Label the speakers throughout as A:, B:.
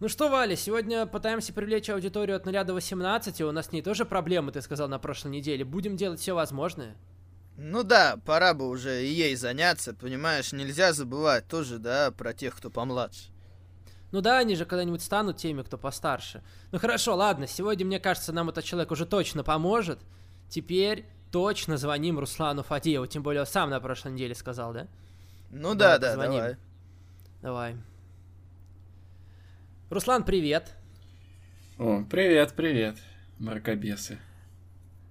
A: Ну что, Валя, сегодня пытаемся привлечь аудиторию от 0 до 18, у нас с ней тоже проблемы, ты сказал, на прошлой неделе. Будем делать все возможное.
B: Ну да, пора бы уже и ей заняться, понимаешь, нельзя забывать тоже, да, про тех, кто помладше.
A: Ну да, они же когда-нибудь станут теми, кто постарше. Ну хорошо, ладно, сегодня, мне кажется, нам этот человек уже точно поможет. Теперь точно звоним Руслану Фадееву, тем более сам на прошлой неделе сказал, да?
B: Ну да, да, да давай.
A: Давай. Руслан, привет.
C: О, привет, привет, мракобесы.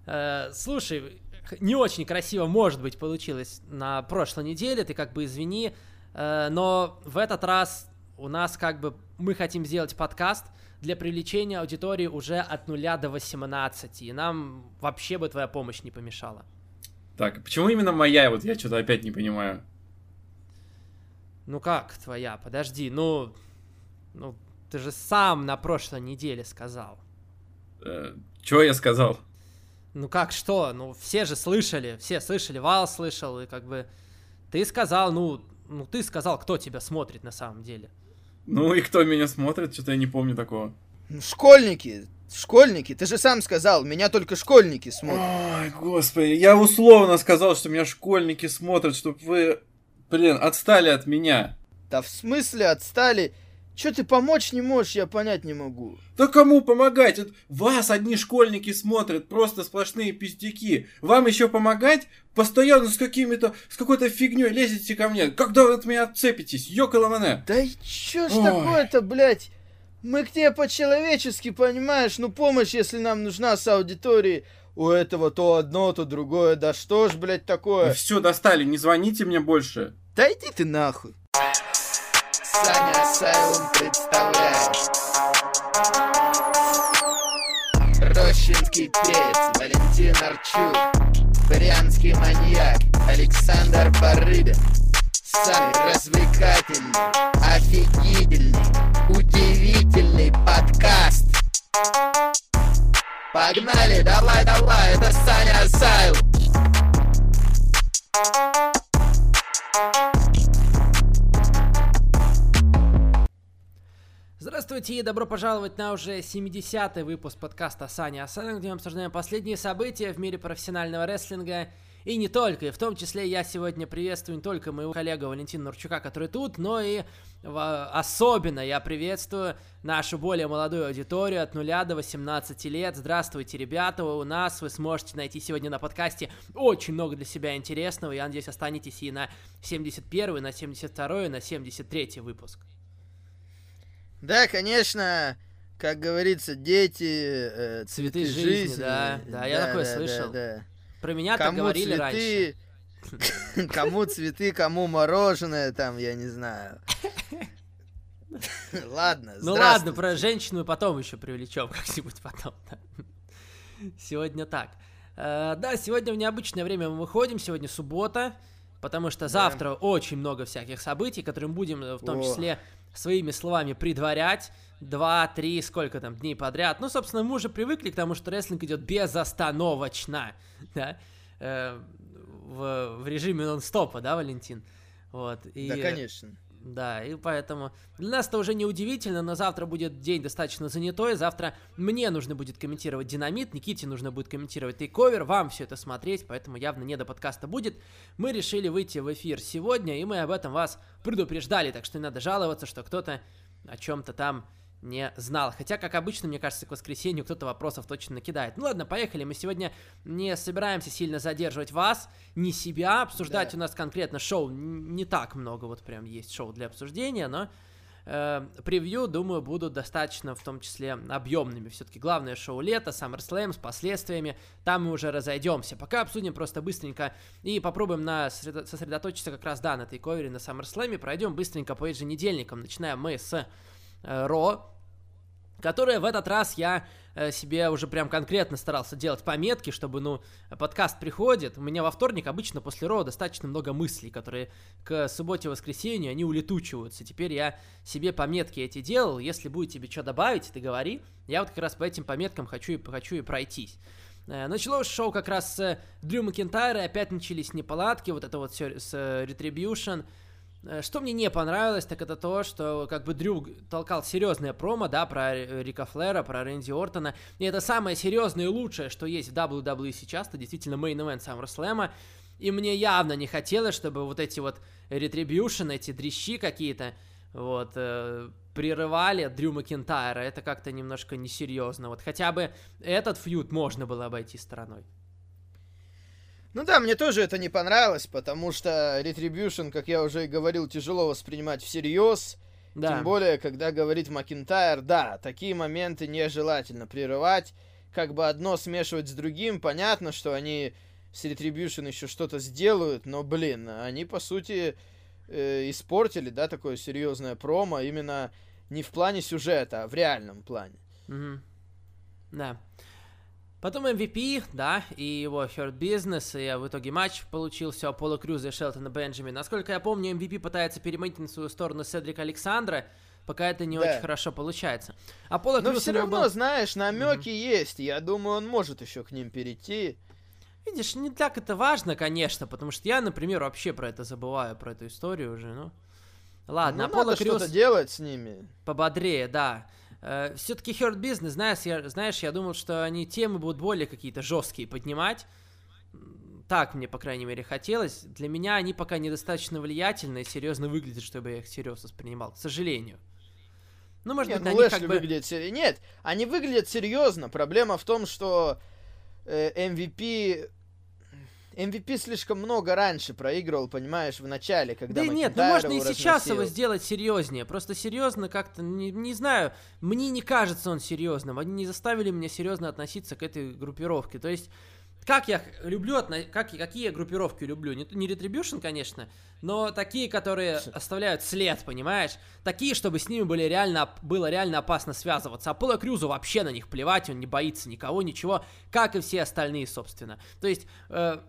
A: Э, слушай, не очень красиво, может быть, получилось на прошлой неделе, ты как бы извини, э, но в этот раз у нас как бы мы хотим сделать подкаст для привлечения аудитории уже от 0 до 18, и нам вообще бы твоя помощь не помешала.
C: Так, почему именно моя? Вот я что-то опять не понимаю.
A: Ну как твоя? Подожди, ну... Ну, ты же сам на прошлой неделе сказал.
C: Э, Чего я сказал?
A: Ну как что? Ну все же слышали, все слышали, Вал слышал, и как бы ты сказал, ну, ну ты сказал, кто тебя смотрит на самом деле.
C: Ну и кто меня смотрит, что-то я не помню такого.
B: Ну, школьники, школьники, ты же сам сказал, меня только школьники смотрят.
C: Ой, господи, я условно сказал, что меня школьники смотрят, чтобы вы, блин, отстали от меня.
B: Да в смысле отстали? Че ты помочь не можешь, я понять не могу.
C: Да кому помогать? Вот вас одни школьники смотрят, просто сплошные пиздюки. Вам еще помогать? Постоянно с какими-то, с какой-то фигней лезете ко мне. Когда вы от меня отцепитесь? Ёкала мене.
B: Да и чё ж такое-то, блядь? Мы к тебе по-человечески, понимаешь? Ну, помощь, если нам нужна с аудиторией. У этого то одно, то другое. Да что ж, блядь, такое?
C: Ну, все, достали, не звоните мне больше.
B: Да иди ты нахуй. Саня Асайлум представляет. Рощинский перец Валентин Арчук Брянский маньяк Александр Барыбин. Самый развлекательный, офигительный, удивительный подкаст. Погнали, давай, давай, это Саня Асайлум
A: Здравствуйте и добро пожаловать на уже 70-й выпуск подкаста Саня Асана, где мы обсуждаем последние события в мире профессионального рестлинга и не только, и в том числе я сегодня приветствую не только моего коллегу Валентина Нурчука, который тут, но и особенно я приветствую нашу более молодую аудиторию от 0 до 18 лет. Здравствуйте, ребята, у нас вы сможете найти сегодня на подкасте очень много для себя интересного, я надеюсь, останетесь и на 71 на 72 на 73 выпуск.
B: Да, конечно, как говорится, дети, э,
A: цветы, цветы жизни, жизни. Да, да, я такое да, слышал. Да, да. Про меня так говорили цветы,
B: раньше. Кому цветы, кому мороженое, там, я не знаю. Ладно,
A: Ну ладно, про женщину потом еще привлечем как-нибудь потом. Сегодня так. Э, да, сегодня в необычное время мы выходим, сегодня суббота, потому что завтра очень много всяких событий, которые мы будем в том числе своими словами предварять два, три, сколько там дней подряд. Ну, собственно, мы уже привыкли к тому, что рестлинг идет безостановочно, да, э, в, в режиме нон-стопа, да, Валентин? Вот.
B: И, да, конечно.
A: Да, и поэтому для нас это уже не удивительно, но завтра будет день достаточно занятой. Завтра мне нужно будет комментировать динамит, Никите нужно будет комментировать тейковер, вам все это смотреть, поэтому явно не до подкаста будет. Мы решили выйти в эфир сегодня, и мы об этом вас предупреждали, так что не надо жаловаться, что кто-то о чем-то там не знал. Хотя, как обычно, мне кажется, к воскресенью кто-то вопросов точно накидает. Ну ладно, поехали. Мы сегодня не собираемся сильно задерживать вас, не себя. Обсуждать да. у нас конкретно шоу не так много, вот прям есть шоу для обсуждения, но э, превью, думаю, будут достаточно, в том числе, объемными. Все-таки главное шоу лета, SummerSlam с последствиями. Там мы уже разойдемся. Пока обсудим просто быстренько и попробуем на сосредоточиться как раз, да, на тейковере, на SummerSlam. Пройдем быстренько по еженедельникам. Начинаем мы с Э, Ро, которое в этот раз я э, себе уже прям конкретно старался делать пометки, чтобы, ну, подкаст приходит. У меня во вторник обычно после Ро достаточно много мыслей, которые к субботе-воскресенью, они улетучиваются. Теперь я себе пометки эти делал. Если будет тебе что добавить, ты говори. Я вот как раз по этим пометкам хочу и, хочу и пройтись. Э, началось шоу как раз с Дрю Макентайра, опять начались неполадки, вот это вот все с Retribution. Э, что мне не понравилось, так это то, что как бы Дрю толкал серьезное промо, да, про Рика Флера, про Рэнди Ортона. И это самое серьезное и лучшее, что есть в WWE сейчас, это действительно main event SummerSlam. И мне явно не хотелось, чтобы вот эти вот Retribution, эти дрищи какие-то, вот, э, прерывали Дрю Макинтайра. Это как-то немножко несерьезно. Вот хотя бы этот фьюд можно было обойти стороной.
B: Ну да, мне тоже это не понравилось, потому что Retribution, как я уже и говорил, тяжело воспринимать всерьез. Да. Тем более, когда говорит Макинтайр, да, такие моменты нежелательно прерывать. Как бы одно смешивать с другим, понятно, что они с Retribution еще что-то сделают, но, блин, они, по сути, э, испортили, да, такое серьезное промо именно не в плане сюжета, а в реальном плане.
A: Угу. Да. Потом MVP, да, и его Hurt Business, и в итоге матч получился Аполло Круза и Шелтона Бенджами. Насколько я помню, MVP пытается переманить на свою сторону Седрика Александра, пока это не да. очень хорошо получается.
B: Аполло Но все равно, был... знаешь, намеки mm-hmm. есть, я думаю, он может еще к ним перейти.
A: Видишь, не так это важно, конечно, потому что я, например, вообще про это забываю, про эту историю уже, ну... Ладно,
B: ну, Аполло Крюс... что-то делать с ними.
A: Пободрее, да. Э, все-таки Hurt Business, знаешь я, знаешь, я думал, что они темы будут более какие-то жесткие поднимать. Так мне, по крайней мере, хотелось. Для меня они пока недостаточно влиятельны и серьезно выглядят, чтобы я их серьезно воспринимал, к сожалению.
B: Ну, может Нет, быть, ну, они как бы... выглядят сер... Нет, они выглядят серьезно. Проблема в том, что э, MVP MVP слишком много раньше проигрывал, понимаешь, в начале, когда
A: Да нет, ну можно и сейчас его сделать серьезнее. Просто серьезно как-то, не, не знаю, мне не кажется он серьезным. Они не заставили меня серьезно относиться к этой группировке. То есть, как я люблю, как, какие я группировки люблю? Не, не Retribution, конечно, но такие, которые оставляют след, понимаешь? Такие, чтобы с ними были реально, было реально опасно связываться. А Пола Крюзу вообще на них плевать, он не боится никого, ничего, как и все остальные, собственно. То есть... Э,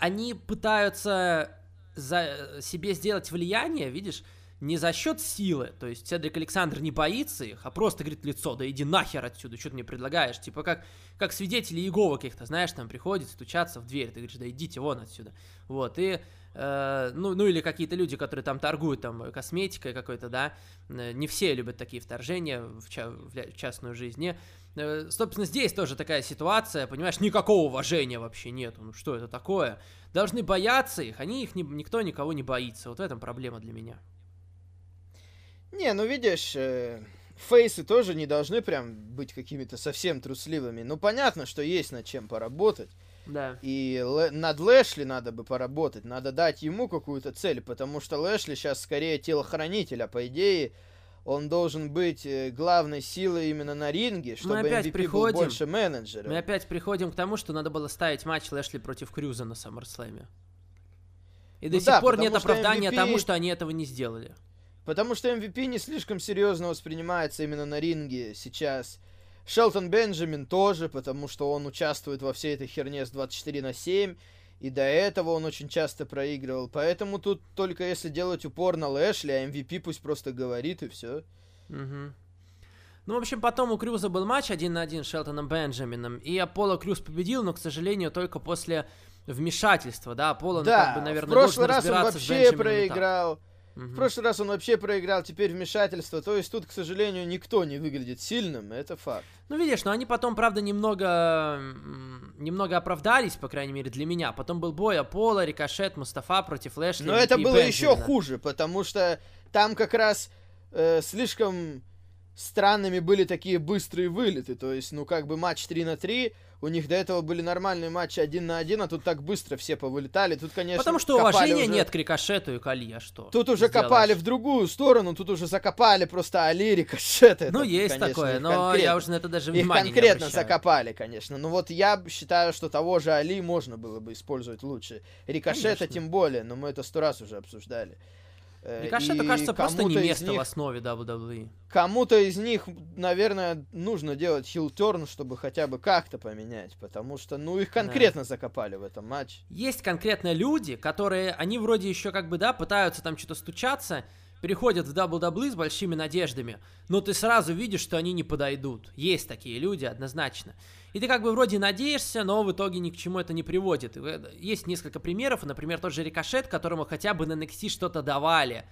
A: они пытаются за себе сделать влияние, видишь, не за счет силы, то есть Седрик Александр не боится их, а просто говорит лицо, да иди нахер отсюда, что ты мне предлагаешь, типа как, как свидетели Иеговы каких-то, знаешь, там приходят, стучаться в дверь, ты говоришь, да идите вон отсюда, вот, и, э, ну, ну или какие-то люди, которые там торгуют там косметикой какой-то, да, э, не все любят такие вторжения в, ча- в частную жизнь, Э, собственно, здесь тоже такая ситуация, понимаешь, никакого уважения вообще нету. Ну что это такое? Должны бояться их, они их не, никто никого не боится. Вот в этом проблема для меня.
B: Не, ну видишь, э, фейсы тоже не должны прям быть какими-то совсем трусливыми. Ну понятно, что есть над чем поработать.
A: Да.
B: И над Лэшли надо бы поработать, надо дать ему какую-то цель, потому что Лэшли сейчас скорее телохранитель, а по идее он должен быть э, главной силой именно на ринге, чтобы мы опять MVP приходим, был больше менеджера.
A: Мы опять приходим к тому, что надо было ставить матч Лэшли против Крюза на SummerSlam. И ну до да, сих пор нет оправдания MVP... тому, что они этого не сделали.
B: Потому что MVP не слишком серьезно воспринимается именно на ринге сейчас. Шелтон Бенджамин тоже, потому что он участвует во всей этой херне с 24 на 7. И до этого он очень часто проигрывал. Поэтому тут только если делать упор на Лэшли, а MVP пусть просто говорит и все.
A: Угу. Ну, в общем, потом у Крюза был матч один на один с Шелтоном Бенджамином. И Аполло Крюз победил, но, к сожалению, только после вмешательства, да, Аполло,
B: да, ну, как бы, наверное, в прошлый раз он вообще проиграл. Так. Угу. В прошлый раз он вообще проиграл, теперь вмешательство. То есть тут, к сожалению, никто не выглядит сильным, это факт.
A: Ну, видишь, но они потом, правда, немного, немного оправдались, по крайней мере, для меня. Потом был бой Аполло, Рикошет, Мустафа против Лэшли.
B: Но это было Бенджамина. еще хуже, потому что там как раз э, слишком странными были такие быстрые вылеты. То есть, ну, как бы матч 3 на 3, у них до этого были нормальные матчи один на один, а тут так быстро все повылетали. Тут, конечно,
A: Потому что уважения уже... нет к Рикошету и к Али, а что?
B: Тут уже сделаешь? копали в другую сторону, тут уже закопали просто Али, Рикошет.
A: Ну, есть конечно, такое, но я уже на это даже внимания
B: Их конкретно не закопали, конечно. Но вот я считаю, что того же Али можно было бы использовать лучше. Рикошета конечно. тем более, но мы это сто раз уже обсуждали.
A: Мне кажется, это кажется просто не место них, в основе WWE.
B: Кому-то из них, наверное, нужно делать хилтерн, чтобы хотя бы как-то поменять, потому что, ну, их конкретно да. закопали в этом матче.
A: Есть конкретно люди, которые, они вроде еще как бы, да, пытаются там что-то стучаться, приходят в WWE с большими надеждами, но ты сразу видишь, что они не подойдут. Есть такие люди, однозначно. И ты как бы вроде надеешься, но в итоге ни к чему это не приводит. Есть несколько примеров, например, тот же Рикошет, которому хотя бы на NXT что-то давали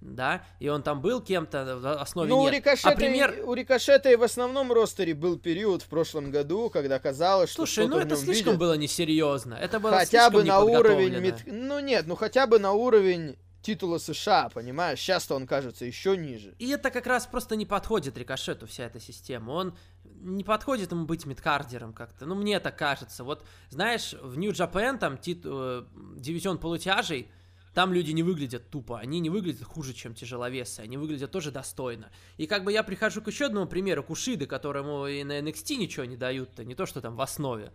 A: да, и он там был кем-то в основе
B: ну,
A: нет.
B: У Рикошета, а пример... у Рикошета и в основном ростере был период в прошлом году, когда казалось, что
A: Слушай, ну это слишком
B: видят.
A: было несерьезно. Это было
B: хотя бы на уровень... Мет... Ну нет, ну хотя бы на уровень титула США, понимаешь? Сейчас-то он кажется еще ниже.
A: И это как раз просто не подходит Рикошету, вся эта система. Он не подходит ему быть мидкардером как-то. Ну, мне так кажется. Вот, знаешь, в Нью-Джапен там тит... Э, дивизион полутяжей, там люди не выглядят тупо, они не выглядят хуже, чем тяжеловесы, они выглядят тоже достойно. И как бы я прихожу к еще одному примеру, Кушиды, которому и на NXT ничего не дают-то, не то, что там в основе.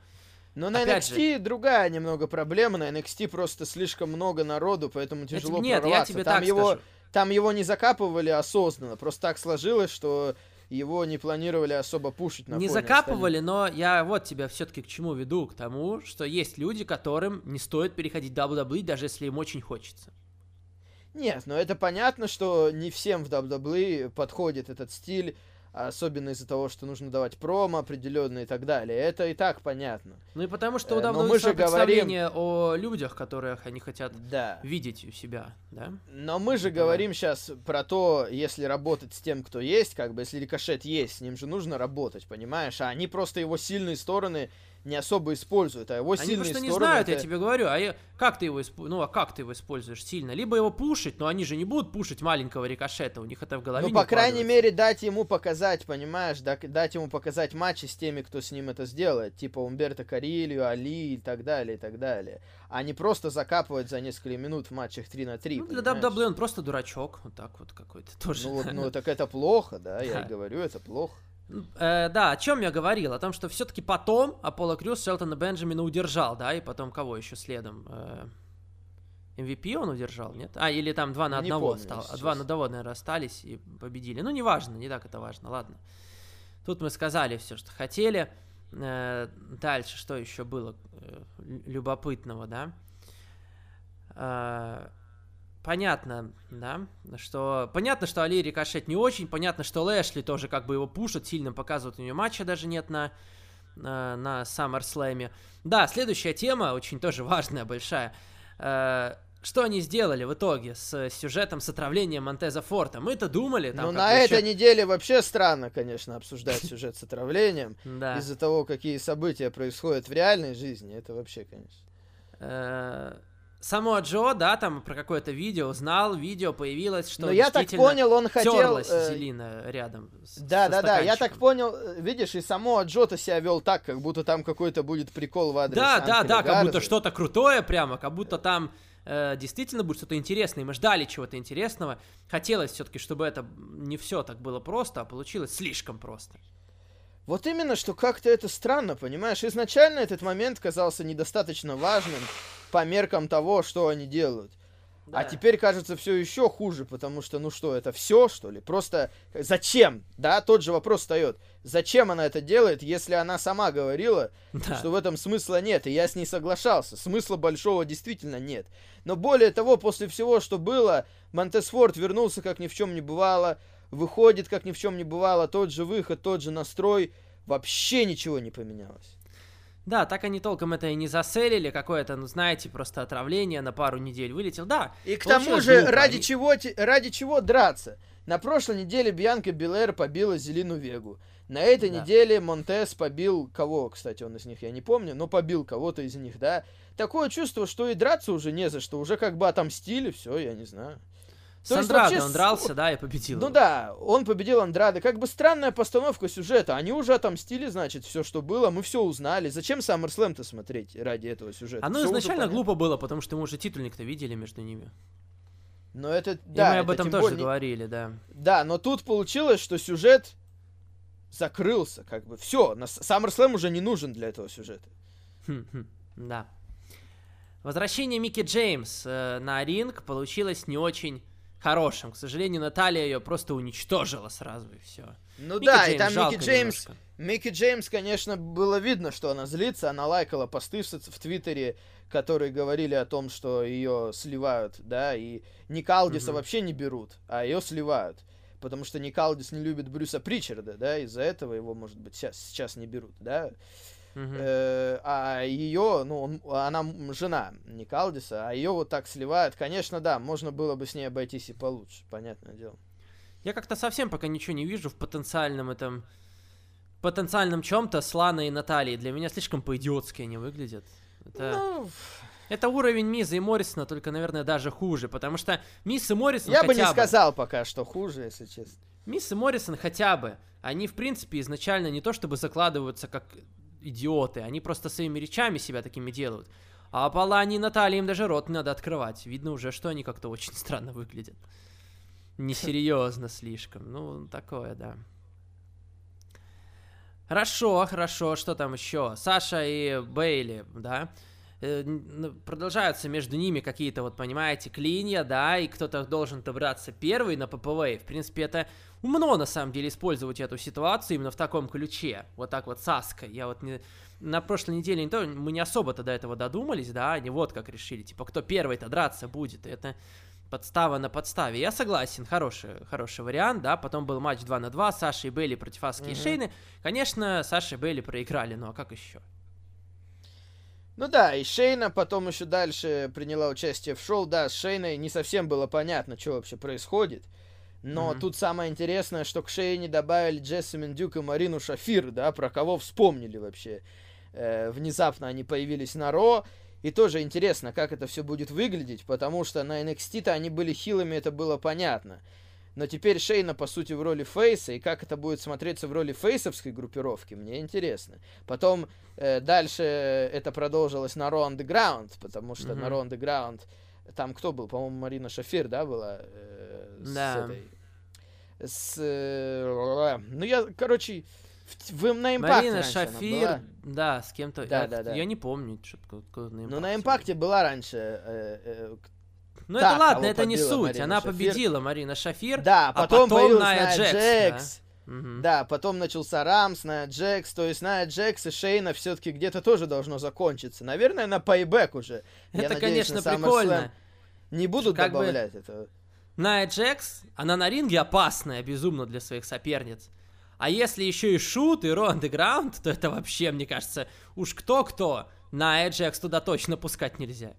B: Но на Опять NXT же... другая немного проблема, на NXT просто слишком много народу, поэтому тяжело
A: Нет,
B: прорваться.
A: я тебе
B: там
A: так
B: его,
A: скажу.
B: Там его не закапывали осознанно, просто так сложилось, что его не планировали особо пушить на
A: Не закапывали, остальных. но я вот тебя все-таки к чему веду, к тому, что есть люди, которым не стоит переходить WWE, даже если им очень хочется.
B: Нет, но это понятно, что не всем в WWE подходит этот стиль, особенно из-за того, что нужно давать промо определенные и так далее. Это и так понятно.
A: Ну и потому что у WWE э, мы же представление говорим... о людях, которых они хотят да. видеть у себя, да?
B: Но мы же Давай. говорим сейчас про то, если работать с тем, кто есть, как бы, если рикошет есть, с ним же нужно работать, понимаешь? А они просто его сильные стороны не особо используют, а его Они сильные
A: просто
B: не
A: знают,
B: это...
A: я тебе говорю, а я... как ты его исп... ну а как ты его используешь сильно? Либо его пушить, но они же не будут пушить маленького рикошета, у них это в голове
B: Ну, по крайней мере, дать ему показать, понимаешь, дать ему показать матчи с теми, кто с ним это сделает, типа Умберто Карильо, Али и так далее, и так далее. А не просто закапывать за несколько минут в матчах 3 на 3. Ну,
A: для WWE он просто дурачок, вот так вот какой-то тоже.
B: Ну, ну так это плохо, да, я и говорю, это плохо.
A: Э, да, о чем я говорил? О том, что все-таки потом Аполло Крюс Шелтона Бенджамина удержал, да, и потом кого еще следом? Э, MVP он удержал, нет? А, или там два на не одного помню, стал. Два на одного, наверное, остались и победили. Ну, неважно, не так это важно, ладно. Тут мы сказали все, что хотели. Э, дальше, что еще было э, любопытного, да? Э, понятно, да, что... Понятно, что Али Рикошет не очень, понятно, что Лэшли тоже как бы его пушит, сильно показывают, у нее матча даже нет на, на, на SummerSlam. Да, следующая тема, очень тоже важная, большая. Э, что они сделали в итоге с сюжетом с отравлением Монтеза Форта? Мы-то думали... Там,
B: ну, на этой еще... неделе вообще странно, конечно, обсуждать сюжет с отравлением. Из-за того, какие события происходят в реальной жизни. Это вообще, конечно.
A: Само Джо, да, там про какое-то видео знал, видео появилось, что
B: Но я так понял, он хотел...
A: Э... Зелина рядом.
B: С, да, да, да, я так понял, видишь, и само Джо-то себя вел так, как будто там какой-то будет прикол в адрес
A: Да, да, да, как будто что-то крутое прямо, как будто там э, действительно будет что-то интересное, мы ждали чего-то интересного. Хотелось все-таки, чтобы это не все так было просто, а получилось слишком просто.
B: Вот именно, что как-то это странно, понимаешь? Изначально этот момент казался недостаточно важным по меркам того, что они делают. А да. А теперь кажется все еще хуже, потому что, ну что, это все, что ли? Просто зачем? Да, тот же вопрос встает. Зачем она это делает, если она сама говорила, да. что в этом смысла нет, и я с ней соглашался. Смысла большого действительно нет. Но более того, после всего, что было, Монтесфорд вернулся, как ни в чем не бывало, выходит, как ни в чем не бывало, тот же выход, тот же настрой, вообще ничего не поменялось.
A: Да, так они толком это и не заселили, какое-то, ну, знаете, просто отравление на пару недель вылетел, да.
B: И к тому же, глупо. ради, чего, ради чего драться? На прошлой неделе Бьянка Белэр побила Зелину Вегу. На этой да. неделе Монтес побил кого, кстати, он из них, я не помню, но побил кого-то из них, да. Такое чувство, что и драться уже не за что, уже как бы отомстили, все, я не знаю.
A: С Андрадо он дрался, да, и победил.
B: Ну да, он победил Андрада. Как бы странная постановка сюжета. Они уже отомстили, значит, все, что было. Мы все узнали. Зачем SummerSlam-то смотреть ради этого сюжета?
A: Оно все изначально глупо было, потому что мы уже титульник-то видели между ними.
B: Но это, да,
A: и мы об этом тоже более... говорили, да.
B: Да, но тут получилось, что сюжет закрылся, как бы. Все, SummerSlam уже не нужен для этого сюжета.
A: Да. Возвращение Микки Джеймс э, на ринг получилось не очень хорошим. К сожалению, Наталья ее просто уничтожила сразу и все.
B: Ну Микки да, Джеймс и там Микки Джеймс, немножко. Микки Джеймс, конечно, было видно, что она злится, она лайкала посты в, в Твиттере, которые говорили о том, что ее сливают, да, и Никалдиса угу. вообще не берут, а ее сливают. Потому что Никалдис не любит Брюса Причарда, да, из-за этого его, может быть, сейчас, сейчас не берут, да. Э, а ее, ну, он, она жена Никалдиса, а ее вот так сливают. Конечно, да, можно было бы с ней обойтись и получше, понятное дело.
A: Я как-то совсем пока ничего не вижу в потенциальном этом потенциальном чем-то с Ланой и Натальей. Для меня слишком по-идиотски они выглядят. Это... Ну... Это уровень Миза и Моррисона, только, наверное, даже хуже, потому что Мисс и Моррисон
B: Я бы не бы... сказал пока, что хуже, если честно.
A: Мисс и Моррисон хотя бы, они, в принципе, изначально не то чтобы закладываются как идиоты, они просто своими речами себя такими делают. А по Лане и Наталье им даже рот не надо открывать. Видно уже, что они как-то очень странно выглядят. Несерьезно слишком. Ну, такое, да. Хорошо, хорошо, что там еще? Саша и Бейли, да? Э, продолжаются между ними какие-то, вот понимаете, клинья, да, и кто-то должен добраться первый на ППВ. В принципе, это умно, на самом деле, использовать эту ситуацию именно в таком ключе. Вот так вот Саска. Я вот не... На прошлой неделе не то, мы не особо-то до этого додумались, да, они вот как решили, типа, кто первый-то драться будет. Это подстава на подставе. Я согласен, хороший, хороший вариант, да. Потом был матч 2 на 2, Саша и Бейли против Аски угу. и Шейны. Конечно, Саша и Бейли проиграли, ну а как еще?
B: Ну да, и Шейна потом еще дальше приняла участие в шоу. Да, с Шейной не совсем было понятно, что вообще происходит. Но mm-hmm. тут самое интересное, что к Шейне добавили Джессамин Дюк и Марину Шафир, да, про кого вспомнили вообще. Э, внезапно они появились на Ро. И тоже интересно, как это все будет выглядеть, потому что на NXT-то они были хилыми, это было понятно. Но теперь Шейна, по сути, в роли Фейса, и как это будет смотреться в роли фейсовской группировки, мне интересно. Потом э, дальше это продолжилось на Raw Underground, потому что mm-hmm. на Raw Underground там кто был? По-моему, Марина Шафир, да, была? Э,
A: да.
B: С этой... С... Э, ну, я, короче, в, на импакте
A: Марина Шафир, да, с кем-то.
B: Да, а, да, да.
A: Я не помню, что
B: на Ну, на импакте была раньше. Э,
A: э, ну это ладно, это не суть. Марина Она Шафир. победила Марина Шафир.
B: Да, потом, а потом Ная Джекс. Джекс да? Угу. да, потом начался Рамс, Ная Джекс, то есть Ная Джекс и Шейна все-таки где-то тоже должно закончиться. Наверное, на пайбэк уже.
A: Это, Я надеюсь, конечно, прикольно.
B: Не будут как добавлять бы... этого.
A: Ная Джекс, она на ринге опасная безумно для своих соперниц. А если еще и шут, и Ро Андеграунд, то это вообще, мне кажется, уж кто-кто, на Эджекс туда точно пускать нельзя.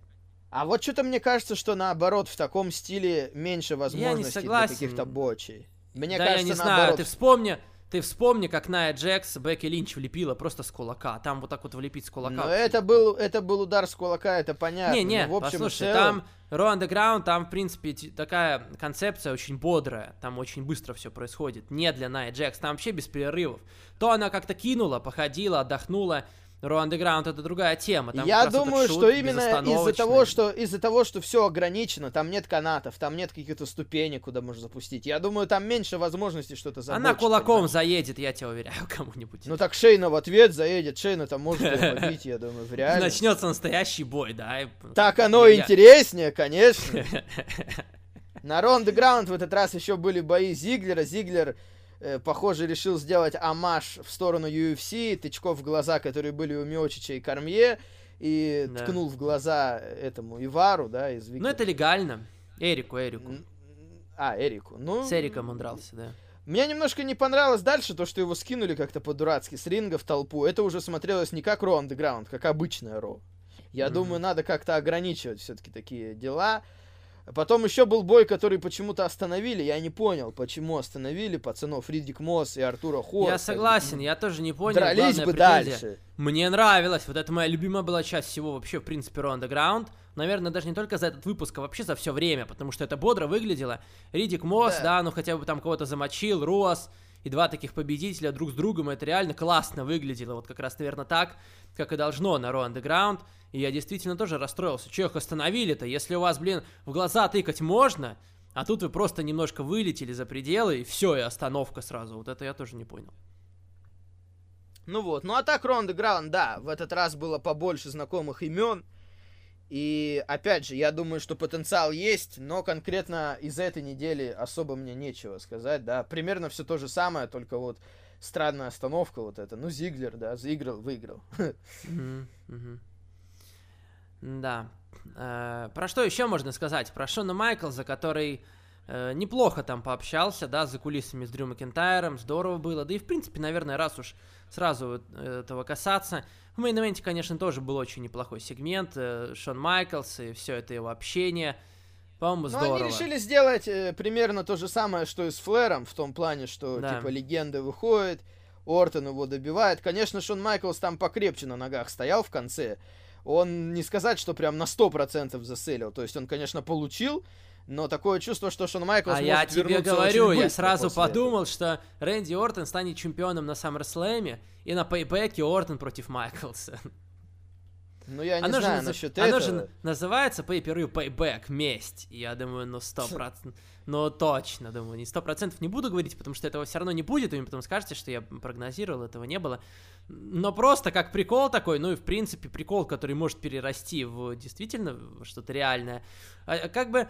B: А вот что-то мне кажется, что наоборот, в таком стиле меньше возможностей для каких-то бочей. Мне
A: да,
B: кажется,
A: я не наоборот... знаю, ты вспомни, ты вспомни, как Ная Джекс Бекки Линч влепила просто с кулака. Там вот так вот влепить с кулака.
B: Но это был, это был удар с кулака, это понятно.
A: Не-не,
B: в общем
A: послушай, целом... там Raw Underground, там, в принципе, такая концепция очень бодрая. Там очень быстро все происходит. Не для Ная Джекс, там вообще без перерывов. То она как-то кинула, походила, отдохнула, Raw Underground это другая тема. Там
B: Я думаю, что именно из-за того, что из-за того, что все ограничено, там нет канатов, там нет каких-то ступенек, куда можно запустить. Я думаю, там меньше возможностей что-то
A: забочить. Она кулаком заедет, я тебя уверяю, кому-нибудь.
B: Ну так Шейна в ответ заедет, Шейна там может побить, я думаю, в реале.
A: Начнется настоящий бой, да.
B: Так оно интереснее, конечно. На Raw Underground в этот раз еще были бои Зиглера. Зиглер похоже, решил сделать амаш в сторону UFC, тычков в глаза, которые были у Миочича и Кормье, и да. ткнул в глаза этому Ивару, да, из.
A: Ну, это легально. Эрику, Эрику.
B: А, Эрику. Ну,
A: с Эриком он дрался, да.
B: Мне немножко не понравилось дальше то, что его скинули как-то по-дурацки с ринга в толпу. Это уже смотрелось не как Ро Underground, как обычное Ро. Я mm-hmm. думаю, надо как-то ограничивать все-таки такие дела. Потом еще был бой, который почему-то остановили. Я не понял, почему остановили пацанов Ридик Мосс и Артура Хор.
A: Я согласен, я тоже не понял.
B: Дрались бы дальше.
A: Мне нравилось. Вот это моя любимая была часть всего вообще, в принципе, Raw Underground. Наверное, даже не только за этот выпуск, а вообще за все время, потому что это бодро выглядело. Ридик Мосс, да, да ну хотя бы там кого-то замочил, Рос и два таких победителя друг с другом, это реально классно выглядело. Вот как раз, наверное, так, как и должно на Raw Underground. И я действительно тоже расстроился. Че их остановили-то? Если у вас, блин, в глаза тыкать можно, а тут вы просто немножко вылетели за пределы, и все, и остановка сразу. Вот это я тоже не понял.
B: Ну вот, ну а так Ронда Граунд, да, в этот раз было побольше знакомых имен. И опять же, я думаю, что потенциал есть, но конкретно из этой недели особо мне нечего сказать, да. Примерно все то же самое, только вот странная остановка вот эта. Ну, Зиглер, да, заиграл, выиграл.
A: Да. Э, про что еще можно сказать? Про Шона Майклза, который э, неплохо там пообщался, да, за кулисами с Дрю Макентайром, здорово было. Да и, в принципе, наверное, раз уж сразу этого касаться, в мейн конечно, тоже был очень неплохой сегмент. Э, Шон Майклс и все это его общение. По-моему, здорово.
B: Ну, они решили сделать э, примерно то же самое, что и с Флэром, в том плане, что, да. типа, легенда выходит, Ортон его добивает. Конечно, Шон Майклс там покрепче на ногах стоял в конце. Он не сказать, что прям на 100% заселил. То есть он, конечно, получил, но такое чувство, что Шон Майклс
A: А я тебе говорю, я сразу подумал, этого. что Рэнди Ортон станет чемпионом на SummerSlam, и на пейбеке Ортон против Майклса.
B: Ну, я не оно знаю же, насчет
A: оно
B: этого.
A: же называется pay per view payback, месть. И я думаю, ну, сто процентов. Ну, точно, думаю, не сто процентов не буду говорить, потому что этого все равно не будет, и вы потом скажете, что я прогнозировал, этого не было. Но просто как прикол такой, ну и в принципе прикол, который может перерасти в действительно что-то реальное. А, как бы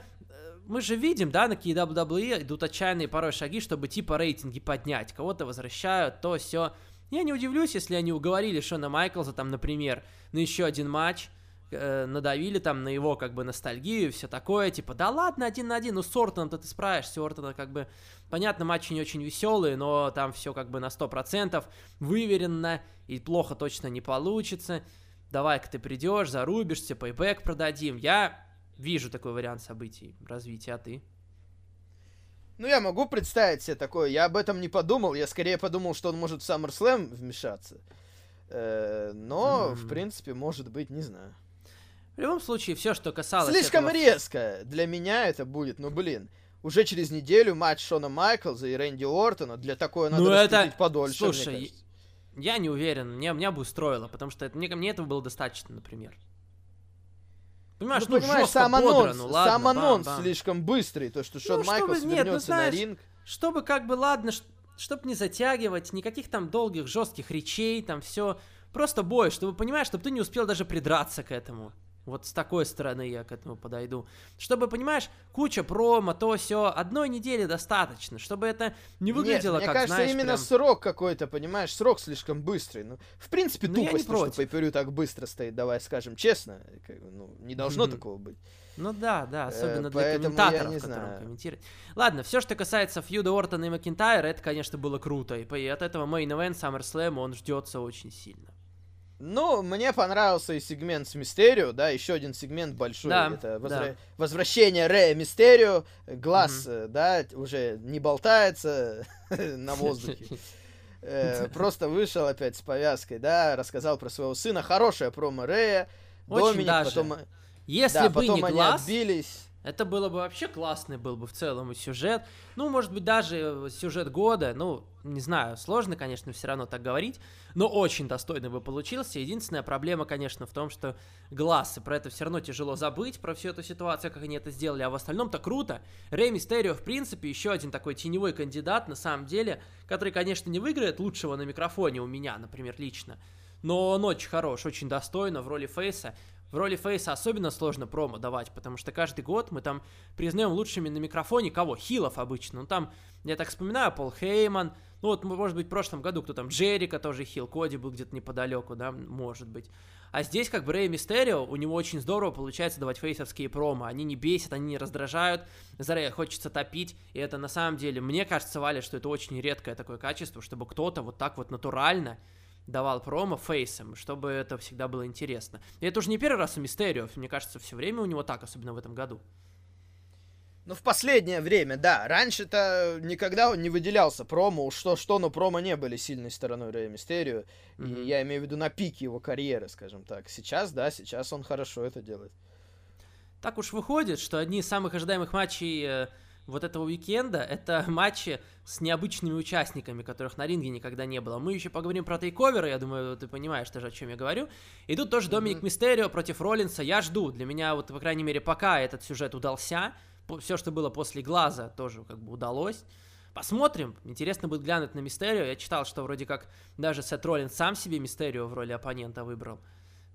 A: мы же видим, да, на WWE идут отчаянные порой шаги, чтобы типа рейтинги поднять. Кого-то возвращают, то все. Я не удивлюсь, если они уговорили Шона Майклза, там, например, на еще один матч, э, надавили там на его, как бы, ностальгию все такое, типа, да ладно, один на один, ну с Ортоном-то ты справишься, Ортона, как бы, понятно, матчи не очень веселые, но там все, как бы, на 100% выверено, и плохо точно не получится, давай-ка ты придешь, зарубишься, пейбэк продадим, я вижу такой вариант событий, развития, а ты?
B: Ну, я могу представить себе такое. Я об этом не подумал. Я скорее подумал, что он может в SummerSlam вмешаться. Э, но, mm-hmm. в принципе, может быть, не знаю.
A: В любом случае, все, что касалось...
B: Слишком
A: этого...
B: резко. Для меня это будет, ну, блин. Уже через неделю матч Шона Майклза и Рэнди Ортона. Для такое надо ну, это... подольше,
A: Слушай, я не уверен. Мне, меня бы устроило, потому что это, мне, мне этого было достаточно, например.
B: Понимаешь, ну, ну понимаешь, сам анонс, ну, ладно, сам анонс бам, бам. слишком быстрый, то, что Шон ну, Майклс чтобы, нет, ну, знаешь, на ринг.
A: Чтобы как бы, ладно, чтобы не затягивать, никаких там долгих, жестких речей, там все. Просто бой, чтобы, понимаешь, чтобы ты не успел даже придраться к этому. Вот с такой стороны я к этому подойду. Чтобы, понимаешь, куча промо, то все, одной недели достаточно, чтобы это не выглядело
B: Нет, мне
A: как,
B: кажется,
A: знаешь,
B: именно
A: прям...
B: срок какой-то, понимаешь, срок слишком быстрый. Ну, в принципе, ну, тупость, что pay так быстро стоит, давай скажем честно. Ну, не должно mm-hmm. такого быть.
A: Ну да, да, особенно э, для комментаторов, которые комментируют. Ладно, все, что касается фьюда Ортона и Макинтайра, это, конечно, было круто. И от этого Event SummerSlam он ждется очень сильно.
B: Ну, мне понравился и сегмент с Мистерио, да, еще один сегмент большой. Да, это возвра... да. возвращение Рэя Мистерио. Глаз, mm-hmm. да, уже не болтается на воздухе. Э, просто вышел опять с повязкой, да, рассказал про своего сына. Хорошая промо Рэя.
A: Доминик, потом... Если бы не глаз...
B: отбились.
A: Это было бы вообще классный был бы в целом сюжет. Ну, может быть, даже сюжет года. Ну, не знаю, сложно, конечно, все равно так говорить. Но очень достойный бы получился. Единственная проблема, конечно, в том, что глаз, и про это все равно тяжело забыть, про всю эту ситуацию, как они это сделали. А в остальном-то круто. Рэй Мистерио, в принципе, еще один такой теневой кандидат, на самом деле, который, конечно, не выиграет лучшего на микрофоне у меня, например, лично. Но он очень хорош, очень достойно в роли Фейса. В роли Фейса особенно сложно промо давать, потому что каждый год мы там признаем лучшими на микрофоне кого? Хилов обычно. Ну там, я так вспоминаю, Пол Хейман, ну вот, может быть, в прошлом году кто там, Джерика тоже хил, Коди был где-то неподалеку, да, может быть. А здесь как бы Рэй Мистерио, у него очень здорово получается давать фейсовские промо. Они не бесят, они не раздражают. За Рэя хочется топить. И это на самом деле, мне кажется, Валя, что это очень редкое такое качество, чтобы кто-то вот так вот натурально давал промо фейсом, чтобы это всегда было интересно. И это уже не первый раз у Мистерио, мне кажется, все время у него так, особенно в этом году.
B: Ну, в последнее время, да. Раньше-то никогда он не выделялся промо. Что, что, но промо не были сильной стороной Рэя Мистерио. Mm-hmm. И я имею в виду на пике его карьеры, скажем так. Сейчас, да, сейчас он хорошо это делает.
A: Так уж выходит, что одни из самых ожидаемых матчей э, вот этого уикенда это матчи с необычными участниками, которых на ринге никогда не было. Мы еще поговорим про тейковеры, я думаю, ты понимаешь тоже, о чем я говорю. И тут тоже mm-hmm. Доминик Мистерио против Роллинса. Я жду. Для меня, вот, по крайней мере, пока этот сюжет удался, все, что было после глаза, тоже как бы удалось. Посмотрим. Интересно будет глянуть на Мистерио. Я читал, что вроде как даже Сет Роллинс сам себе Мистерио в роли оппонента выбрал.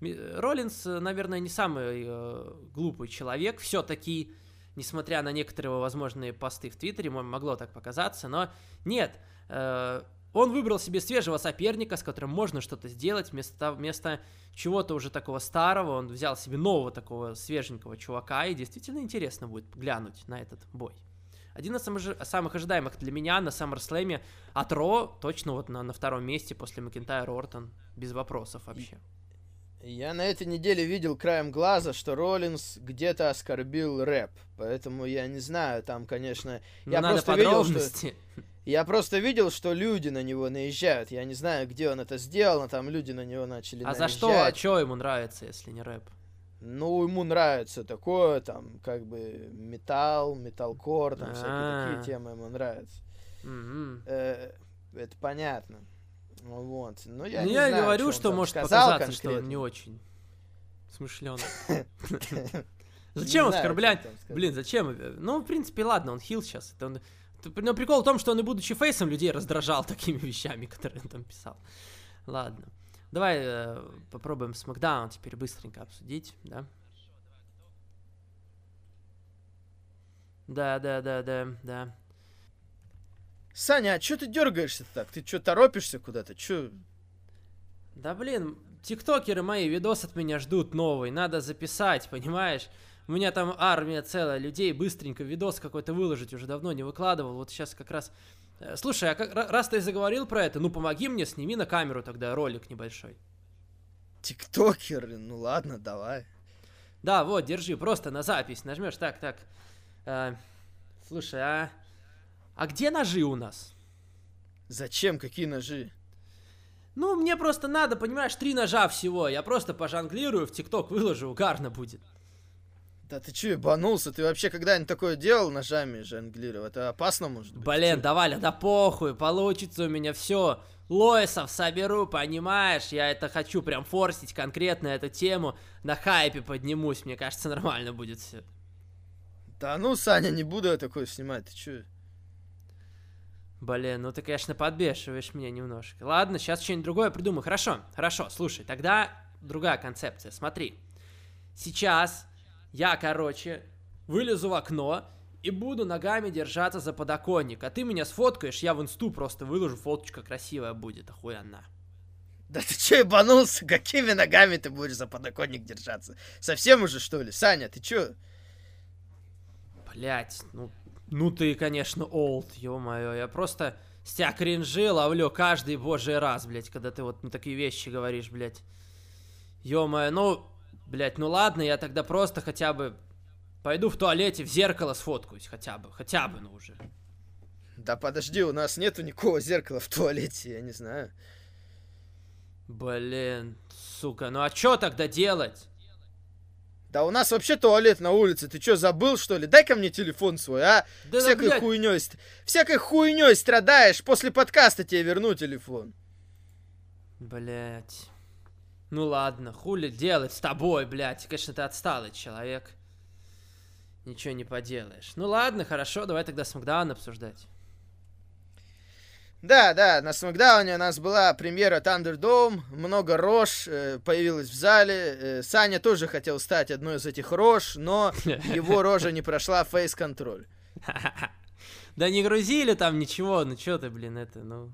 A: Роллинс, наверное, не самый э, глупый человек, все-таки, несмотря на некоторые возможные посты в Твиттере, могло так показаться, но нет, э, он выбрал себе свежего соперника, с которым можно что-то сделать, вместо, вместо чего-то уже такого старого, он взял себе нового такого свеженького чувака, и действительно интересно будет глянуть на этот бой. Один из самых, ожидаемых для меня на SummerSlam от Ро, точно вот на, на втором месте после Макентайра Ортон, без вопросов вообще.
B: Я на этой неделе видел краем глаза, что Роллинс где-то оскорбил рэп, поэтому я не знаю, там, конечно... Я
A: надо
B: просто
A: подробности.
B: видел, что... Я просто видел, что люди на него наезжают. Я не знаю, где он это сделал, но там люди на него начали
A: А
B: наезжать.
A: за что? А что ему нравится, если не рэп?
B: Ну, ему нравится такое, там, как бы, металл, металкор, там, всякие
A: А.
B: такие темы ему нравятся. Э, это понятно. Ну, Вот. Но я
A: Ну,
B: не
A: я
B: знаю,
A: говорю, что
B: там
A: может показаться, что он
B: конкретно.
A: не очень смышленый. Зачем оскорблять?
B: что.
A: Блин, зачем? Ну, в принципе, ладно, он хил сейчас. Но прикол в том, что он и будучи фейсом людей раздражал такими вещами, которые он там писал. Ладно. Давай э, попробуем Смакдаун теперь быстренько обсудить, да? Да, да, да, да, да.
B: Саня, а чё ты дергаешься так? Ты чё, торопишься куда-то? Чё?
A: Да блин, тиктокеры мои видос от меня ждут новый, надо записать, понимаешь? У меня там армия целая людей, быстренько видос какой-то выложить, уже давно не выкладывал, вот сейчас как раз... Э, Слушай, а как- ра- раз ты заговорил про это, ну помоги мне, сними на камеру тогда ролик небольшой.
B: Тиктокеры? Ну ладно, давай.
A: Да, вот, держи, просто на запись нажмешь, так, так. Э, слушай, а... А где ножи у нас?
B: Зачем? Какие ножи?
A: Ну, мне просто надо, понимаешь, три ножа всего. Я просто пожонглирую, в ТикТок выложу, угарно будет.
B: Да ты чё, ебанулся? Ты вообще когда-нибудь такое делал ножами жонглировать? Это опасно может быть?
A: Блин,
B: Чё?
A: давай, да похуй, получится у меня все. Лоисов соберу, понимаешь? Я это хочу прям форсить конкретно эту тему. На хайпе поднимусь, мне кажется, нормально будет все.
B: Да ну, Саня, не буду я такое снимать, ты чё?
A: Блин, ну ты, конечно, подбешиваешь меня немножко. Ладно, сейчас что-нибудь другое придумаю. Хорошо, хорошо, слушай, тогда другая концепция. Смотри, сейчас я, короче, вылезу в окно и буду ногами держаться за подоконник. А ты меня сфоткаешь, я в инсту просто выложу, фоточка красивая будет, охуенно.
B: Да ты чё, ебанулся? Какими ногами ты будешь за подоконник держаться? Совсем уже, что ли? Саня, ты чё?
A: Блять, ну, ну ты, конечно, олд, ё-моё, я просто с тебя кринжи ловлю каждый божий раз, блять, когда ты вот ну, такие вещи говоришь, блять. Ё-моё, ну, блять, ну ладно, я тогда просто хотя бы пойду в туалете в зеркало сфоткаюсь, хотя бы, хотя бы, ну уже.
B: Да подожди, у нас нету никакого зеркала в туалете, я не знаю.
A: Блин, сука, ну а чё тогда делать?
B: Да у нас вообще туалет на улице, ты чё, забыл, что ли? Дай-ка мне телефон свой, а?
A: Да, да,
B: Всякой
A: блядь,
B: хуйней, ст- всякой хуйней страдаешь, после подкаста тебе верну телефон.
A: Блять. Ну ладно, хули делать с тобой, блядь. Конечно, ты отсталый человек. Ничего не поделаешь. Ну ладно, хорошо, давай тогда Смакдаун обсуждать.
B: Да, да, на Смакдауне у нас была премьера Thunderdome, много рож э, появилось в зале. Э, Саня тоже хотел стать одной из этих рож, но его рожа не прошла фейс-контроль.
A: Да не грузили там ничего, ну чё ты, блин, это, ну...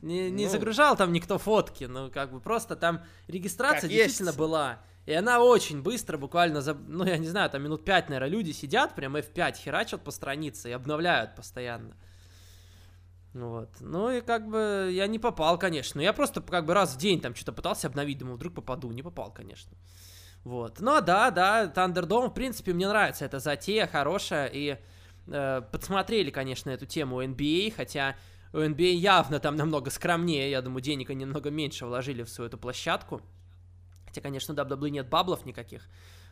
A: Не, не
B: Ну.
A: загружал там никто фотки, ну как бы просто там регистрация действительно
B: есть.
A: была. И она очень быстро, буквально за, ну я не знаю, там минут 5, наверное, люди сидят, прям F5 херачат по странице и обновляют постоянно. Вот. Ну и как бы я не попал, конечно. Я просто как бы раз в день там что-то пытался обновить, думал, вдруг попаду. Не попал, конечно. Вот. Но да, да, Thunderdome, в принципе, мне нравится эта затея, хорошая. И э, подсмотрели, конечно, эту тему у NBA, хотя у NBA явно там намного скромнее. Я думаю, денег они немного меньше вложили в свою эту площадку. Хотя, конечно, у WWE нет баблов никаких,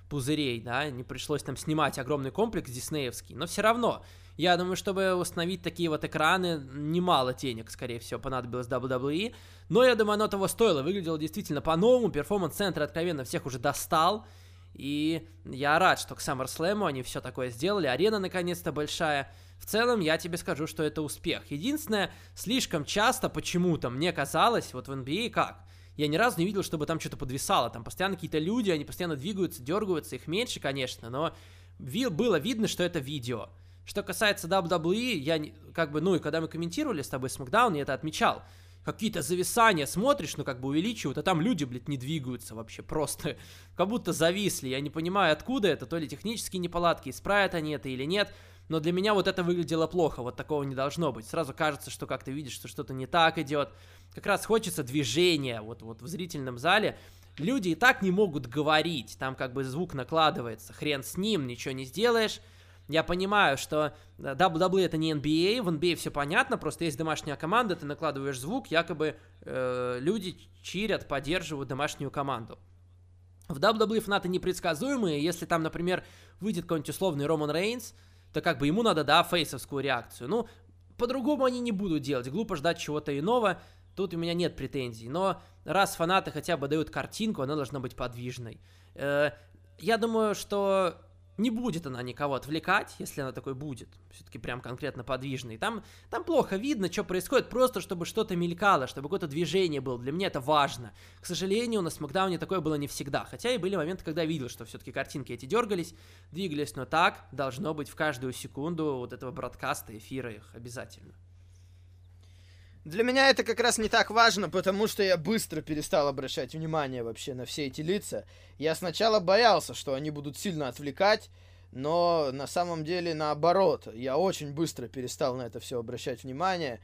A: пузырей, да, не пришлось там снимать огромный комплекс диснеевский, но все равно, я думаю, чтобы установить такие вот экраны, немало денег, скорее всего, понадобилось WWE, но я думаю, оно того стоило, выглядело действительно по-новому, перформанс-центр откровенно всех уже достал, и я рад, что к SummerSlam они все такое сделали, арена наконец-то большая, в целом, я тебе скажу, что это успех. Единственное, слишком часто почему-то мне казалось, вот в NBA как, я ни разу не видел, чтобы там что-то подвисало. Там постоянно какие-то люди, они постоянно двигаются, дергаются, их меньше, конечно, но ви- было видно, что это видео. Что касается WWE, я как бы, ну и когда мы комментировали с тобой SmackDown, я это отмечал. Какие-то зависания смотришь, ну как бы увеличивают, а там люди, блядь, не двигаются вообще, просто как будто зависли. Я не понимаю, откуда это, то ли технические неполадки, исправят они это или нет. Но для меня вот это выглядело плохо, вот такого не должно быть. Сразу кажется, что как ты видишь, что что-то не так идет. Как раз хочется движения вот, вот в зрительном зале. Люди и так не могут говорить, там как бы звук накладывается, хрен с ним, ничего не сделаешь. Я понимаю, что WWE это не NBA, в NBA все понятно, просто есть домашняя команда, ты накладываешь звук, якобы э, люди чирят, поддерживают домашнюю команду. В WWE фанаты непредсказуемые, если там, например, выйдет какой-нибудь условный Роман Рейнс, то как бы ему надо, да, фейсовскую реакцию. Ну, по-другому они не будут делать, глупо ждать чего-то иного, тут у меня нет претензий. Но раз фанаты хотя бы дают картинку, она должна быть подвижной. Э, я думаю, что не будет она никого отвлекать, если она такой будет, все-таки прям конкретно подвижный. Там, там плохо видно, что происходит, просто чтобы что-то мелькало, чтобы какое-то движение было. Для меня это важно. К сожалению, на Смакдауне такое было не всегда. Хотя и были моменты, когда я видел, что все-таки картинки эти дергались, двигались, но так должно быть в каждую секунду вот этого бродкаста, эфира их обязательно.
B: Для меня это как раз не так важно, потому что я быстро перестал обращать внимание вообще на все эти лица. Я сначала боялся, что они будут сильно отвлекать, но на самом деле наоборот. Я очень быстро перестал на это все обращать внимание.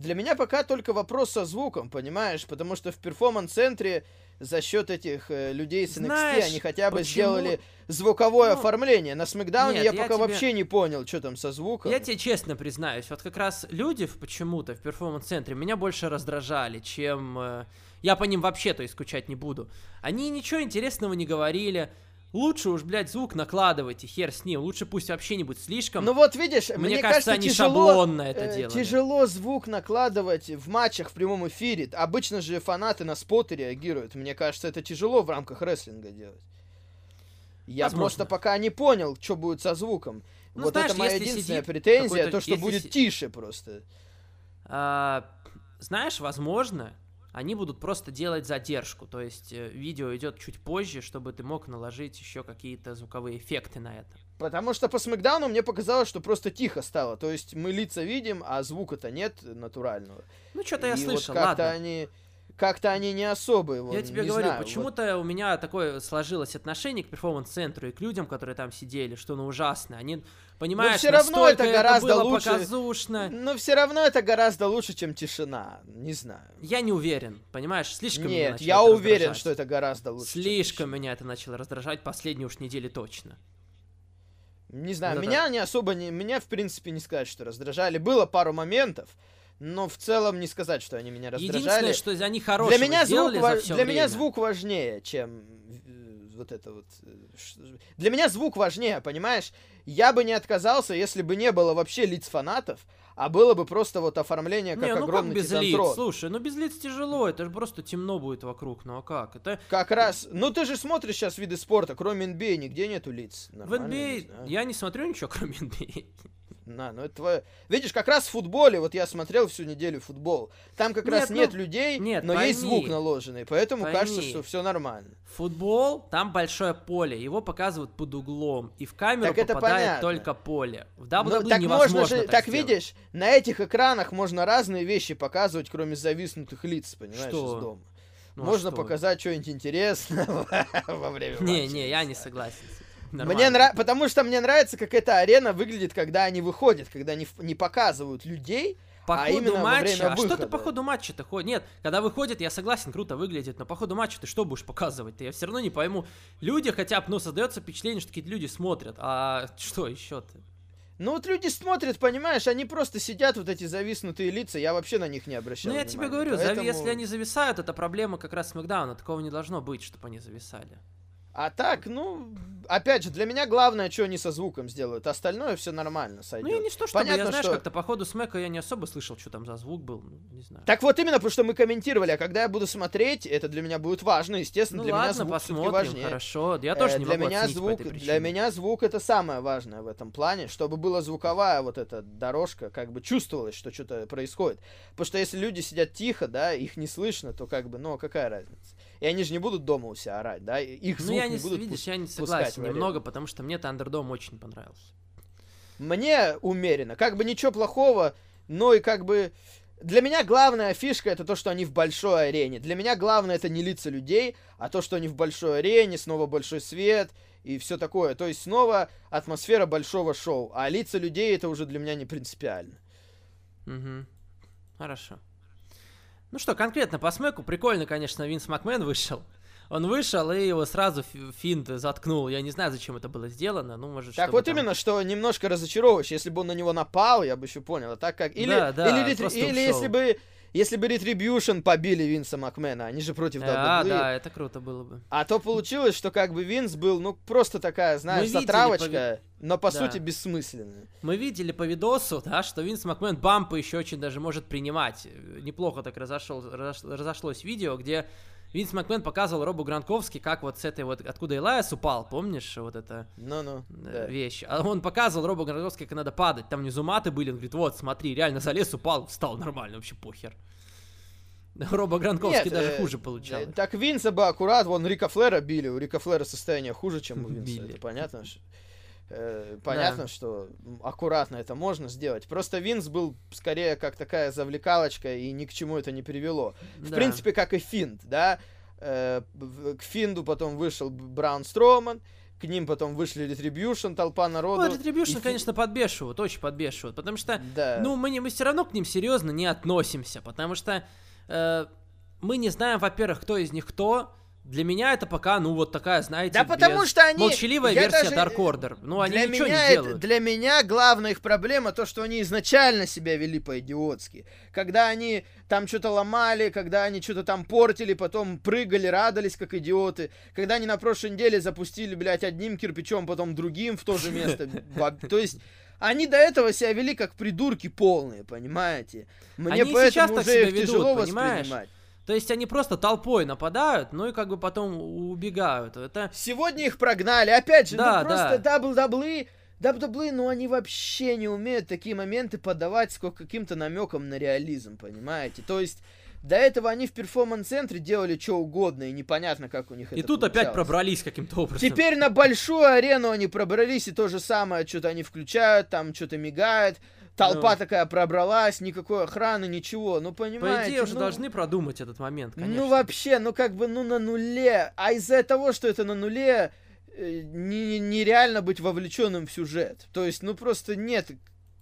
B: Для меня пока только вопрос со звуком, понимаешь? Потому что в перформанс-центре за счет этих э, людей с NXT Знаешь, они хотя бы почему? сделали звуковое ну, оформление. На Смакдауне я, я пока тебе... вообще не понял, что там со звуком.
A: Я тебе честно признаюсь, вот как раз люди почему-то в перформанс-центре меня больше раздражали, чем... Э, я по ним вообще, то есть, скучать не буду. Они ничего интересного не говорили, Лучше уж, блядь, звук накладывайте, хер с ним. Лучше пусть вообще не будет слишком.
B: Ну вот видишь,
A: мне,
B: мне
A: кажется,
B: кажется,
A: они
B: тяжело,
A: шаблонно это э, делают.
B: Тяжело звук накладывать в матчах в прямом эфире. Обычно же фанаты на споты реагируют. Мне кажется, это тяжело в рамках рестлинга делать. Я Возможно. просто пока не понял, что будет со звуком. Ну, вот знаешь, это моя единственная претензия, то, что будет си... тише просто.
A: А, знаешь, возможно, они будут просто делать задержку, то есть э, видео идет чуть позже, чтобы ты мог наложить еще какие-то звуковые эффекты на это.
B: Потому что по смакдауну мне показалось, что просто тихо стало, то есть мы лица видим, а звука-то нет натурального.
A: Ну что-то я слышал,
B: вот как-то
A: ладно.
B: они как-то они не особо его.
A: Я тебе говорю,
B: знаю,
A: почему-то вот... у меня такое сложилось отношение к перформанс-центру и к людям, которые там сидели, что ну ужасно. Они, понимаешь,
B: но все равно это гораздо
A: это было
B: лучше.
A: показушно.
B: Но все равно это гораздо лучше, чем тишина. Не знаю.
A: Я не уверен, понимаешь, слишком
B: Нет, я уверен, раздражать. что это гораздо лучше.
A: Слишком меня это начало раздражать последние уж недели точно.
B: Не знаю, вот меня это... не особо не, меня в принципе не сказать, что раздражали. Было пару моментов, но в целом не сказать, что они меня раздражали.
A: Единственное, что они хорошие
B: для меня звук,
A: все
B: Для
A: время.
B: меня звук важнее, чем э, вот это вот. Э, для меня звук важнее, понимаешь? Я бы не отказался, если бы не было вообще лиц фанатов, а было бы просто вот оформление как не, ну огромный
A: как без лиц? Слушай, ну без лиц тяжело, это же просто темно будет вокруг, ну а как? Это...
B: Как раз, ну ты же смотришь сейчас виды спорта, кроме NBA нигде нету лиц.
A: Нормально, в NBA не я не смотрю ничего, кроме NBA.
B: На, ну это твое... Видишь, как раз в футболе, вот я смотрел всю неделю футбол, там как нет, раз ну, нет людей, нет, но пойми, есть звук наложенный, поэтому пойми. кажется, что все нормально.
A: Футбол, там большое поле, его показывают под углом, и в камеру так попадает только поле. В WWE ну, так можно же,
B: так, так видишь, на этих экранах можно разные вещи показывать, кроме зависнутых лиц, понимаешь, что? из дома. Ну, а можно что? показать что-нибудь интересное во время
A: Не, не, я не согласен
B: Нормально. Мне нравится, потому что мне нравится, как эта арена выглядит, когда они выходят, когда они не показывают людей,
A: по
B: а
A: ходу матча,
B: а
A: что ты по ходу матча-то ходит? Нет, когда выходит, я согласен, круто выглядит, но по ходу матча ты что будешь показывать? -то? Я все равно не пойму. Люди хотя бы, ну, создается впечатление, что какие-то люди смотрят, а что еще-то?
B: Ну вот люди смотрят, понимаешь, они просто сидят, вот эти зависнутые лица, я вообще на них не обращаю
A: Ну я
B: внимания,
A: тебе говорю,
B: поэтому...
A: если они зависают, это проблема как раз Смакдауна, такого не должно быть, чтобы они зависали.
B: А так, ну, опять же, для меня главное, что они со звуком сделают. Остальное все нормально сойдет.
A: Ну, я не что, чтобы Понятно, я, знаешь, что... как-то по ходу смека я не особо слышал, что там за звук был, ну, не знаю.
B: Так вот именно, потому что мы комментировали, а когда я буду смотреть, это для меня будет важно, естественно,
A: ну,
B: для
A: ладно,
B: меня звук
A: посмотрим,
B: важнее.
A: хорошо. Я тоже э, не
B: для
A: могу
B: меня звук, Для меня звук это самое важное в этом плане, чтобы была звуковая вот эта дорожка, как бы чувствовалось, что что-то происходит. Потому что если люди сидят тихо, да, их не слышно, то как бы, ну, какая разница? И они же не будут дома у себя орать, да? Их ну, звук ну,
A: я не,
B: не будут
A: видишь, я не согласен немного, потому что мне Thunderdome очень понравился.
B: Мне умеренно. Как бы ничего плохого, но и как бы... Для меня главная фишка это то, что они в большой арене. Для меня главное это не лица людей, а то, что они в большой арене, снова большой свет и все такое. То есть снова атмосфера большого шоу. А лица людей это уже для меня не принципиально.
A: Угу. Хорошо. Ну что, конкретно по смеку, прикольно, конечно, Винс Макмен вышел. Он вышел и его сразу финт заткнул. Я не знаю, зачем это было сделано. Ну, может,
B: Так вот там... именно, что немножко разочаровывающе. Если бы он на него напал, я бы еще понял. А так как... Или,
A: да, да,
B: или, или, или если бы если бы Retribution побили Винса Макмена, они же против WWE.
A: А, да, это круто было бы.
B: А то получилось, что как бы Винс был, ну, просто такая, знаешь, Мы затравочка, по... но по да. сути бессмысленная.
A: Мы видели по видосу, да, что Винс Макмен бампы еще очень даже может принимать. Неплохо так разошел, разошлось видео, где Винс Макмен показывал Робу Гранковски, как вот с этой вот, откуда Элайас упал, помнишь, вот эта
B: no, no,
A: да. вещь. А он показывал Робу Гранковски, как надо падать, там внизу маты были, он говорит, вот, смотри, реально залез, упал, встал нормально, вообще похер. Роба Гранковский Нет, даже э, хуже получал. Э,
B: так Винса бы аккурат, вон Рика Флера били, у Рика Флера состояние хуже, чем у Винса, били. это понятно. Э, понятно, да. что аккуратно это можно сделать. Просто Винс был скорее как такая завлекалочка, и ни к чему это не привело. Да. В принципе, как и Финт, да. Э, к Финду потом вышел Браун Строман, к ним потом вышли Retribution, толпа народу.
A: Ну, Retribution, и... конечно, подбешивают, очень подбешивают, потому что, да. ну, мы, не, мы все равно к ним серьезно не относимся, потому что э, мы не знаем, во-первых, кто из них кто, для меня это пока, ну, вот такая, знаете,
B: да потому что они...
A: молчаливая я версия даже... Dark Order. Ну, они для ничего меня не делают.
B: Это, для меня главная их проблема то, что они изначально себя вели по-идиотски. Когда они там что-то ломали, когда они что-то там портили, потом прыгали, радовались, как идиоты. Когда они на прошлой неделе запустили, блядь, одним кирпичом, потом другим в то же место. То есть... Они до этого себя вели как придурки полные, понимаете? Мне они поэтому уже их тяжело воспринимать.
A: То есть они просто толпой нападают, ну и как бы потом убегают. Это...
B: Сегодня их прогнали. Опять же, да, ну просто да. дабл-даблы... Дабл-даблы, ну они вообще не умеют такие моменты подавать с каким-то намеком на реализм, понимаете? То есть... До этого они в performance-центре делали что угодно, и непонятно, как у них
A: и
B: это
A: И тут
B: получалось.
A: опять пробрались каким-то образом.
B: Теперь на большую арену они пробрались, и то же самое, что-то они включают, там что-то мигает. Толпа ну, такая пробралась, никакой охраны, ничего. Ну, понимаете.
A: По идее, уже
B: ну,
A: должны продумать этот момент, конечно.
B: Ну, вообще, ну, как бы, ну, на нуле. А из-за того, что это на нуле, э, не, нереально быть вовлеченным в сюжет. То есть, ну, просто нет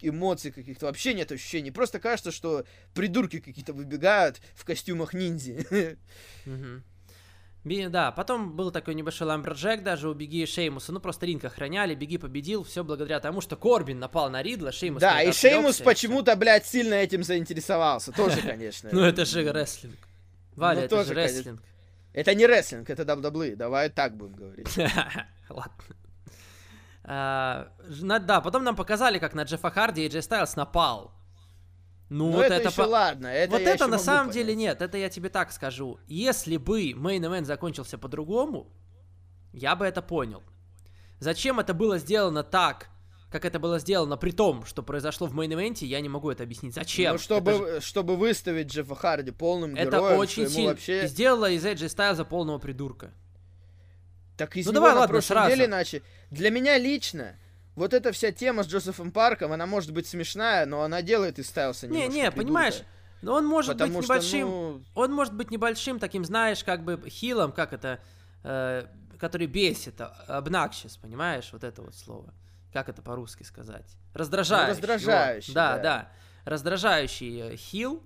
B: эмоций каких-то, вообще нет ощущений. Просто кажется, что придурки какие-то выбегают в костюмах ниндзя.
A: Угу. Би, да, потом был такой небольшой lumberjack даже у Биг И и Шеймуса. Ну, просто ринг охраняли, Биг И победил, все благодаря тому, что Корбин напал на Ридла, Шеймус...
B: Да, и Шеймус почему-то, блядь, сильно этим заинтересовался. Тоже, конечно.
A: Ну, это же рестлинг. Валя, ну, это же рестлинг.
B: Это не рестлинг, это WWE. Давай так будем говорить.
A: Ладно. А, да, потом нам показали, как на Джеффа Харди и Джей Стайлс напал.
B: Ну, Но вот это, это еще по... ладно. Это
A: вот это на самом понять. деле нет, это я тебе так скажу. Если бы Main Event закончился по-другому, я бы это понял. Зачем это было сделано так, как это было сделано, при том, что произошло в main event е, я не могу это объяснить. Зачем? Ну,
B: чтобы, же... чтобы выставить Джеффа Харди полным
A: это
B: героем,
A: очень сильно. Вообще... Сделала из Эй Джей Стайлза полного придурка.
B: Так из ну, него давай, на ладно, прошлом сразу. деле иначе. Для меня лично вот эта вся тема с Джозефом Парком, она может быть смешная, но она делает из Стайлса
A: Не, не, понимаешь, но он может Потому быть небольшим, что, ну... он может быть небольшим таким, знаешь, как бы heel ом, как это, э, который бесит, обнакшис, понимаешь, вот это вот слово. Как это по-русски сказать? Раздражающий. Ну,
B: раздражающий.
A: Вот. Да, да, да. Раздражающий э, хил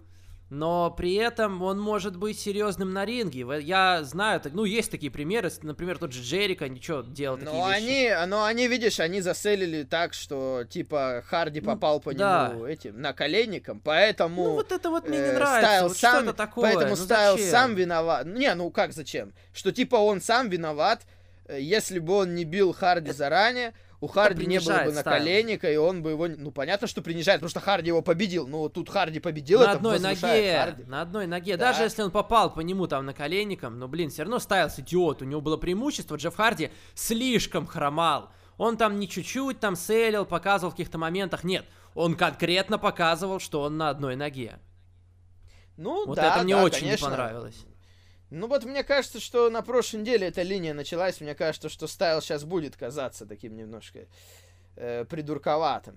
A: но при этом он может быть серьезным на ринге. Я знаю, ну, есть такие примеры, например, тот же Джерика ничего делал такие но
B: вещи. Они, но они, видишь, они заселили так, что, типа, Харди ну, попал по да. нему этим, наколенником, поэтому... Ну,
A: вот это вот мне не э, нравится, вот сам, что это такое?
B: Поэтому
A: ну,
B: Стайл сам виноват. Не, ну как зачем? Что, типа, он сам виноват, э, если бы он не бил Харди заранее, у Харди не было бы наколенника, и он бы его... Ну, понятно, что принижает, потому что Харди его победил. Ну, тут Харди победил,
A: на это одной ноге, Харди. На одной ноге. Да. Даже если он попал по нему там наколенником, ну, блин, все равно ставился идиот. У него было преимущество. Джефф Харди слишком хромал. Он там не чуть-чуть там селил, показывал в каких-то моментах. Нет, он конкретно показывал, что он на одной ноге. Ну, вот да, это мне да, очень конечно. не понравилось.
B: Ну вот мне кажется, что на прошлой неделе эта линия началась. Мне кажется, что Стайл сейчас будет казаться таким немножко э, придурковатым.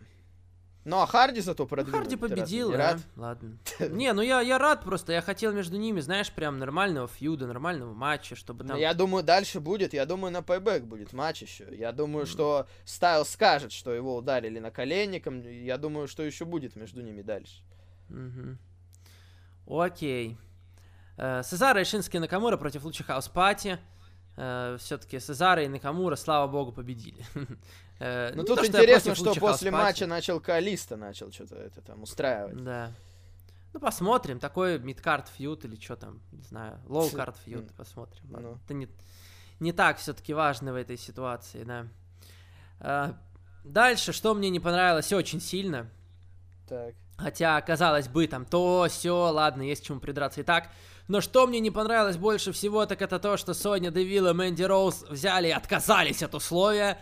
B: Ну а Харди зато продвинул.
A: Харди победил, да? Рад? Ладно. Не, ну я, я рад просто. Я хотел между ними, знаешь, прям нормального фьюда, нормального матча, чтобы там...
B: Я думаю, дальше будет. Я думаю, на пейбэк будет матч еще. Я думаю, mm. что Стайл скажет, что его ударили на коленником. Я думаю, что еще будет между ними дальше.
A: Угу. Окей. Э, Сезаро и Шинске Накамура против Lucha House Party. Э, Все-таки Сезаро и Накамура, слава богу, победили.
B: Э, ну, тут интересно, что после матча начал Калисто, начал что-то это там устраивать.
A: Да. Ну, посмотрим. Такой midcard feud или что там, не знаю, low-card feud, посмотрим. Ну. Это не, не так все-таки важно в этой ситуации, да. Дальше, что мне не понравилось очень сильно.
B: Так.
A: Хотя, казалось бы, там то, все, ладно, есть чему придраться и так. Но что мне не понравилось больше всего, так это то, что Соня Девилл и Мэнди Роуз взяли и отказались от условия,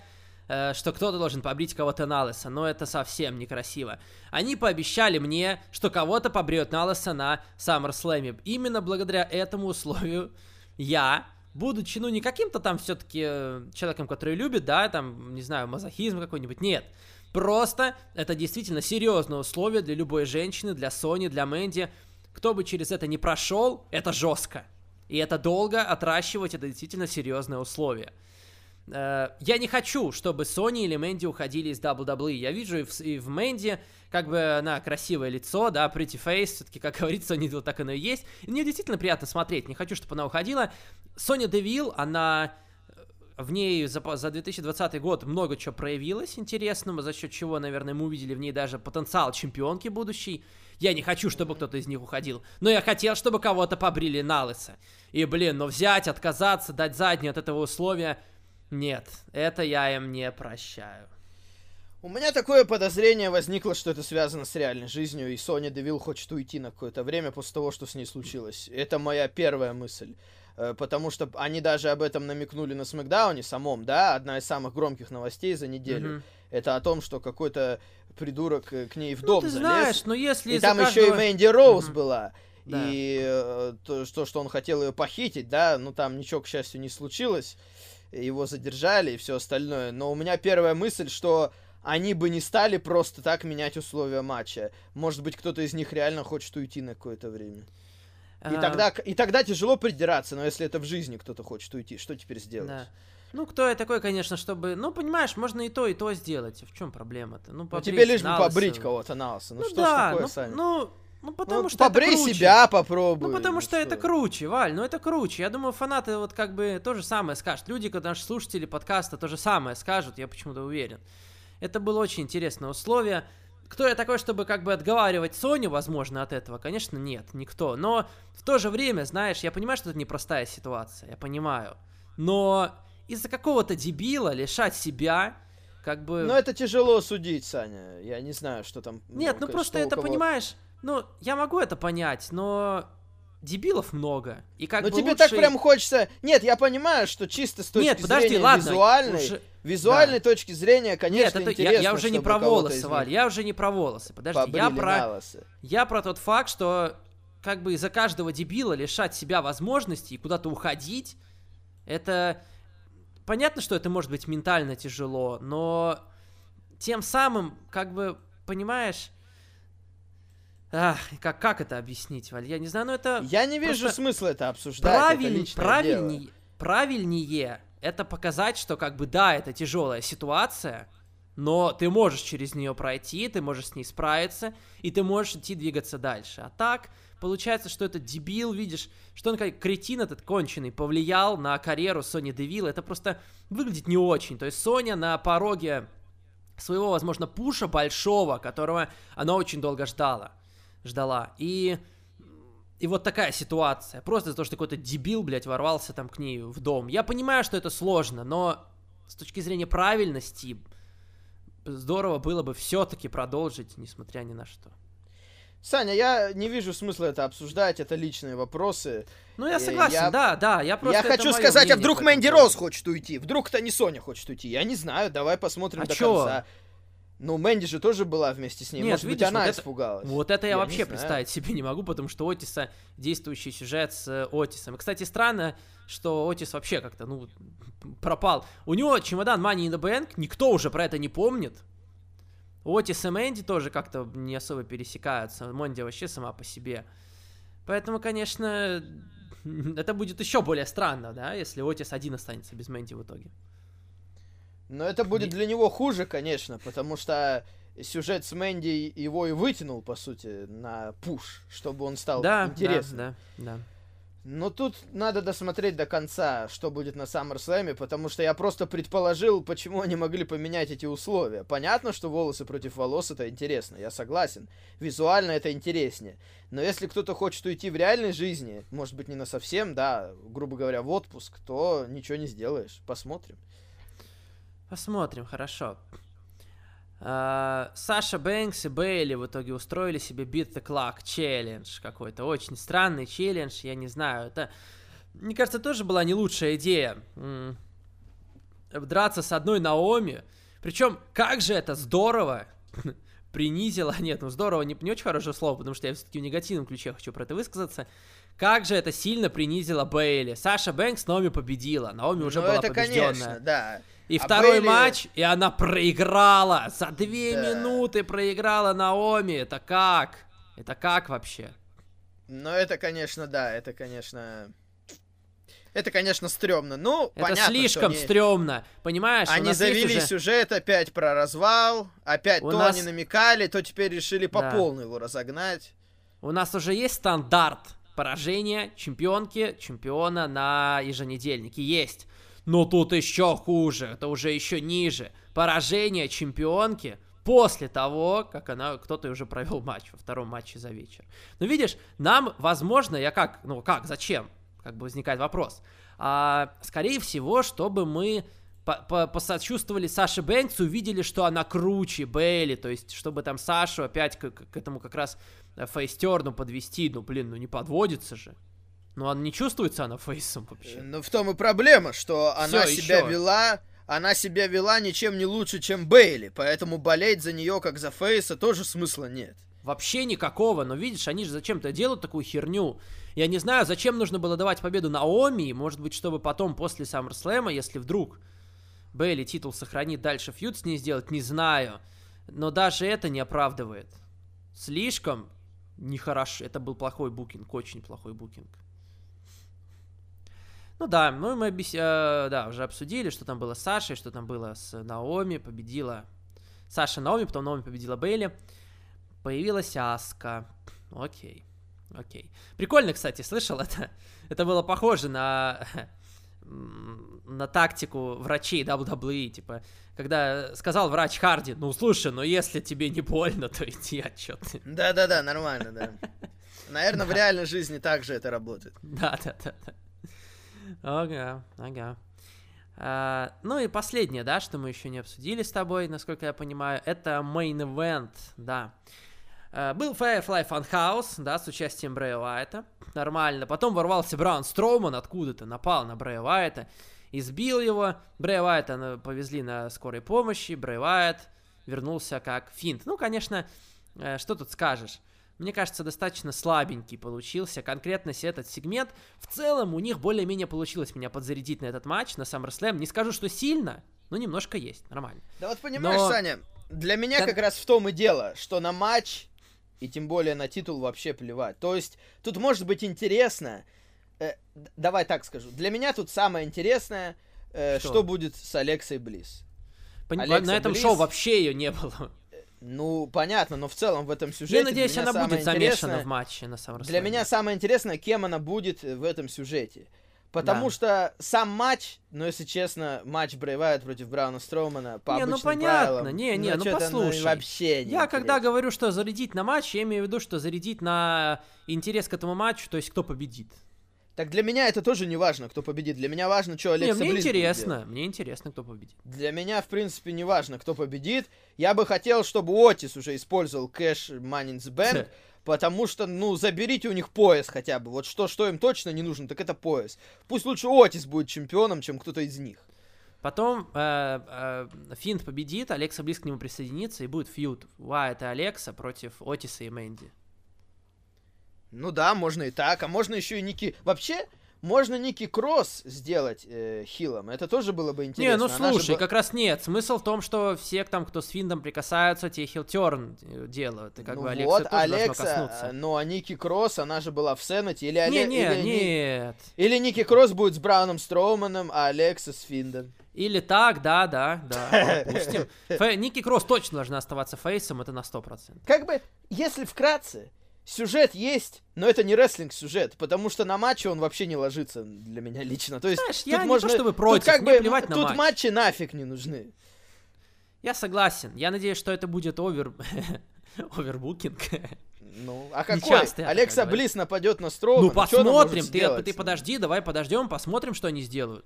A: э, что кто-то должен побрить кого-то Налеса, но это совсем некрасиво. Они пообещали мне, что кого-то побреют Налеса на SummerSlam. Именно благодаря этому условию я, будучи, ну, не каким-то там все-таки э, человеком, который любит, да, там, не знаю, мазохизм какой-нибудь, нет. Просто это действительно серьезное условие для любой женщины, для Сони, для Мэнди, кто бы через это не прошел, это жестко. И это долго отращивать, это действительно серьезное условие. Э, я не хочу, чтобы Сони или Мэнди уходили из WWE. Я вижу и в, Мэнди, как бы она красивое лицо, да, pretty face, все-таки, как говорится, Сони Девилл так оно и есть. И мне действительно приятно смотреть, не хочу, чтобы она уходила. Соня Девилл, она в ней за, за 2020 год много чего проявилось интересного, за счет чего, наверное, мы увидели в ней даже потенциал чемпионки будущей. Я не хочу, чтобы кто-то из них уходил. Но я хотел, чтобы кого-то побрили на лысо. И, блин, ну взять, отказаться, дать заднюю от этого условия... Нет, это я им не прощаю.
B: У меня такое подозрение возникло, что это связано с реальной жизнью, и Соня Девилл хочет уйти на какое-то время после того, что с ней случилось. Это моя первая мысль. Э, потому что они даже об этом намекнули на Смакдауне самом, да, одна из самых громких новостей за неделю. Mm-hmm. Это о том, что какой-то придурок э, к ней в ну, дом ты залез. знаешь,
A: но если
B: И там каждого... еще и Мэнди Роуз mm-hmm. была. Да. И э, то, что, что он хотел ее похитить, да, ну там ничего, к счастью, не случилось. Его задержали и все остальное. Но у меня первая мысль, что они бы не стали просто так менять условия матча. Может быть, кто-то из них реально хочет уйти на какое-то время. И, а... тогда, и тогда тяжело придираться, но если это в жизни кто-то хочет уйти, что теперь сделать? Да.
A: Ну, кто я такой, конечно, чтобы... Ну, понимаешь, можно и то, и то сделать. В чем проблема-то?
B: Ну, ну тебе лишь бы побрить кого-то на лысо. Ну, ну что да, ж такое,
A: ну,
B: Саня?
A: Ну, ну, потому
B: ну,
A: что
B: побрей это круче. себя, попробуй.
A: Ну, потому что, что это круче, Валь, ну это круче. Я думаю, фанаты вот как бы то же самое скажут. Люди, когда наши слушатели подкаста, то же самое скажут, я почему-то уверен. Это было очень интересное условие. Кто я такой, чтобы как бы отговаривать Соню, возможно, от этого? Конечно, нет, никто. Но в то же время, знаешь, я понимаю, что это непростая ситуация, я понимаю. Но из-за какого-то дебила лишать себя, как бы...
B: Ну, это тяжело судить, Саня. Я не знаю, что там...
A: Нет, ну, ну просто это, понимаешь... Ну, я могу это понять, но дебилов много. И как
B: Но
A: бы
B: тебе
A: лучше...
B: так прям хочется... Нет, я понимаю, что чисто с точки Нет, подожди, зрения ладно, визуальной, уже... визуальной да. точки зрения, конечно, Нет, это
A: я, я уже не про волосы, Валь, я уже не про волосы. Подожди, я про... Я про тот факт, что как бы из-за каждого дебила лишать себя возможности и куда-то уходить, это понятно, что это может быть ментально тяжело, но тем самым, как бы, понимаешь, Ах, как, как это объяснить, Валь? Я не знаю, но это...
B: Я не вижу смысла это обсуждать,
A: правиль, это правильнее, дело. правильнее это показать, что как бы да, это тяжелая ситуация, но ты можешь через нее пройти, ты можешь с ней справиться, и ты можешь идти двигаться дальше. А так, получается, что этот дебил, видишь, что он как кретин этот конченый повлиял на карьеру Сони Девилла. Это просто выглядит не очень. То есть Соня на пороге своего, возможно, пуша большого, которого она очень долго ждала. Ждала. И И вот такая ситуация. Просто из-за того, что какой-то дебил, блядь, ворвался там к ней в дом. Я понимаю, что это сложно, но с точки зрения правильности здорово было бы все-таки продолжить, несмотря ни на что.
B: Саня, я не вижу смысла это обсуждать, это личные вопросы.
A: Ну, я согласен, я... да, да, я просто...
B: Я хочу сказать, а вдруг Мэнди Роуз хочет уйти? Вдруг это не Соня хочет уйти? Я не знаю, давай посмотрим а до чё? конца. Ну, Мэнди же тоже была вместе с ней. Нет, Может видишь, быть, она вот испугалась.
A: Это, вот это я, я вообще представить себе не могу, потому что Отиса действующий сюжет с э, Отисом. И, кстати, странно, что Отис вообще как-то, ну, пропал. У него чемодан Money in the Bank, никто уже про это не помнит. Отис и Мэнди тоже как-то не особо пересекаются. Мэнди вообще сама по себе. Поэтому, конечно, это будет еще более странно, да, если Отис один останется без Мэнди в итоге.
B: Но это будет для него хуже, конечно, потому что сюжет с Мэнди его и вытянул, по сути, на пуш, чтобы он стал да, интересным.
A: Да, да, да.
B: Но тут надо досмотреть до конца, что будет на SummerSlam, потому что я просто предположил, почему они могли поменять эти условия. Понятно, что волосы против волос это интересно, я согласен. Визуально это интереснее. Но если кто-то хочет уйти в реальной жизни, может быть не на совсем, да, грубо говоря, в отпуск, то ничего не сделаешь. Посмотрим.
A: Посмотрим, хорошо. Uh, Саша Бэнкс и Бейли в итоге устроили себе Beat the Clock челлендж какой-то. Очень странный челлендж, я не знаю. Это, мне кажется, тоже была не лучшая идея. Драться с одной Наоми. Причем, как же это здорово принизило. Нет, ну здорово, не, не очень хорошее слово, потому что я все-таки в негативном ключе хочу про это высказаться. Как же это сильно принизило Бейли. Саша Бэнкс Наоми победила. Наоми уже ну, была это, побежденная. конечно,
B: да.
A: И а второй Бейли... матч, и она проиграла. За две да. минуты проиграла Наоми. Это как? Это как вообще?
B: Ну, это, конечно, да, это, конечно... Это, конечно, стрёмно. Ну,
A: это
B: понятно,
A: слишком
B: они...
A: стрёмно, понимаешь?
B: Они завели уже... сюжет опять про развал, опять У то нас... они намекали, то теперь решили по да. полной его разогнать.
A: У нас уже есть стандарт поражения чемпионки, чемпиона на еженедельнике. Есть. Но тут еще хуже, это уже еще ниже. Поражение чемпионки после того, как она, кто-то уже провел матч во втором матче за вечер. Но видишь, нам, возможно, я как, ну как, зачем? Как бы возникает вопрос. А, скорее всего, чтобы мы посочувствовали Саше Бэнкс, увидели, что она круче Бейли, то есть, чтобы там Сашу опять к, к этому как раз фейстерну подвести, ну, блин, ну не подводится же. Ну, она не чувствуется она фейсом вообще.
B: Ну, в том и проблема, что она Всё, себя еще. вела... Она себя вела ничем не лучше, чем Бейли, поэтому болеть за нее как за фейса тоже смысла нет.
A: Вообще никакого, но видишь, они же зачем-то делают такую херню. Я не знаю, зачем нужно было давать победу Наоми, может быть, чтобы потом после SummerSlam, если вдруг Бейли титул сохранит, дальше фьюд с ней сделать, не знаю. Но даже это не оправдывает. Слишком нехорошо. Это был плохой букинг, очень плохой букинг. Ну да, ну мы объяс... э, да, уже обсудили, что там было с Сашей, что там было с Наоми, победила Саша Наоми, потом Наоми победила Бейли. Появилась Аска. Окей, окей. Прикольно, кстати, слышал это? Это было похоже на на тактику врачей WWE, типа, когда сказал врач Харди, ну слушай, ну если тебе не больно, то иди, а чё ты?
B: Да-да-да, нормально, да. Наверное, в реальной жизни также это работает.
A: Да-да-да. Ага, ага. А, ну и последнее, да, что мы еще не обсудили с тобой, насколько я понимаю, это main event, да. А, был Firefly Funhouse, да, с участием Брэя Уайта, нормально. Потом ворвался Браун Строуман откуда-то, напал на Брэя Уайта, избил его. Брэя Уайта повезли на скорой помощи, Брэй Уайт вернулся как финт. Ну, конечно, э, что тут скажешь мне кажется, достаточно слабенький получился. Конкретно этот сегмент. В целом у них более-менее получилось меня подзарядить на этот матч, на SummerSlam. Не скажу, что сильно, но немножко есть. Нормально.
B: Да вот понимаешь, но... Саня, для меня как раз в том и дело, что на матч и тем более на титул вообще плевать. То есть тут может быть интересно. Э, давай так скажу. Для меня тут самое интересное, э, что? что будет с Алексой Близ.
A: Пон... на этом Близ... шоу вообще ее не было.
B: Ну, понятно, но в целом в этом сюжете...
A: Я надеюсь, она будет замешана в матче на
B: SummerSlam. Для меня самое интересное, кем она будет в этом сюжете. Потому да. что сам матч, ну, если честно, матч Брейвайт против Брауна Строумана по
A: Не, ну понятно, правилам, не, не, ну, ну послушай. Ну,
B: вообще
A: не Я интересно. когда говорю, что зарядить на матч, я имею в виду, что зарядить на интерес к этому матчу, то есть кто победит.
B: Так для меня это тоже не важно, кто победит. Для меня важно, что Алекса
A: не, мне
B: Близ
A: интересно, мне интересно, кто победит.
B: Для меня, в принципе, не важно, кто победит. Я бы хотел, чтобы Отис уже использовал кэш Маннинс Бэнк, потому что, ну, заберите у них пояс хотя бы. Вот что, что им точно не нужно, так это пояс. Пусть лучше Отис будет чемпионом, чем кто-то из них.
A: Потом э, э, Финт победит, Алекса Близ к нему присоединится, и будет фьюд Уайт и Алекса против Отиса и Мэнди.
B: Ну да, можно и так, а можно еще и Ники... Вообще, можно Ники Кросс сделать э, хилом, это тоже было бы интересно.
A: Не, ну слушай, же... как раз нет. Смысл в том, что все там, кто с Финдом прикасаются, те хилтерн э, делают. И как
B: ну
A: бы
B: Алекса вот, Алекса, ну а Ники Кросс, она же была в Сенате, или
A: не,
B: не, или,
A: нет.
B: Или Ники Кросс будет с Брауном Строуманом, а Алекса с Финдом.
A: Или так, да, да, да, допустим. Ники Кросс точно должна оставаться фейсом, это на 100%.
B: Как бы, если вкратце, сюжет есть, но это не рестлинг-сюжет, потому что на матче он вообще не ложится для меня лично. То есть,
A: Знаешь,
B: тут
A: я
B: можно...
A: не то, чтобы против,
B: тут как бы,
A: плевать
B: на
A: тут
B: матч. матчи нафиг не нужны.
A: Я согласен. Я надеюсь, что это будет овер... овербукинг.
B: Ну, а какой? Алекса Близ нападет на Строуна.
A: Ну, посмотрим. Ты, ты подожди, давай подождем, посмотрим, что они сделают.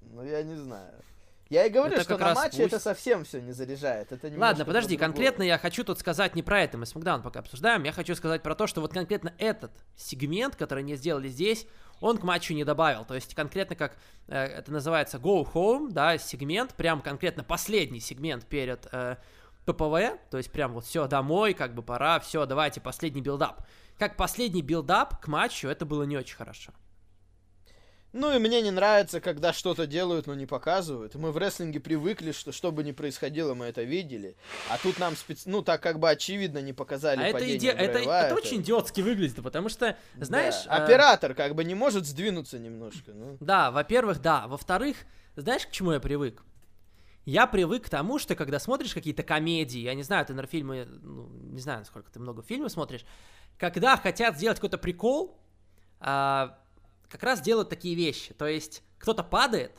B: Ну, я не знаю. Я и говорю, это что на матче пусть... это совсем все не заряжает. Это
A: Ладно, подожди, конкретно я хочу тут сказать не про это, мы Смакдаун пока обсуждаем, я хочу сказать про то, что вот конкретно этот сегмент, который они сделали здесь, он к матчу не добавил. То есть конкретно как э, это называется Go Home, да, сегмент, прям конкретно последний сегмент перед э, PPV, то есть прям вот все, домой, как бы пора, все, давайте последний build-up. Как последний build-up к матчу, это было не очень хорошо.
B: Ну и мне не нравится, когда что-то делают, но не показывают. Мы в рестлинге привыкли, что что бы ни происходило, мы это видели. А тут нам специ... ну так как бы очевидно не показали а
A: это, иде... это, это, это очень идиотски выглядит, потому что, знаешь...
B: Да. Э... Оператор как бы не может сдвинуться немножко. Ну.
A: Да, во-первых, да. Во-вторых, знаешь, к чему я привык? Я привык к тому, что когда смотришь какие-то комедии, я не знаю, ты, на фильмы, ну, не знаю, насколько ты много фильмов смотришь, когда хотят сделать какой-то прикол, а, как раз делают такие вещи. То есть кто-то падает,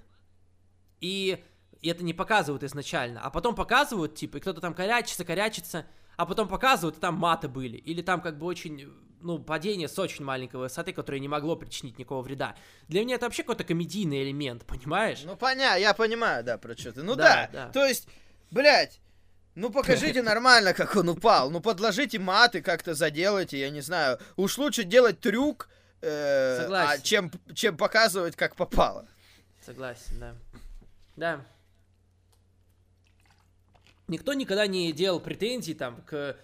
A: и, это не показывают изначально, а потом показывают, типа, и кто-то там корячится, корячится, а потом показывают, и там маты были. Или там как бы очень, ну, падение с очень маленькой высоты, которое не могло причинить никакого вреда. Для меня это вообще какой-то комедийный элемент, понимаешь?
B: Ну, понятно, я понимаю, да, про что ты. Ну да, да, да. то есть, блядь, ну покажите нормально, как он упал. Ну подложите маты, как-то заделайте, я не знаю. Уж лучше делать трюк, э, а чем, чем показывать, как попало.
A: Согласен, да. Да. Никто никогда не делал претензий там к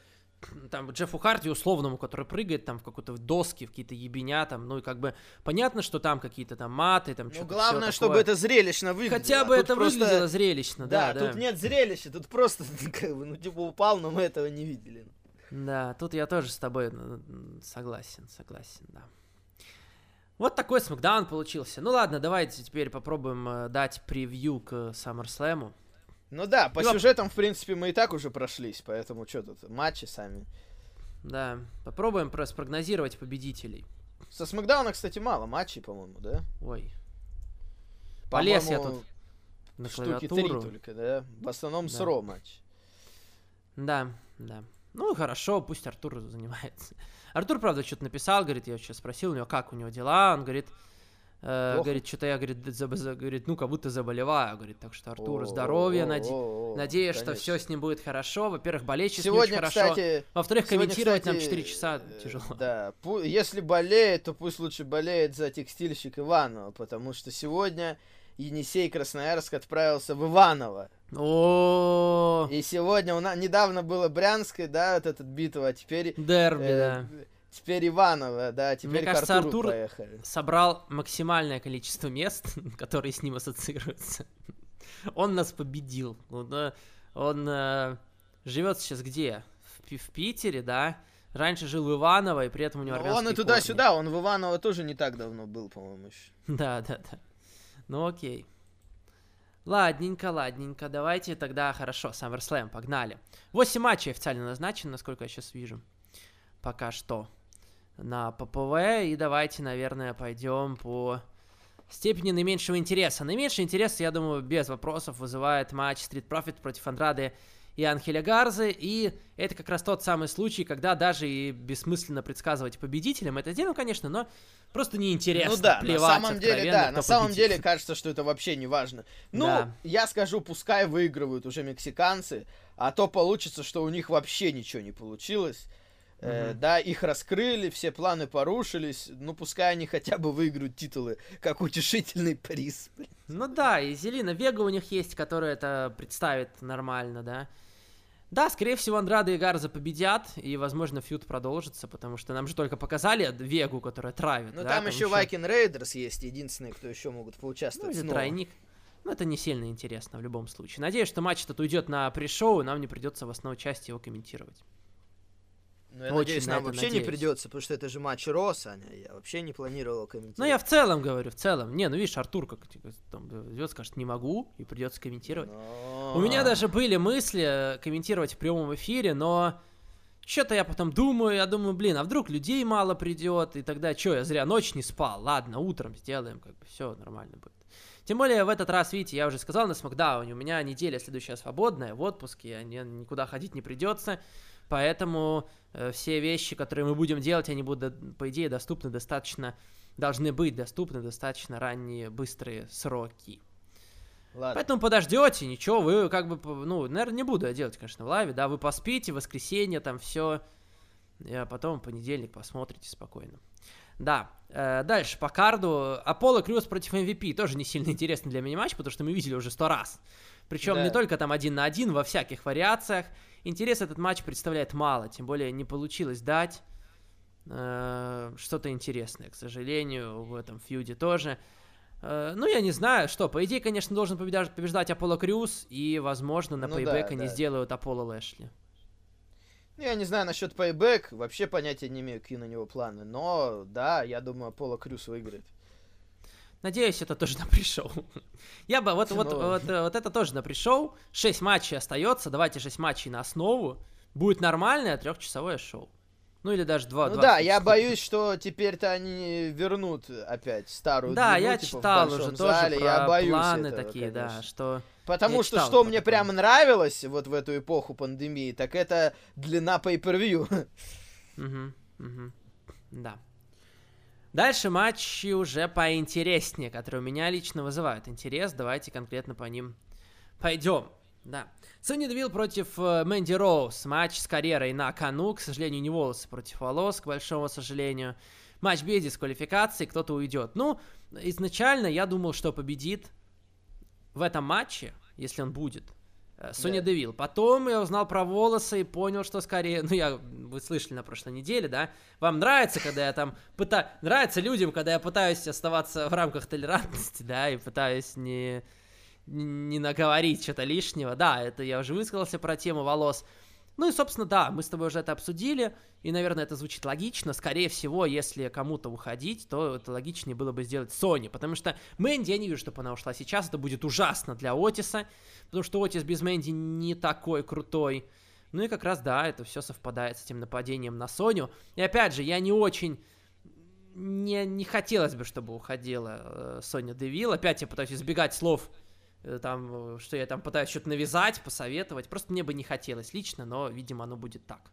A: там Джеффу Харди условному, который прыгает там в какой-то доске, в какие-то ебеня там, ну и как бы понятно, что там какие-то там маты, там
B: ну,
A: что-то
B: главное, чтобы это зрелищно выглядело.
A: Хотя бы а это просто... выглядело зрелищно, да,
B: да. тут нет зрелища, тут просто как бы, ну типа упал, но мы этого не видели.
A: Да, тут я тоже с тобой ну, согласен, согласен, да. Вот такой смакдаун получился. Ну ладно, давайте теперь попробуем э, дать превью к SummerSlam.
B: Ну да, по ну, сюжетам, в принципе, мы и так уже прошлись, поэтому что тут, матчи сами.
A: Да, попробуем просто спрогнозировать победителей.
B: Со Смакдауна, кстати, мало матчей, по-моему, да?
A: Ой. Полез я тут
B: на штуки три только, да? В основном да. с матч.
A: Да, да. Ну, хорошо, пусть Артур занимается. Артур, правда, что-то написал, говорит, я сейчас спросил у него, как у него дела, он говорит, э, говорит, что-то я, говорит, заб, говорит, ну, как будто заболеваю, говорит, так что Артур, здоровья, наде... надеюсь, что все с ним будет хорошо, во-первых, болеть сейчас сегодня, не очень кстати, хорошо, во-вторых, комментировать кстати, нам 4 часа э, тяжело.
B: Да, если болеет, то пусть лучше болеет за текстильщик Иванова, потому что сегодня Енисей Красноярск отправился в Иваново.
A: О.
B: И сегодня у нас недавно было Брянское, да, вот этот битва, а теперь...
A: Дерби, э, да.
B: Теперь Иваново, да, теперь Мне кажется, Артур поехали.
A: собрал максимальное количество мест, которые с ним ассоциируются. Он нас победил. Он, э, он э, живет сейчас где? В, в Питере, да? Раньше жил в Иваново, и при этом у него
B: Он и туда-сюда, он в Иваново тоже не так давно был, по-моему, еще.
A: Да, да, да. Ну окей. Ладненько, ладненько. Давайте тогда, хорошо, SummerSlam, погнали. 8 матчей официально назначено, насколько я сейчас вижу. Пока что. На ППВ. И давайте, наверное, пойдем по степени наименьшего интереса. Наименьший интерес, я думаю, без вопросов вызывает матч Street Profit против Андрады и Анхеля Гарзы, и это как раз тот самый случай, когда даже и бессмысленно предсказывать победителям это дело, конечно, но просто неинтересно.
B: Ну да, на самом деле, да, на самом деле кажется, что это вообще не важно. Ну, да. я скажу, пускай выигрывают уже мексиканцы, а то получится, что у них вообще ничего не получилось. Э, да, их раскрыли, все планы порушились. Ну, пускай они хотя бы выиграют титулы, как утешительный приз.
A: Ну да, и Зелина Вега у них есть, которая это представит нормально, да. Да, скорее всего, Андраде и Гарза победят, и, возможно, feud продолжится, потому что нам же только показали Вегу, которая травит.
B: Ну,
A: да?
B: там, там еще Viking Raiders есть, единственные, кто еще могут поучаствовать. Ну,
A: это тройник. Ну, это не сильно интересно в любом случае. Надеюсь, что матч этот уйдет на pre-show, и нам не придется в основной части его комментировать.
B: Ну, я Очень надеюсь, нам вообще надеюсь. не придется, потому что это же матч Raw, Саня. Я вообще не планировал комментировать.
A: Ну, я в целом говорю, в целом. Не, ну видишь, Артур как типа, там идет, скажет, не могу, и придется комментировать. Но... У меня даже были мысли комментировать в прямом эфире, но что-то я потом думаю, я думаю, блин, а вдруг людей мало придет, и тогда что, я зря ночь не спал. Ладно, утром сделаем, как бы все нормально будет. Тем более в этот раз, видите, я уже сказал на Смакдауне, у меня неделя следующая свободная, в отпуске, я никуда ходить не придется. Поэтому э, все вещи, которые мы будем делать, они будут, по идее, доступны достаточно, должны быть доступны достаточно ранние, быстрые сроки. Ладно. Поэтому подождете, ничего, вы как бы, ну, наверное, не буду я делать, конечно, в лайве, да, вы поспите, воскресенье, там все, а потом в понедельник посмотрите спокойно. Да, э, дальше по карду. Аполло Крюс против MVP. Тоже не сильно интересный для меня матч, потому что мы видели уже сто раз. Причем да. не только там один на один, во всяких вариациях. Интерес этот матч представляет мало, тем более не получилось дать э, что-то интересное, к сожалению, в этом фьюде тоже. Э, ну, я не знаю, что, по идее, конечно, должен побеждать, побеждать Аполло Крюс, и, возможно, на ну, Payback да, они да. сделают Аполло Лэшли.
B: Ну, я не знаю насчет Payback, вообще понятия не имею, какие на него планы, но, да, я думаю, Аполло Крюс выиграет.
A: Надеюсь, это тоже на pre-show. Я бы, вот, вот, вот, вот это тоже на pre-show. Шесть матчей остается, давайте шесть матчей на основу. Будет нормальное трехчасовое шоу. Ну или даже два.
B: Ну да, я боюсь, что теперь-то они вернут опять старую.
A: Да, длину, я типа, читал уже тоже зале. про я боюсь планы этого, такие, конечно. да, что.
B: Потому что что мне прям нравилось вот в эту эпоху пандемии, так это длина pay-per-view.
A: Угу, угу. Да. Дальше матчи уже поинтереснее, которые у меня лично вызывают интерес. Давайте конкретно по ним пойдем. Да. Сони Девилл против э, Мэнди Роуз. Матч с карьерой на кону. К сожалению, не волосы против волос, к большому сожалению. Матч без дисквалификации, кто-то уйдет. Ну, изначально я думал, что победит в этом матче, если он будет, Соня да. Девил. Потом я узнал про волосы и понял, что скорее, ну я, вы слышали на прошлой неделе, да? Вам нравится, когда я там пытаюсь, нравится людям, когда я пытаюсь оставаться в рамках толерантности, да, и пытаюсь не, не наговорить что-то лишнего. Да, это я уже высказался про тему волос. Ну и, собственно, да, мы с тобой уже это обсудили, и, наверное, это звучит логично. Скорее всего, если кому-то уходить, то это логичнее было бы сделать Sony, потому что Мэнди, я не вижу, чтобы она ушла сейчас, это будет ужасно для Отиса, потому что Отис без Мэнди не такой крутой. Ну и как раз, да, это все совпадает с этим нападением на Соню. И опять же, я не очень... Не, не хотелось бы, чтобы уходила э, Соня Девил. Опять я пытаюсь избегать слов там, что я там пытаюсь что-то навязать, посоветовать. Просто мне бы не хотелось лично, но, видимо, оно будет так.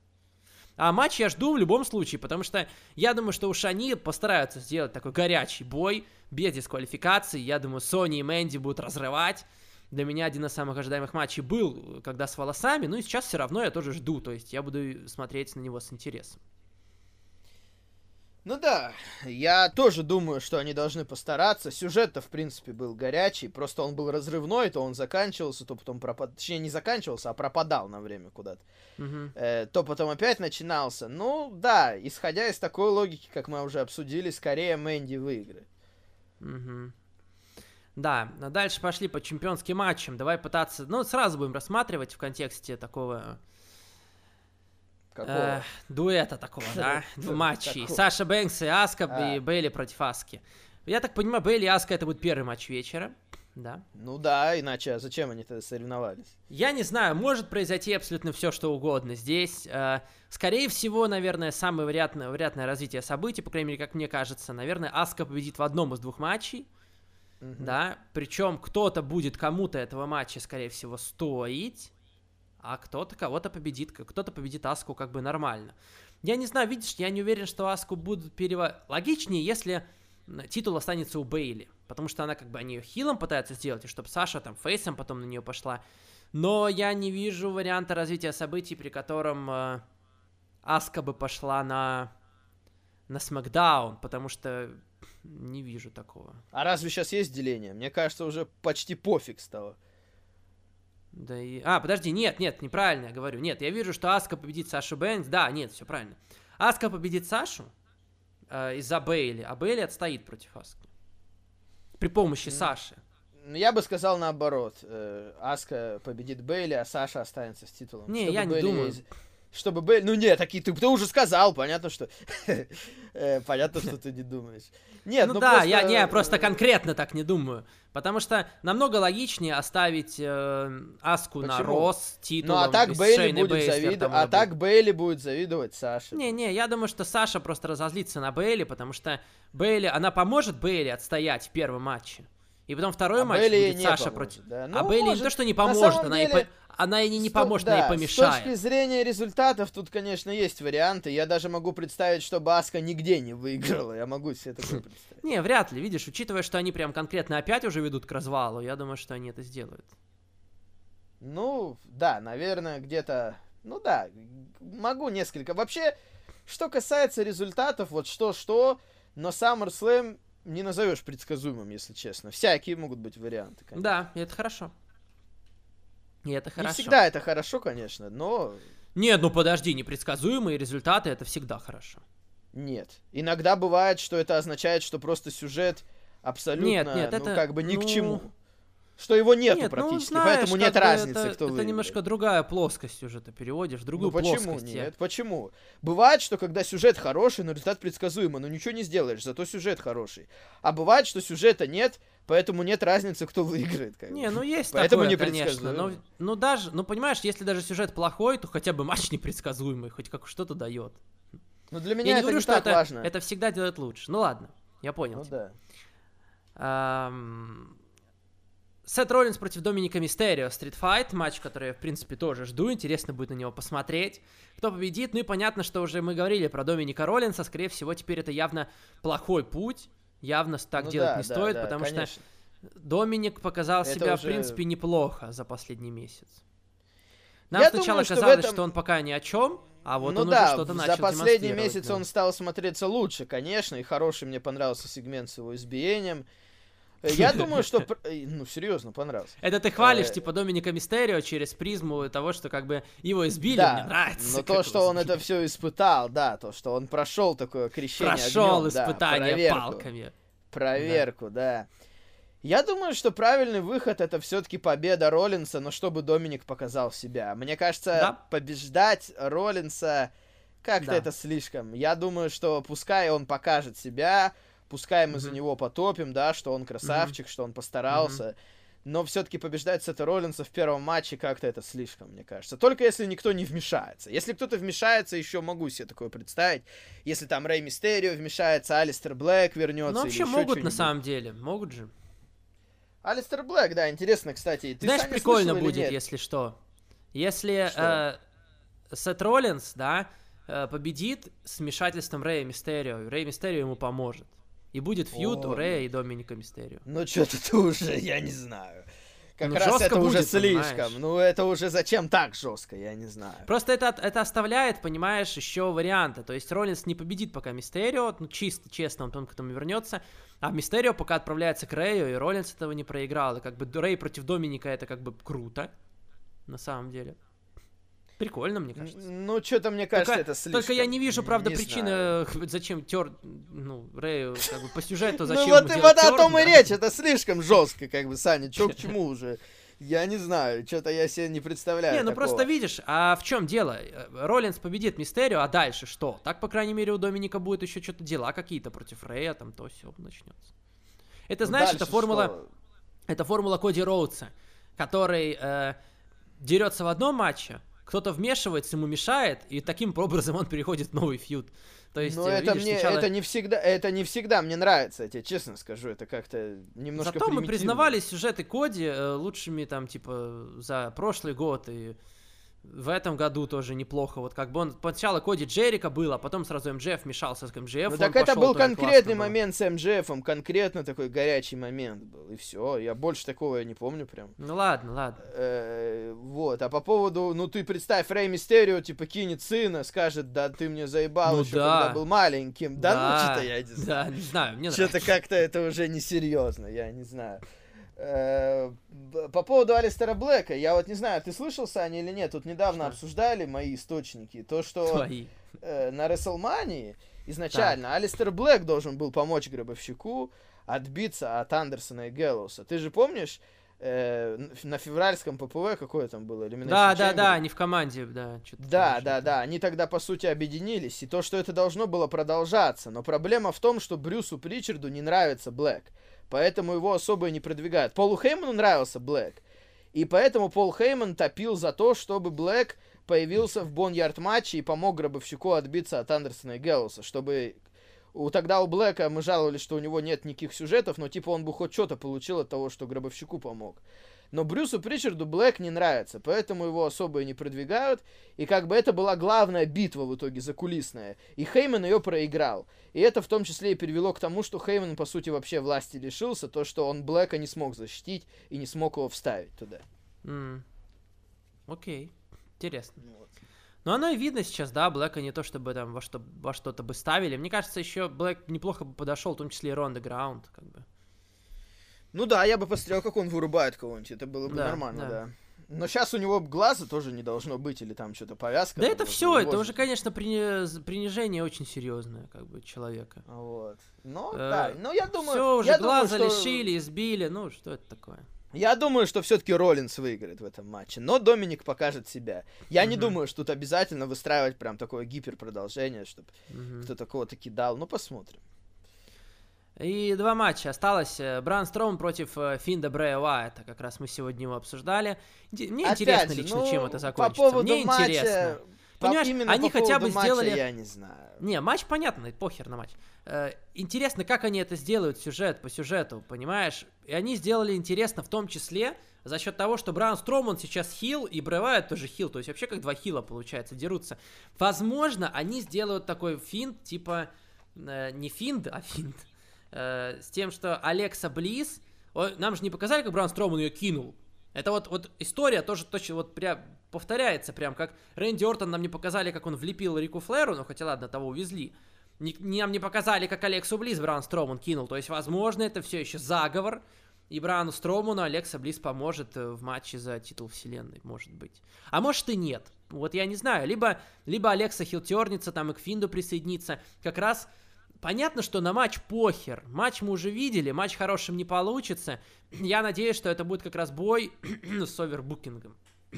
A: А матч я жду в любом случае, потому что я думаю, что у Шани постараются сделать такой горячий бой, без дисквалификации. Я думаю, Сони и Мэнди будут разрывать. Для меня один из самых ожидаемых матчей был, когда с волосами, ну и сейчас все равно я тоже жду, то есть я буду смотреть на него с интересом.
B: Ну да, я тоже думаю, что они должны постараться. Сюжет-то, в принципе, был горячий, просто он был разрывной, то он заканчивался, то потом пропадал. Точнее, не заканчивался, а пропадал на время куда-то. Uh-huh. Э, то потом опять начинался. Ну да, исходя из такой логики, как мы уже обсудили, скорее Мэнди выиграет.
A: Uh-huh. Да, а дальше пошли по чемпионским матчам. Давай пытаться, ну, сразу будем рассматривать в контексте такого Какого? Э, дуэта такого, да? Матчей. Саша Бэнкс и Аска, а. и Бейли против Аски. Я так понимаю, Бейли и Аска это будет первый матч вечера. Да.
B: Ну да, иначе зачем они тогда соревновались?
A: Я не знаю, может произойти абсолютно все, что угодно здесь. Э, скорее всего, наверное, самое вероятное, вероятное развитие событий, по крайней мере, как мне кажется, наверное, Аска победит в одном из двух матчей. угу. да, причем кто-то будет кому-то этого матча, скорее всего, стоить, а кто-то кого-то победит, кто-то победит Аску как бы нормально. Я не знаю, видишь, я не уверен, что Аску будут перево... Логичнее, если титул останется у Бейли, потому что она как бы, они ее хилом пытаются сделать, и чтобы Саша там фейсом потом на нее пошла. Но я не вижу варианта развития событий, при котором э, Аска бы пошла на на Смакдаун, потому что не вижу такого.
B: А разве сейчас есть деление? Мне кажется, уже почти пофиг стало.
A: Да и... А, подожди, нет, нет, неправильно я говорю. Нет, я вижу, что Аска победит Сашу Бэнкс. Да, нет, все правильно. Аска победит Сашу э, из-за Бейли, а Бейли отстоит против Аски. При помощи mm. Саши.
B: Я бы сказал наоборот. Э, Аска победит Бейли, а Саша останется с титулом.
A: Не, я не Бейли думаю. Из
B: чтобы были... Ну нет, такие ты, ты уже сказал, понятно, что... Э, понятно, что ты не думаешь. Нет,
A: ну, ну да, просто... я не, просто конкретно так не думаю. Потому что намного логичнее оставить э, Аску Почему? на Рос титулом.
B: Ну а так Бейли будет завидовать. А так Бейли будет завидовать Саше.
A: Не-не, я думаю, что Саша просто разозлится на Бейли, потому что Бейли, она поможет Бейли отстоять в первом матче. И потом второй а матч Бейли будет Саша поможет, против. Да? Ну, а Бейли может, не то, что не поможет, она деле... и она ей не поможет, да, она ей помешает.
B: С точки зрения результатов тут, конечно, есть варианты. Я даже могу представить, что Баска нигде не выиграла. Я могу себе такое представить.
A: Не, вряд ли. Видишь, учитывая, что они прям конкретно опять уже ведут к развалу, я думаю, что они это сделают.
B: Ну, да, наверное, где-то... Ну да, могу несколько. Вообще, что касается результатов, вот что-что, но SummerSlam не назовешь предсказуемым, если честно. Всякие могут быть варианты,
A: конечно. Да, это хорошо. И это хорошо.
B: Не всегда это хорошо, конечно, но...
A: Нет, ну подожди, непредсказуемые результаты это всегда хорошо.
B: Нет. Иногда бывает, что это означает, что просто сюжет абсолютно, нет, нет, ну, это, как бы ни ну... к чему. Что его нету нет, ну, практически, ну, знаешь, поэтому нет разницы,
A: это,
B: кто
A: Это
B: выиграет.
A: немножко другая плоскость уже ты переводишь, другую ну, почему плоскость.
B: нет? Почему? Бывает, что когда сюжет хороший, но результат предсказуемый, но ничего не сделаешь, зато сюжет хороший. А бывает, что сюжета нет, Поэтому нет разницы, кто выиграет.
A: Как не, ну есть Поэтому такое, конечно. Но, ну даже, ну понимаешь, если даже сюжет плохой, то хотя бы матч непредсказуемый, хоть как что-то дает.
B: Ну для меня я это не говорю,
A: не
B: что
A: так
B: это, важно.
A: Это всегда делает лучше. Ну ладно, я понял.
B: Ну тебя.
A: да. Эм... Сет Роллинс против Доминика Мистерио, стритфайт, матч, который я, в принципе, тоже жду, интересно будет на него посмотреть. Кто победит, ну и понятно, что уже мы говорили про Доминика Роллинса, скорее всего, теперь это явно плохой путь, Явно так ну, делать да, не да, стоит, да, потому конечно. что Доминик показал Это себя, уже... в принципе, неплохо за последний месяц. Нам Я сначала думаю, казалось, что, этом... что он пока ни о чем, а вот ну он да, уже что-то начал
B: за последний месяц да. он стал смотреться лучше, конечно, и хороший мне понравился сегмент с его избиением. Я думаю, что... Ну, серьезно, понравился.
A: Это ты хвалишь, э, типа, Доминика Мистерио через призму того, что как бы его избили, мне нравится.
B: но то, что он это все испытал, да, то, что он прошел такое крещение
A: Прошел испытание палками.
B: Проверку, да. Я думаю, что правильный выход это все-таки победа Роллинса, но чтобы Доминик показал себя. Мне кажется, побеждать Роллинса как-то это слишком. Я думаю, что пускай он покажет себя, Пускай мы mm-hmm. за него потопим, да, что он красавчик, mm-hmm. что он постарался. Mm-hmm. Но все-таки побеждать Сета Роллинса в первом матче как-то это слишком, мне кажется. Только если никто не вмешается. Если кто-то вмешается, еще могу себе такое представить. Если там Рэй Мистерио вмешается, Алистер Блэк вернется. Ну,
A: вообще могут на самом деле, могут же.
B: Алистер Блэк, да, интересно, кстати.
A: Ты Знаешь, прикольно будет, если что. Если что? Э, Сет Роллинс, да, э, победит с вмешательством Рэя Мистерио, Рэй Мистерио ему поможет. И будет фьюд у Рэя и Доминика Мистерио.
B: Ну, что-то ты уже, я не знаю. Как ну, раз это будет, уже слишком. Понимаешь? Ну, это уже зачем так жестко, я не знаю.
A: Просто это, это оставляет, понимаешь, еще варианты. То есть Роллинс не победит пока Мистерио, ну, чисто, честно, он потом к этому вернется. А Мистерио пока отправляется к Рэю, и Роллинс этого не проиграл. И как бы Рэй против Доминика это как бы круто, на самом деле. Прикольно, мне кажется.
B: Ну, что-то мне кажется, только, это слишком.
A: Только я не вижу, правда, не причины, знаю. зачем тер, ну, Рэю, как бы по сюжету, зачем
B: Ну, вот, вот о том и речь, это слишком жестко, как бы, Саня, чё к чему уже? Я не знаю, что-то я себе не представляю.
A: Не, ну такого. просто видишь, а в чем дело? Роллинс победит Мистерио, а дальше что? Так, по крайней мере, у Доминика будет еще что-то дела какие-то против Рэя, там то все начнется. Это, ну, знаешь, это формула. Что? Это формула Коди Роудса, который э, дерется в одном матче, кто-то вмешивается, ему мешает, и таким образом он переходит в новый фьюд. То есть,
B: Но
A: э,
B: это
A: видишь,
B: мне,
A: сначала-
B: это не всегда, это не всегда мне нравится, я тебе честно скажу, это как-то немножко
A: Зато мы признавали сюжеты Коди э, лучшими там, типа, за прошлый год и в этом году тоже неплохо. Вот как бы он сначала Коди Джерика был, а потом сразу МЖФ вмешался с МЖФ.
B: Ну так это был конкретный
A: было.
B: момент с МЖФом, конкретно такой горячий момент был, и все. Я больше такого я не помню прям.
A: Ну ладно, ладно.
B: Э, вот, а по поводу, ну ты представь, Рэй Мистерио, типа, кинет сына, скажет, да ты мне заебал
A: Ну
B: еще,
A: да.
B: когда был маленьким. Да, ну что-то я не знаю.
A: Да, не знаю, мне
B: Что-то как-то это уже несерьезно, я не знаю. Э, По поводу Алистера Блэка, я вот не знаю, ты слышал, Саня, или нет, тут недавно
A: Что?
B: обсуждали мои источники, то, что
A: Твои.
B: э, на Рестлмании изначально Алистер Блэк должен был помочь Гробовщику отбиться от Андерсона и Гэллоуса. Ты же помнишь, э, на февральском ППВ какое там было? Elimination
A: Да, да,
B: Chamber?
A: да, они в команде, да.
B: Да,
A: там
B: да, да, они тогда, по сути, объединились, и то, что это должно было продолжаться, но проблема в том, что Брюсу Причарду не нравится Блэк, поэтому его особо и не продвигают. Полу Хейману нравился Блэк, и поэтому Пол Хейман топил за то, чтобы Блэк появился в Боньярд матче и помог Гробовщику отбиться от Андерсона и Гэллоуса, чтобы... У, тогда у Блэка мы жаловались, что у него нет никаких сюжетов, но типа он бы хоть что-то получил от того, что Гробовщику помог. Но Брюсу Причарду Блэк не нравится, поэтому его особо и не продвигают. И как бы это была главная битва в итоге закулисная. И Хейман ее проиграл. И это в том числе и привело к тому, что Хейман, по сути, вообще власти лишился, то, что он Блэка не смог защитить и не смог его вставить туда.
A: Окей, интересно. Ну, оно и видно сейчас, да, Блэка не то чтобы там во, что, во что-то бы ставили. Мне кажется, еще Блэк неплохо бы подошел, в том числе и Ронда Граунд, как бы.
B: Ну да, я бы посмотрел, как он вырубает кого-нибудь. Это было бы
A: Да,
B: нормально,
A: да.
B: да. Но сейчас у него глаза тоже не должно быть, или там что-то повязка.
A: Да это все, это уже, конечно, прини- принижение очень серьезное, как бы, человека.
B: Вот. Ну,
A: Э,
B: да. Ну, я думаю...
A: все уже
B: я
A: глаза
B: думаю, что-
A: лишили, избили, ну, что это такое?
B: Я думаю, что все-таки Роллинс выиграет в этом матче, но Доминик покажет себя. Я не
A: Мгм.
B: думаю, что тут обязательно выстраивать прям такое гиперпродолжение, чтобы
A: Мгм.
B: кто-то кого-то кидал. Ну, посмотрим.
A: И два матча осталось. э, Бран Строум против э, Финда Брэя Уайта. Как раз мы сегодня его обсуждали. Мне
B: Опять
A: интересно
B: же,
A: лично,
B: ну,
A: чем это закончится.
B: По поводу
A: Мне
B: матча,
A: интересно.
B: по-
A: Понимаешь,
B: именно
A: они
B: по
A: хотя бы
B: матча
A: сделали-
B: я не знаю.
A: Не, матч понятно, похер на матч. Э, интересно, как они это сделают сюжет по сюжету, понимаешь? И они сделали интересно в том числе за счет того, что Браун Строман сейчас хил, и Брэй Уайт тоже хил. То есть вообще как два хила, получается, дерутся. Возможно, они сделают такой финт, типа... э, не финт, а финт. Э, с тем, что Алекса Близ... о, Нам же не показали, как Браун Строман ее кинул. Это вот, вот история тоже точно вот прям повторяется, прям как Рэнди Ортон нам не показали, как он влепил Рику Флэру, ну хотя ладно, того увезли. Не, нам не показали, как Алексу Близ Браун Строман кинул. То есть, возможно, это все еще заговор. И Брауну Строману Алекса Близ поможет э, в матче за титул вселенной, может быть. А может и нет. Вот я не знаю. Либо, либо Алекса хилтернется, там и к Финду присоединится. Как раз понятно, что на матч похер. Матч мы уже видели, матч хорошим не получится. Я надеюсь, что это будет как раз бой с овербукингом.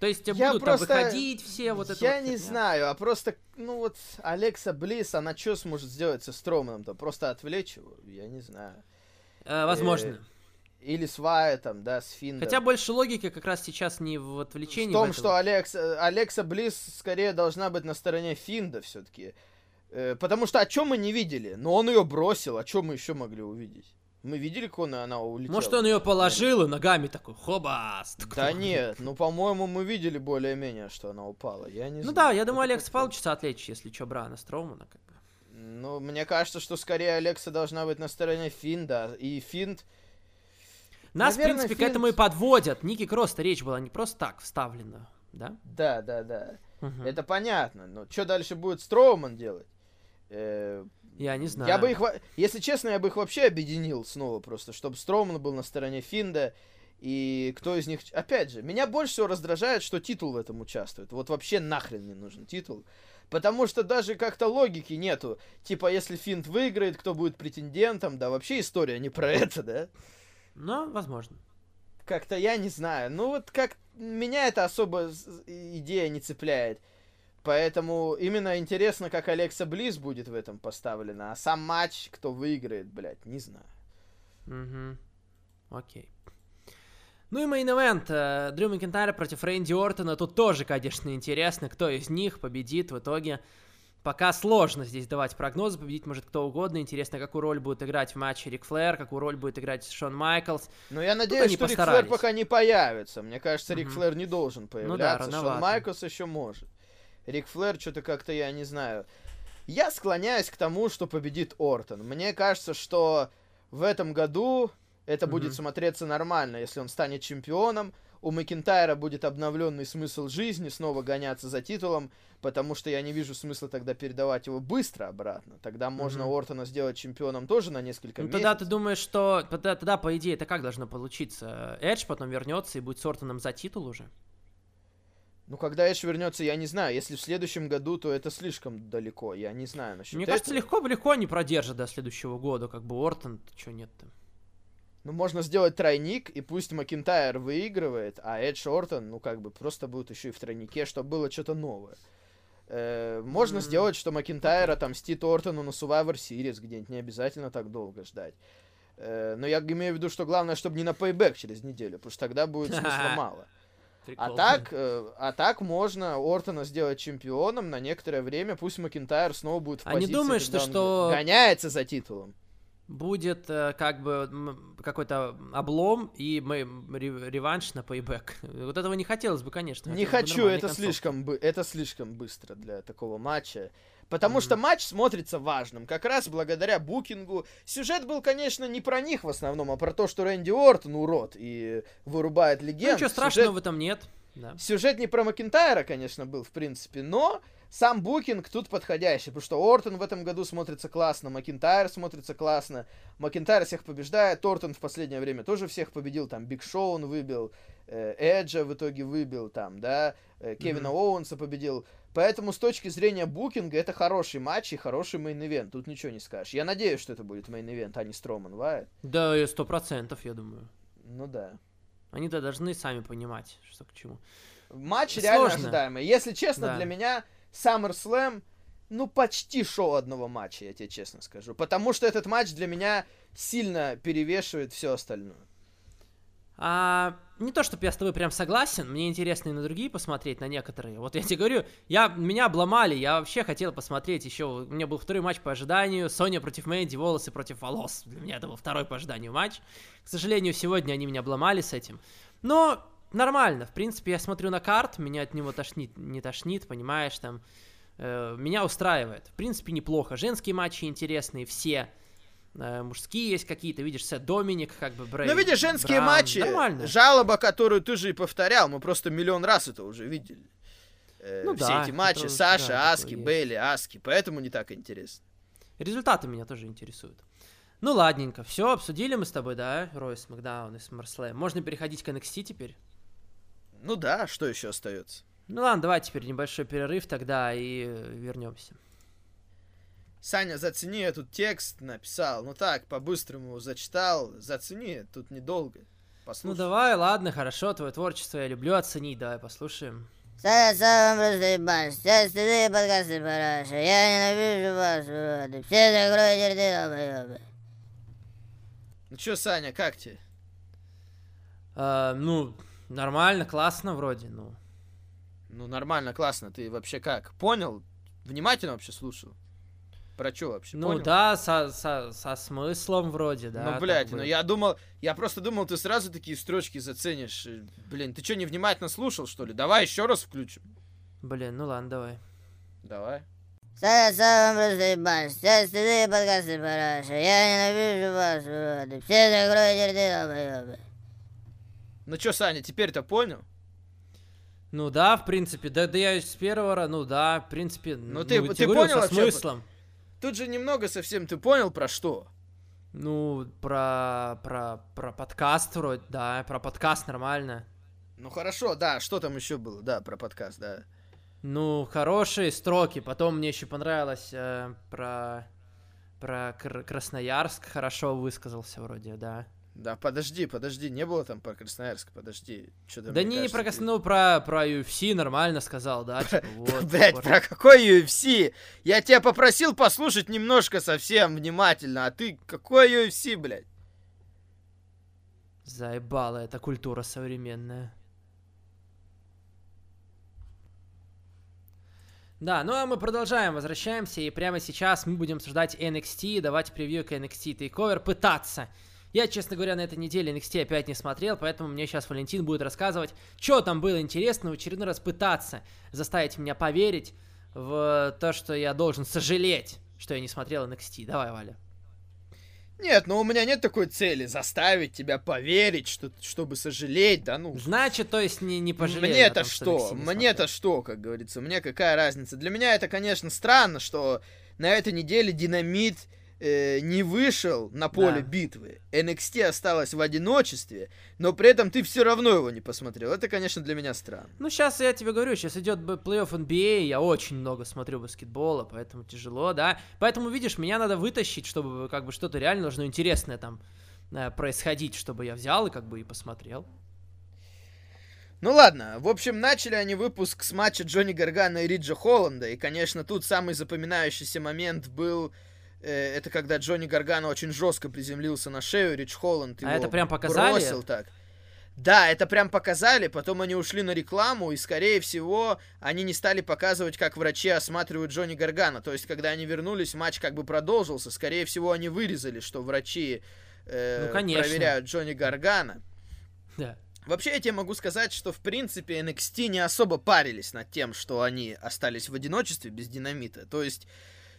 A: То есть э,
B: Я
A: будут там
B: просто-
A: выходить все, вот это
B: я
A: вот
B: не
A: фигня.
B: знаю, а просто, ну вот, Алекса Близ, она что сможет сделать со Строманом-то? Просто отвлечь его? Я не знаю.
A: Э, возможно.
B: Или с Вайтом, да, с Финдом.
A: Хотя больше логики как раз сейчас не в
B: в
A: отвлечении.
B: том,
A: в этом.
B: что Алекс, э, Алекса Близ скорее должна быть на стороне Финда все-таки. Потому что о чем мы не видели? Но он ее бросил, о чем мы еще могли увидеть? Мы видели, как он, она улетела?
A: Может, он ее положил и ногами такой, хобас.
B: Да нет, ну, по-моему, мы видели более-менее, что она упала. Я не
A: Ну
B: знаю.
A: да, я думаю,
B: Это
A: Алекс
B: как-то-
A: получится отвлечь, если что, Брана Строумана. Как бы.
B: Ну, мне кажется, что скорее Алекса должна быть на стороне Финда. И Финд...
A: Нас,
B: Наверное,
A: в принципе, к
B: Финт-
A: этому и подводят. Ники Кросс-то речь была не просто так вставлена, да?
B: Да, да, да.
A: Мгм.
B: Это понятно. Но что дальше будет Строуман делать? Э,
A: Я не знаю.
B: Я бы их, если честно, я бы их вообще объединил снова просто, чтобы Строуман был на стороне Финда, и кто из них... Опять же, меня больше всего раздражает, что титул в этом участвует. Вот вообще нахрен не нужен титул. Потому что даже как-то логики нету. Типа, если Финт выиграет, кто будет претендентом, да, вообще история не про это, да?
A: Ну, возможно.
B: Как-то я не знаю. Ну вот как меня это особо идея не цепляет. Поэтому именно интересно, как Алекса Блисс будет в этом поставлена. А сам матч, кто выиграет, блядь, не знаю.
A: Угу. Окей. Ну и main event. Дрю Макентайр против Рэнди Ортона. Тут тоже, конечно, интересно, кто из них победит в итоге. Пока сложно здесь давать прогнозы, победить может кто угодно. Интересно, какую роль будет играть в матче Рик Флэр, какую роль будет играть Шон Майклс.
B: Ну, я надеюсь, что. Рик Флэр пока не появится. Мне кажется, Рик mm-hmm. Флэр не должен появляться. Ну, да, Шон Майклс еще может. Рик Флэр что-то как-то, я не знаю. Я склоняюсь к тому, что победит Ортон. Мне кажется, что в этом году это mm-hmm. будет смотреться нормально, если он станет чемпионом у Макинтайра будет обновленный смысл жизни, снова гоняться за титулом, потому что я не вижу смысла тогда передавать его быстро обратно. Тогда можно mm-hmm. Ортона сделать чемпионом тоже на несколько ну, месяцев.
A: Тогда ты думаешь, что тогда, тогда, по идее, это как должно получиться? Эдж потом вернется и будет с Ортоном за титул уже?
B: Ну, когда Эдж вернется, я не знаю. Если в следующем году, то это слишком далеко. Я не знаю насчет
A: Мне
B: этого.
A: кажется, легко-легко они продержат до следующего года. Как бы Ортон, что нет-то.
B: Ну, можно сделать тройник, и пусть Макинтайр выигрывает, а Эдж Ортон, ну, как бы, просто будет еще и в тройнике, чтобы было что-то новое. Э, можно mm-hmm. сделать, что Макинтайр отомстит Ортону на Survivor Series где-нибудь, не обязательно так долго ждать. Э, но я имею в виду, что главное, чтобы не на пейбэк через неделю, потому что тогда будет смысла мало. А так, э, а так можно Ортона сделать чемпионом на некоторое время, пусть Макинтайр снова будет в
A: позиции, а не думаешь, что, что
B: гоняется за титулом
A: будет э, как бы какой-то облом и мы реванш на пейбэк. Вот этого не хотелось бы, конечно.
B: Не хочу, это слишком, бы, это слишком быстро для такого матча. Потому mm-hmm. что матч смотрится важным, как раз благодаря букингу. Сюжет был, конечно, не про них в основном, а про то, что Рэнди Ортон урод и вырубает легенд. Ну,
A: ничего страшного Сюжет... в этом нет.
B: Да. Сюжет не про Макинтайра, конечно, был, в принципе, но сам букинг тут подходящий, потому что Ортон в этом году смотрится классно, Макинтайр смотрится классно, Макинтайр всех побеждает, Ортон в последнее время тоже всех победил, там Биг Шоу он выбил, э, Эджа в итоге выбил, там, да, э, Кевина mm-hmm. Оуэнса победил, поэтому с точки зрения букинга это хороший матч и хороший main event, тут ничего не скажешь. Я надеюсь, что это будет main event, а не Строман Уайатт.
A: Да, сто процентов, я думаю.
B: Ну да.
A: Они-то должны сами понимать, что к чему.
B: Матч Сложно. реально ожидаемый. Если честно, да. для меня SummerSlam, ну, почти шоу одного матча, я тебе честно скажу. Потому что этот матч для меня сильно перевешивает все остальное.
A: А, не то, чтобы я с тобой прям согласен, мне интересно и на другие посмотреть, на некоторые. Вот я тебе говорю, я, меня обломали, я вообще хотел посмотреть еще, у меня был второй матч по ожиданию, Соня против Мэнди, волосы против волос. Для меня это был второй по ожиданию матч. К сожалению, сегодня они меня обломали с этим. Но нормально. В принципе, я смотрю на карт, меня от него тошнит, не тошнит, понимаешь, там. Э, меня устраивает. В принципе, неплохо. Женские матчи интересные, все. Э, мужские есть какие-то, видишь, Сет Доминик, как бы Брейн.
B: Ну, видишь, женские Браун. матчи, Нормально. жалоба, которую ты же и повторял, мы просто миллион раз это уже видели. Э, ну, все да, эти матчи, это, Саша, да, Аски, Бейли, Аски, поэтому не так интересно.
A: Результаты меня тоже интересуют. Ну, ладненько, все, обсудили мы с тобой, да, Ройс, Макдаун и Смарслэм. Можно переходить к NXT теперь?
B: Ну да, что еще остается?
A: Ну ладно, давай теперь небольшой перерыв тогда и вернемся.
B: Саня, зацени, я тут текст написал. Ну так, по-быстрому зачитал. Зацени, тут недолго.
A: Послушай. Ну давай, ладно, хорошо, твое творчество я люблю оценить, давай послушаем.
D: Саня, сам просто ебаш. Все остальные подкасты параша. Я ненавижу вас, уроды. Все закройте рты, долбоебы.
B: Ну чё, Саня, как тебе?
A: А, ну, Нормально, классно вроде, ну.
B: Ну, нормально, классно. Ты вообще как? Понял? Внимательно вообще слушал? Про что вообще?
A: Ну
B: понял?
A: да, со, со, со смыслом вроде, да.
B: Ну, блядь, ну я думал, я просто думал, ты сразу такие строчки заценишь. Блин, ты что, невнимательно слушал, что ли? Давай еще раз включим.
A: Блин, ну ладно, давай.
B: Давай.
D: Саня, сам просто ебаш. Все остальные подкасты параша. Я ненавижу вас, уроды. Все закройте рты.
B: Ну чё, Саня, теперь-то понял?
A: Ну да, в принципе, да, да я с первого, ну да, в принципе,
B: ну, ты, ну, ты понял со смыслом. Тут же немного совсем, ты понял про что?
A: Ну, про, про, про подкаст вроде, да, про подкаст нормально.
B: Ну хорошо, да, что там еще было, да, про подкаст, да.
A: Ну, хорошие строки, потом мне еще понравилось э, про, про Кр- Красноярск, хорошо высказался вроде, да.
B: Да, подожди, подожди, не было там про Красноярск, подожди.
A: Что да не, не про Красноярск, ну про, про UFC нормально сказал, да, типа,
B: вот. Блять, про какой UFC? Я тебя попросил послушать немножко совсем внимательно, а ты какой UFC, блядь?
A: Заебала эта культура современная. Да, ну а мы продолжаем, возвращаемся, и прямо сейчас мы будем обсуждать NXT, давать превью к NXT Takeover, пытаться. Я, честно говоря, на этой неделе NXT опять не смотрел, поэтому мне сейчас Валентин будет рассказывать, что там было интересно, в очередной раз пытаться заставить меня поверить в то, что я должен сожалеть, что я не смотрел NXT. Давай, Валя.
B: Нет, ну у меня нет такой цели заставить тебя поверить, что, чтобы сожалеть, да ну.
A: Значит, то есть не, не пожалеть.
B: Мне-то что? Мне-то что, как говорится, мне какая разница? Для меня это, конечно, странно, что на этой неделе Динамит э, не вышел на поле да. битвы. NXT осталось в одиночестве, но при этом ты все равно его не посмотрел. Это, конечно, для меня странно.
A: Ну, сейчас я тебе говорю, сейчас идет плей-офф NBA, я очень много смотрю баскетбола, поэтому тяжело, да. Поэтому, видишь, меня надо вытащить, чтобы как бы что-то реально должно интересное там э, происходить, чтобы я взял и как бы и посмотрел.
B: Ну ладно, в общем, начали они выпуск с матча Джонни Гаргана и Риджа Холланда, и, конечно, тут самый запоминающийся момент был это когда Джонни Гаргано очень жестко приземлился на шею, Рич Холланд
A: его а это прям показали?
B: бросил так. Да, это прям показали, потом они ушли на рекламу, и, скорее всего, они не стали показывать, как врачи осматривают Джонни Гаргана. То есть, когда они вернулись, матч как бы продолжился. Скорее всего, они вырезали, что врачи э, ну, проверяют Джонни Гаргана.
A: Да.
B: Вообще, я тебе могу сказать, что, в принципе, NXT не особо парились над тем, что они остались в одиночестве без динамита. То есть,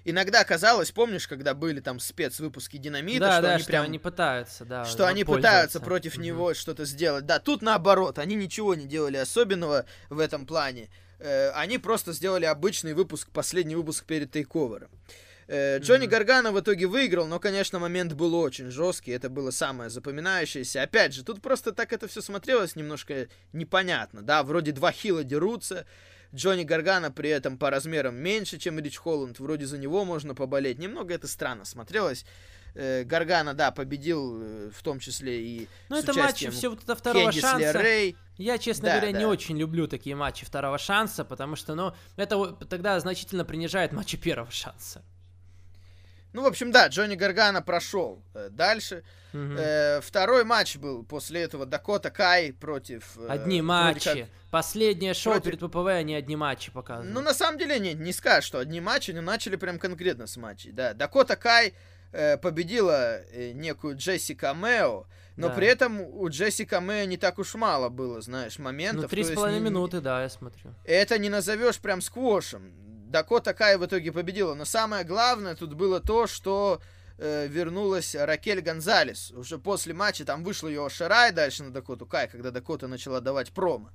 B: иногда казалось, помнишь, когда были там спецвыпуски динамита,
A: да,
B: что
A: да,
B: они
A: что
B: прям...
A: они пытаются, да.
B: Что они пытаются против угу. него что-то сделать. Да, тут наоборот, они ничего не делали особенного в этом плане. Э, они просто сделали обычный выпуск, последний выпуск перед тейковером. Э, Джонни mm-hmm. Гаргана в итоге выиграл, но, конечно, момент был очень жесткий, это было самое запоминающееся. Опять же, тут просто так это все смотрелось немножко непонятно, да, вроде два хила дерутся, Джонни Гаргано при этом по размерам меньше, чем Ридж Холланд. Вроде за него можно поболеть. Немного это странно смотрелось. Э, Гаргано, да, победил э, в том числе и
A: Ну, это матчи все вот второго Кендис шанса. Рэй. Я, честно да, говоря, да. не очень люблю такие матчи второго шанса, потому что, ну, это тогда значительно принижает матчи первого шанса.
B: Ну, в общем, да, Джонни Гаргано прошел э, дальше. Угу. Э, второй матч был после этого Дакота Кай против...
A: Э, одни матчи. Как... Последнее шоу против... перед ППВ, они одни матчи показывают.
B: Ну, на самом деле, не, не скажешь, что одни матчи, но начали прям конкретно с матчей, да. Дакота Кай э, победила э, некую Джессика Мэо, но да. при этом у Джессика Мэо не так уж мало было, знаешь, моментов. Ну,
A: три с половиной минуты, да, я смотрю.
B: Это не назовешь прям сквошем Дакота Кай в итоге победила. Но самое главное тут было то, что э, вернулась Ракель Гонзалес. Уже после матча там вышла ее Шарай дальше на Дакоту Кай, когда Дакота начала давать промо.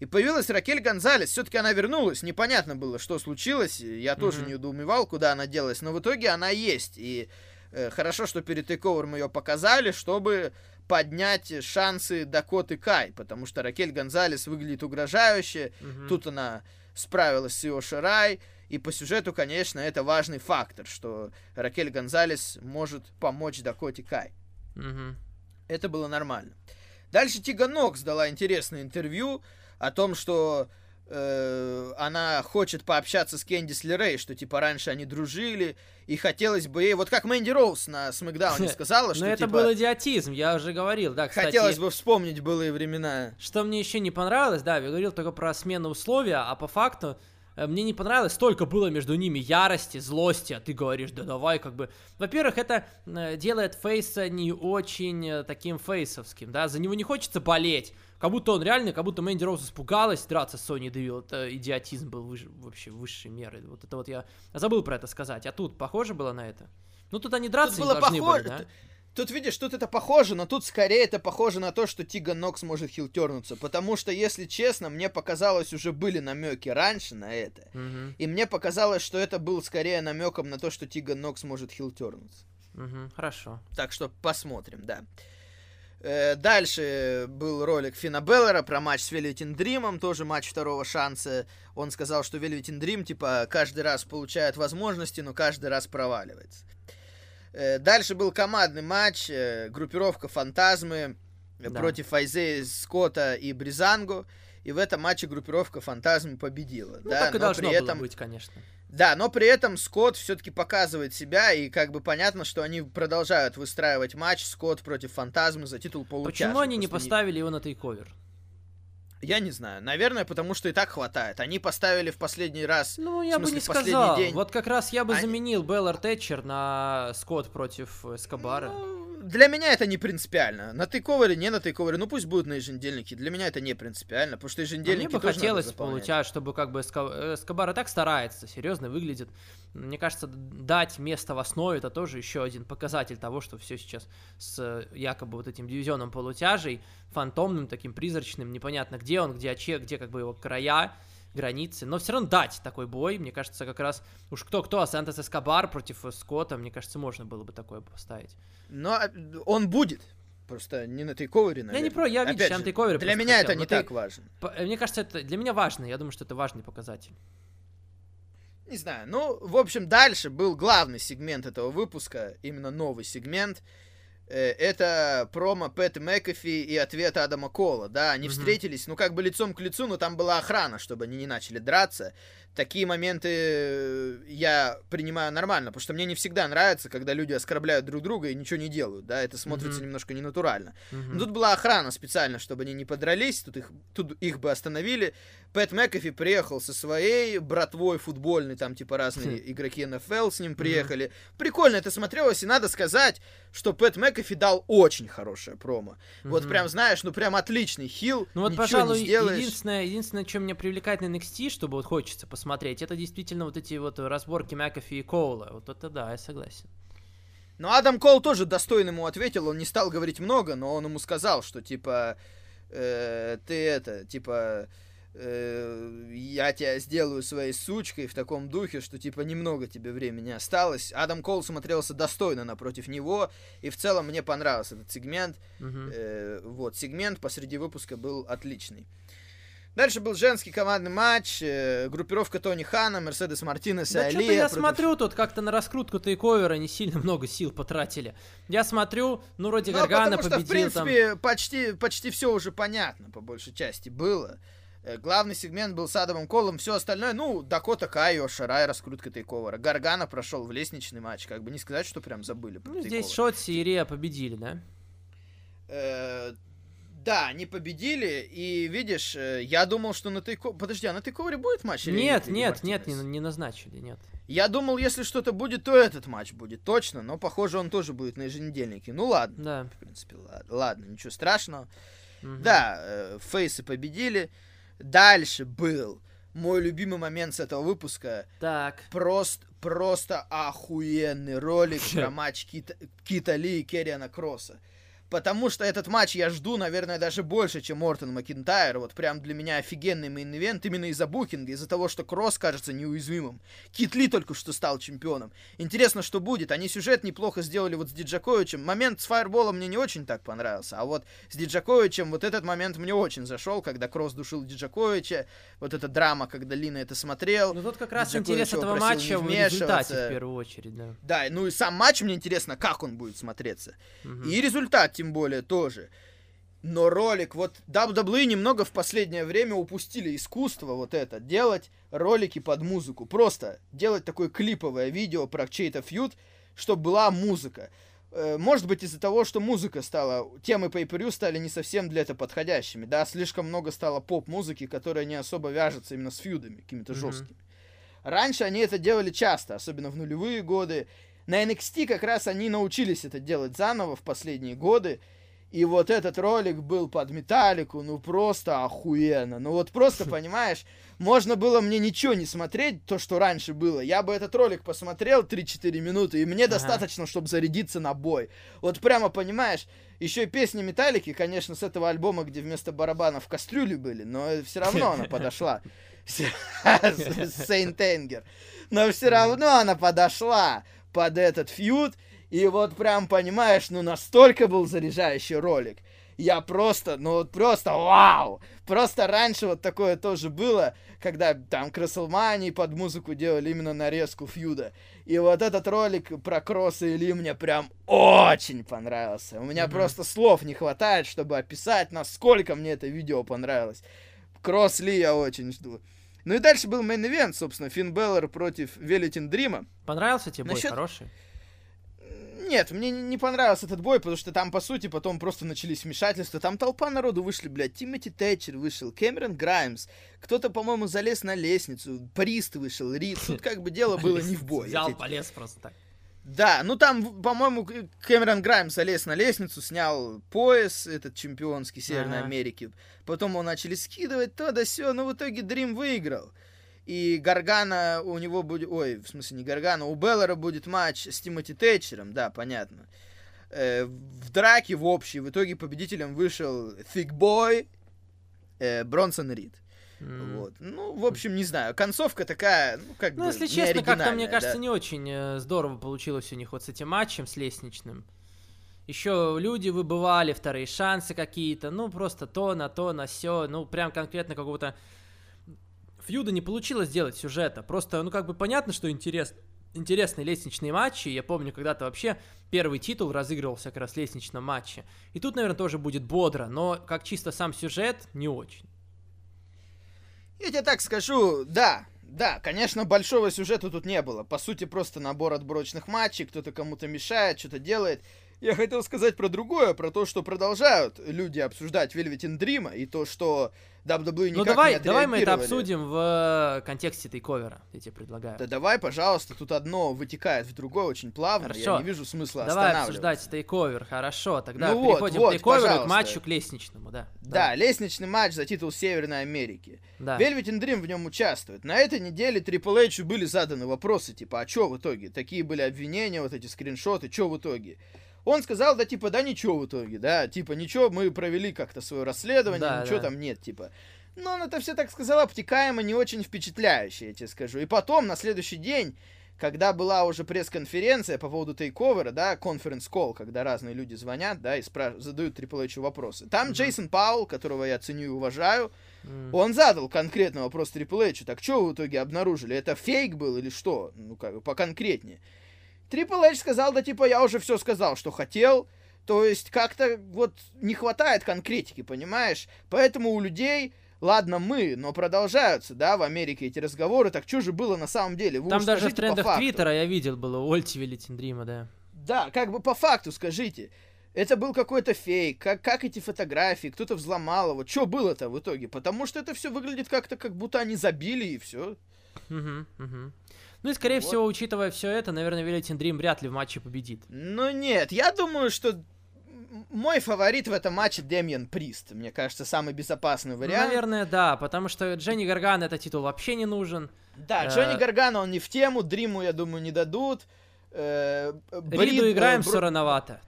B: И появилась Ракель Гонзалес. Все-таки она вернулась. Непонятно было, что случилось. Я mm-hmm. тоже не недоумевал, куда она делась. Но в итоге она есть. И э, хорошо, что перед тейковером ее показали, чтобы поднять шансы Дакоты Кай. Потому что Ракель Гонзалес выглядит угрожающе. Mm-hmm. Тут она справилась с Ио Ширай, и по сюжету, конечно, это важный фактор, что Ракель Гонзалес может помочь Дакоте Кай.
A: Угу.
B: Это было нормально. Дальше Тига Нокс дала интересное интервью о том, что э, она хочет пообщаться с Кендис Лерей, что типа раньше они дружили, и хотелось бы ей, вот как Мэнди Роуз на Смакдауне сказала, что
A: Но это
B: типа,
A: был идиотизм, я уже говорил, да, кстати.
B: Хотелось бы вспомнить былые времена.
A: Что мне еще не понравилось, да, я говорил только про смену условия, а по факту э, мне не понравилось, столько было между ними ярости, злости, а ты говоришь, да давай, как бы. Во-первых, это э, делает Фейса не очень таким фейсовским, да, за него не хочется болеть. Как будто он реально, как будто Мэнди Роуз испугалась драться с Сони Девил. Это идиотизм был выше, вообще высшей меры. Вот это вот я забыл про это сказать. А тут похоже было на это? Ну тут они драться тут не было должны похоже... были, да?
B: Тут, видишь, тут это похоже, но тут скорее это похоже на то, что Тиган Нокс может хилтернуться. Потому что, если честно, мне показалось, уже были намеки раньше на это.
A: Угу.
B: И мне показалось, что это был скорее намеком на то, что Тиган Нокс может хилтернуться.
A: Угу, хорошо.
B: Так что посмотрим, да. Э, дальше был ролик Фина Беллера про матч с Velvet Дримом, тоже матч второго шанса. Он сказал, что Velvet Дрим, типа, каждый раз получает возможности, но каждый раз проваливается. Э, дальше был командный матч, э, группировка Фантазмы да. против Айзея Скотта и Бризанго. И в этом матче группировка Фантазмы победила.
A: Ну, да, так и должно было этом... быть, конечно.
B: Да, но при этом Скотт все-таки показывает себя, и как бы понятно, что они продолжают выстраивать матч Скотт против Фантазмы за титул получаса.
A: Почему они не поставили его на тейковер?
B: Я не знаю. Наверное, потому что и так хватает. Они поставили в последний раз.
A: Ну, я смысле, бы не сказал. День. Вот как раз я бы они... заменил Беллар Тэтчер на Скотт против Эскобара.
B: Ну, для меня это не принципиально. На тейковере, не на тейковере, ну пусть будут на еженедельнике. Для меня это не принципиально, потому что еженедельники
A: Мне бы хотелось получать, чтобы как бы Эскобар так старается, серьезно выглядит. Мне кажется, дать место в основе это тоже еще один показатель того, что все сейчас с якобы вот этим дивизионом полутяжей, фантомным, таким призрачным, непонятно где он, где оче, где как бы его края, границы, но все равно дать такой бой, мне кажется, как раз уж кто-кто, а Сантос Эскобар против Скотта, мне кажется, можно было бы такое поставить.
B: Но а, он будет, Просто не на тейковере, наверное.
A: Я не про, я видишь, на тейковере
B: Для меня хотел, это не так важно.
A: Мне кажется, это для меня важно. Я думаю, что это важный показатель.
B: Не знаю. Ну, в общем, дальше был главный сегмент этого выпуска, именно новый сегмент. Э, это промо Пэт Мэкафи и ответ Адама Кола, да, они mm-hmm. встретились, ну, как бы лицом к лицу, но там была охрана, чтобы они не начали драться, такие моменты э, я принимаю нормально, потому что мне не всегда нравится, когда люди оскорбляют друг друга и ничего не делают, да, это смотрится mm-hmm. немножко ненатурально. Mm-hmm. Но тут была охрана специально, чтобы они не подрались, тут их, тут их бы остановили. Пэт Мэкафи приехал со своей братвой футбольной, там типа разные хм. игроки НФЛ с ним приехали. Mm-hmm. Прикольно это смотрелось, и надо сказать, что Пэт Мэкафи дал очень хорошее промо. Mm-hmm. Вот прям, знаешь, ну прям отличный heel,
A: Ну вот, пожалуй, единственное, единственное, что меня привлекает на NXT, чтобы вот хочется посмотреть, смотреть, это действительно вот эти вот разборки Макафи и Коула. Вот это да, я согласен.
B: Но Адам Коул тоже достойно ему ответил, он не стал говорить много, но он ему сказал, что типа э, ты это, типа э, я тебя сделаю своей сучкой в таком духе, что типа немного тебе времени осталось. Адам Коул смотрелся достойно напротив него, и в целом мне понравился этот сегмент. Uh-huh. Э, вот, сегмент посреди выпуска был отличный. Дальше был женский командный матч, э, группировка Тони Хана, Мерседес Мартинес
A: да и Алия. я против... смотрю, тут как-то на раскрутку тейковера не сильно много сил потратили. Я смотрю, ну, вроде ну, Гаргана потому что, победил
B: в принципе, там... почти, почти все уже понятно, по большей части, было. Э, главный сегмент был с Адамом Колом, все остальное, ну, Дакота Кайо, Шарай, раскрутка Тейковера. Гаргана прошел в лестничный матч, как бы не сказать, что прям забыли.
A: Ну, здесь Шотси и Рия победили, да?
B: Э, да, они победили, и видишь, э, я думал, что на Тейко... Подожди, а на Тейковере будет матч?
A: Нет, или нет, нет, не, не назначили, нет.
B: Я думал, если что-то будет, то этот матч будет, точно, но, похоже, он тоже будет на еженедельнике. Ну, ладно.
A: Да.
B: В принципе, ладно, ладно ничего страшного. Угу. Да, э, фейсы победили. Дальше был мой любимый момент с этого выпуска.
A: Так.
B: Просто, просто охуенный ролик про матч Кита, Кита Ли и Керриана Кросса потому что этот матч я жду, наверное, даже больше, чем Ортон Макинтайр. Вот прям для меня офигенный main event именно из-за букинга, из-за того, что Кросс кажется неуязвимым. Кит Ли только что стал чемпионом. Интересно, что будет. Они сюжет неплохо сделали вот с Диджаковичем. Момент с фаерболом мне не очень так понравился, а вот с Диджаковичем вот этот момент мне очень зашел, когда Кросс душил Диджаковича. Вот эта драма, когда Ли на это смотрел.
A: Ну тут как раз интерес этого матча в результате в первую очередь, да.
B: Да, ну и сам матч мне интересно, как он будет смотреться. Угу. И результат тем более тоже. Но ролик, вот WWE немного в последнее время упустили искусство вот это, делать ролики под музыку. Просто делать такое клиповое видео про чей-то фьюд, чтобы была музыка. Э, может быть из-за того, что музыка стала, темы pay per стали не совсем для этого подходящими, да, слишком много стало поп-музыки, которая не особо вяжется именно с фьюдами, какими-то mm-hmm. жесткими. Раньше они это делали часто, особенно в нулевые годы, на NXT как раз они научились это делать заново в последние годы. И вот этот ролик был под металлику, ну просто охуенно. Ну вот просто, понимаешь, можно было мне ничего не смотреть, то, что раньше было. Я бы этот ролик посмотрел 3-4 минуты, и мне ага. достаточно, чтобы зарядиться на бой. Вот прямо, понимаешь, еще и песни Металлики, конечно, с этого альбома, где вместо барабанов кастрюли были, но все равно она подошла. Сейнт Энгер. Но все равно она подошла под этот фьюд. И вот прям, понимаешь, ну настолько был заряжающий ролик. Я просто, ну вот просто вау! Просто раньше вот такое тоже было, когда там к под музыку делали именно нарезку фьюда. И вот этот ролик про Кросса и Ли мне прям очень понравился. У меня mm-hmm. просто слов не хватает, чтобы описать, насколько мне это видео понравилось. Кросс Ли я очень жду. Ну и дальше был main event, собственно, Финн Балор против Велветин Дрима.
A: Понравился тебе бой? Насчет... Хороший?
B: Нет, мне не понравился этот бой, потому что там, по сути, потом просто начались вмешательства. Там толпа народу вышли, блядь. Тимоти Тэтчер вышел, Кэмерон Граймс. Кто-то, по-моему, залез на лестницу. Прист вышел, Рид. Тут как бы дело было не в бой.
A: Взял, полез просто так.
B: Да, ну там, по-моему, Кэмерон Граймс залез на лестницу, снял пояс, этот чемпионский Северной ага. Америки. Потом его начали скидывать, то да все, но в итоге Дрим выиграл. И Гаргана у него будет... Ой, в смысле не Гаргана, у Беллера будет матч с Тимоти Тэтчером, да, понятно. Э, в драке в общей в итоге победителем вышел Thick Boy э, Бронсон Рид. Mm. Вот. Ну, в общем, не знаю. Концовка такая, ну, как
A: ну,
B: бы,
A: если честно, как-то, мне кажется, да? не очень э, здорово получилось у них вот с этим матчем, с лестничным. Еще люди выбывали, вторые шансы какие-то, ну, просто то на то, на все, ну, прям конкретно какого-то фьюда не получилось сделать сюжета. Просто, ну, как бы понятно, что интерес, интересные лестничные матчи. Я помню, когда-то вообще первый титул разыгрывался как раз в лестничном матче. И тут, наверное, тоже будет бодро, но как чисто сам сюжет, не очень.
B: Я тебе так скажу, да, да, конечно, большого сюжета тут не было. По сути, просто набор отборочных матчей, кто-то кому-то мешает, что-то делает. Я хотел сказать про другое, про то, что продолжают люди обсуждать Velvet Dream, и то, что WWE
A: никак ну, давай, не давай мы это обсудим в э, контексте тейковера, я тебе предлагаю.
B: Да давай, пожалуйста, тут одно вытекает в другое очень плавно, хорошо. я не вижу смысла
A: Давай обсуждать тейковер, хорошо, тогда ну переходим вот, к тейковеру, к матчу к лестничному, да.
B: Да, давай. лестничный матч за титул Северной Америки. Да. Velvet Dream в нем участвует. На этой неделе Triple H были заданы вопросы, типа, а что в итоге? Такие были обвинения, вот эти скриншоты, что в итоге? Он сказал, да, типа, да ничего в итоге, да, типа, ничего, мы провели как-то свое расследование, да, ничего да. там нет, типа. Но он это все так сказал обтекаемо, не очень впечатляюще, я тебе скажу. И потом, на следующий день, когда была уже пресс-конференция по поводу тейковера, да, конференц-колл, когда разные люди звонят, да, и спраш... задают Triple H вопросы. Там mm-hmm. Джейсон Паул, которого я ценю и уважаю, mm-hmm. он задал конкретный вопрос Triple H. Так что в итоге обнаружили? Это фейк был или что? Ну, как бы поконкретнее. Triple H сказал, да типа я уже все сказал, что хотел. То есть как-то вот не хватает конкретики, понимаешь? Поэтому у людей, ладно мы, но продолжаются, да, в Америке эти разговоры. Так что же было на самом деле?
A: Вы Там даже в трендах Твиттера я видел было Ольти Велитиндрима, да.
B: Да, как бы по факту скажите. Это был какой-то фейк, как, как эти фотографии, кто-то взломал его. Что было-то в итоге? Потому что это все выглядит как-то, как будто они забили и все.
A: Угу, угу. Ну и, скорее вот. всего, учитывая все это, наверное, Велитин Дрим вряд ли в матче победит.
B: Ну нет, я думаю, что мой фаворит в этом матче Демьян Прист. Мне кажется, самый безопасный ну, вариант.
A: Наверное, да, потому что Дженни Гарган этот титул вообще не нужен.
B: Да, э... Джонни Гаргана он не в тему, Дриму, я думаю, не дадут.
A: Э, Брид, Риду играем Бро... все рановато.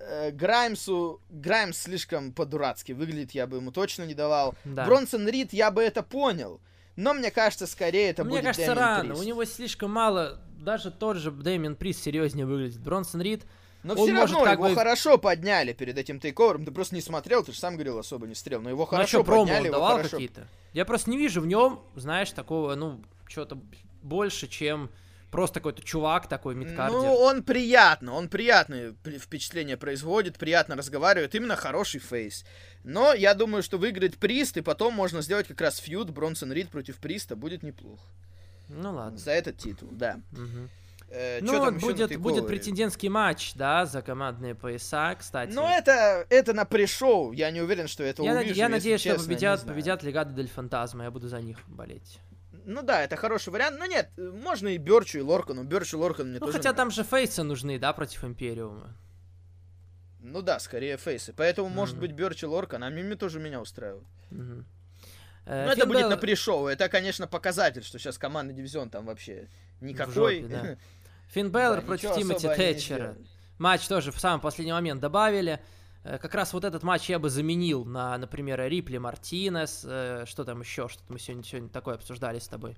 B: Э, Граймсу, Граймс слишком по-дурацки выглядит, я бы ему точно не давал. Да. Бронсон Рид, я бы это понял. Но мне кажется, скорее это
A: мне
B: будет
A: кажется,
B: Дэмин
A: рано.
B: Прист.
A: У него слишком мало. Даже тот же Дэмин Приз серьезнее выглядит. Бронсон Рид.
B: Но все равно может, его бы... хорошо подняли перед этим тейковером. Ты просто не смотрел, ты же сам говорил, особо не стрел. Но его ну, а хорошо что, подняли. Его давал хорошо... какие-то?
A: Я просто не вижу в нем, знаешь, такого, ну, что-то больше, чем просто какой-то чувак такой, мидкардер.
B: Ну, он приятно, он приятное впечатление производит, приятно разговаривает, именно хороший фейс. Но я думаю, что выиграет Прист, и потом можно сделать как раз фьюд Бронсон Рид против Приста, будет неплохо.
A: Ну ладно.
B: За этот титул, да.
A: Угу. Э, ну вот будет, будет претендентский матч, да, за командные пояса, кстати.
B: Ну это, это на пришоу, я не уверен, что это
A: я
B: увижу,
A: Я надеюсь, честно, что победят, победят Легады Дель Фантазма, я буду за них болеть.
B: Ну да, это хороший вариант. Но нет, можно и Берчу, и Лоркану. Берчу, Лоркану мне
A: ну,
B: тоже
A: хотя нравится. там же фейсы нужны, да, против Империума.
B: Ну да, скорее фейсы. Поэтому, mm-hmm. может быть, Берчи Лоркан, а мне тоже меня устраивает.
A: Mm-hmm.
B: Э, ну, это будет на пришоу. Это, конечно, показатель, что сейчас командный дивизион там вообще никакой.
A: Жопе, да. Финн Беллер да, против Тимоти Тэтчера. Матч тоже в самый последний момент добавили. Э, как раз вот этот матч я бы заменил на, например, Рипли Мартинес. Э, что там еще? Что-то мы сегодня, сегодня такое обсуждали с тобой.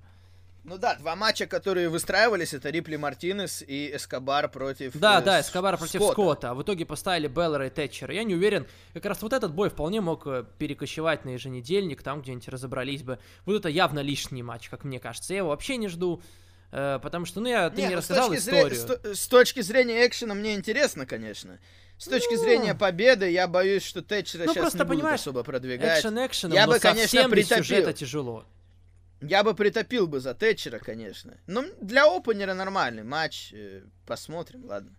B: Ну да, два матча, которые выстраивались, это Рипли Мартинес и Эскобар против
A: Да, э, да, Эскобар против Скотта. Скотта. А в итоге поставили Беллера и Тэтчера. Я не уверен, как раз вот этот бой вполне мог э, перекочевать на еженедельник, там где-нибудь разобрались бы. Вот это явно лишний матч, как мне кажется. Я его вообще не жду. Э, потому что, ну, я, ты не, мне ну, рассказал историю.
B: Зрения, с, с точки зрения экшена мне интересно, конечно. С точки ну, зрения победы, я боюсь, что Тэтчера ну, сейчас просто, не будут особо продвигать.
A: Экшен экшеном, я бы, конечно, притопил. сюжета тяжело.
B: Я бы притопил бы за Тэтчера, конечно. Но для опенера нормальный матч. Э, посмотрим, ладно.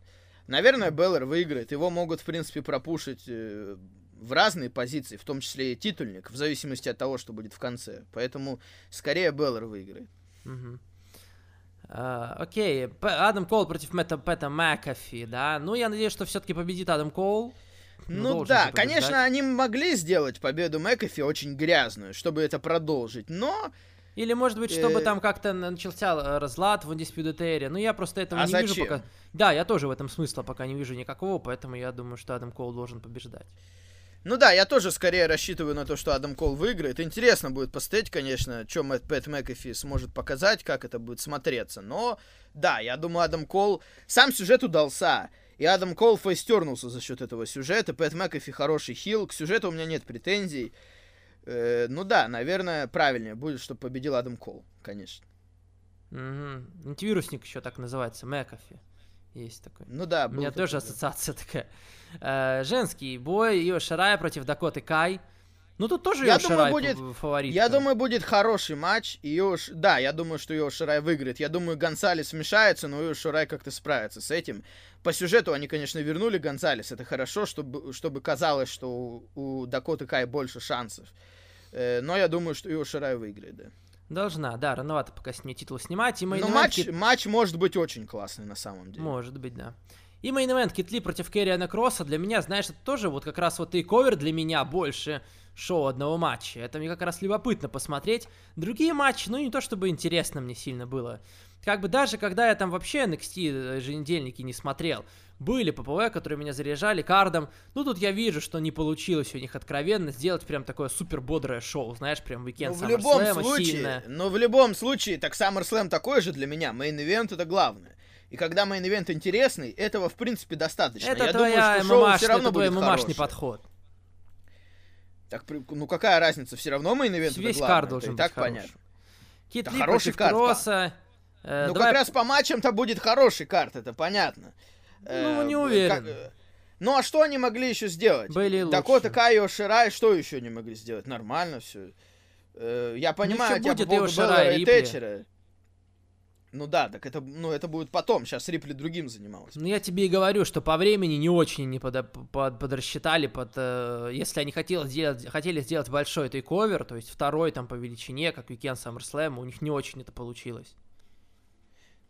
B: Наверное, Балор выиграет. Его могут, в принципе, пропушить э, в разные позиции, в том числе и титульник, в зависимости от того, что будет в конце. Поэтому скорее Балор выиграет.
A: Угу. Э, окей, Адам Кол против Мэтта Пэта Макафи, да? Ну, я надеюсь, что все-таки победит Адам Кол.
B: Ну, ну да, конечно, они могли сделать победу Макафи очень грязную, чтобы это продолжить, но
A: или, может быть, чтобы э, там как-то начался э, разлад в Undisputed Era. Ну, я просто этого а не зачем? вижу пока. Да, я тоже в этом смысла пока не вижу никакого, поэтому я думаю, что Адам Кол должен побеждать.
B: Ну да, я тоже скорее рассчитываю на то, что Адам Кол выиграет. Интересно будет посмотреть, конечно, что Мэтт Пэт Макэфи сможет показать, как это будет смотреться. Но, да, я думаю, Адам Кол... Сам сюжет удался. И Адам Кол фейстернулся за счет этого сюжета. Пэт Макэфи хороший хил. К сюжету у меня нет претензий. Э, ну да, наверное, правильнее будет, чтобы победил Адам Кол, конечно.
A: Угу. Антивирусник еще так называется, Мэкафи. Есть такой.
B: Ну да,
A: У меня такой, тоже ассоциация такая. Э, женский бой Ио Шарая против Дакоты Кай. Ну тут тоже я думаю, будет, фаворит.
B: Я думаю, будет хороший матч. Ио, да, я думаю, что Ио Шарай выиграет. Я думаю, Гонсалес вмешается, но Ио Шарай как-то справится с этим. По сюжету они, конечно, вернули Гонсалес. Это хорошо, чтобы, чтобы казалось, что у, у Дакоты Кай больше шансов. Э, но я думаю, что Ио Ширай выиграет, да.
A: Должна, да, рановато пока с нее титул снимать. И Но
B: матч, матч может быть очень классный на самом деле.
A: Может быть, да. И main event Кита Ли против Керриана Кросса для меня, знаешь, это тоже вот как раз вот TakeOver для меня больше шоу одного матча. Это мне как раз любопытно посмотреть. Другие матчи, ну не то чтобы интересно мне сильно было. Как бы даже когда я там вообще NXT еженедельники не смотрел, были ППВ, которые меня заряжали кардом. Ну, тут я вижу, что не получилось у них откровенно сделать прям такое супер бодрое шоу, знаешь, прям уикенд ну, в любом
B: случае,
A: сильное.
B: Но в любом случае, так SummerSlam такой же для меня. Main event это главное. И когда main event интересный, этого, в принципе, достаточно.
A: Это
B: я
A: твоя думаю, что шоу все равно это будет мамашный подход.
B: Так, ну какая разница, все равно main event
A: Весь card должен быть так хороший. понятно. Кит Ли хороший card. Кросса.
B: Э, ну давай... как раз по матчам-то будет хороший card, это понятно.
A: Ну, не э, уверен. Как...
B: Ну, а что они могли еще сделать?
A: Были лучше.
B: Дакота Кайо Ширай, что еще не могли сделать? Нормально все. Э, я ну, понимаю,
A: ну, будет по поводу Беллера и
B: Тэтчера. Ну да, так это, ну, это будет потом. Сейчас Рипли другим занимался.
A: Ну я тебе и говорю, что по времени не очень не под, под, подрасчитали, под, э, если они хотели сделать, хотели сделать большой тейковер, то есть второй там по величине, как Weekend SummerSlam, у них не очень это получилось.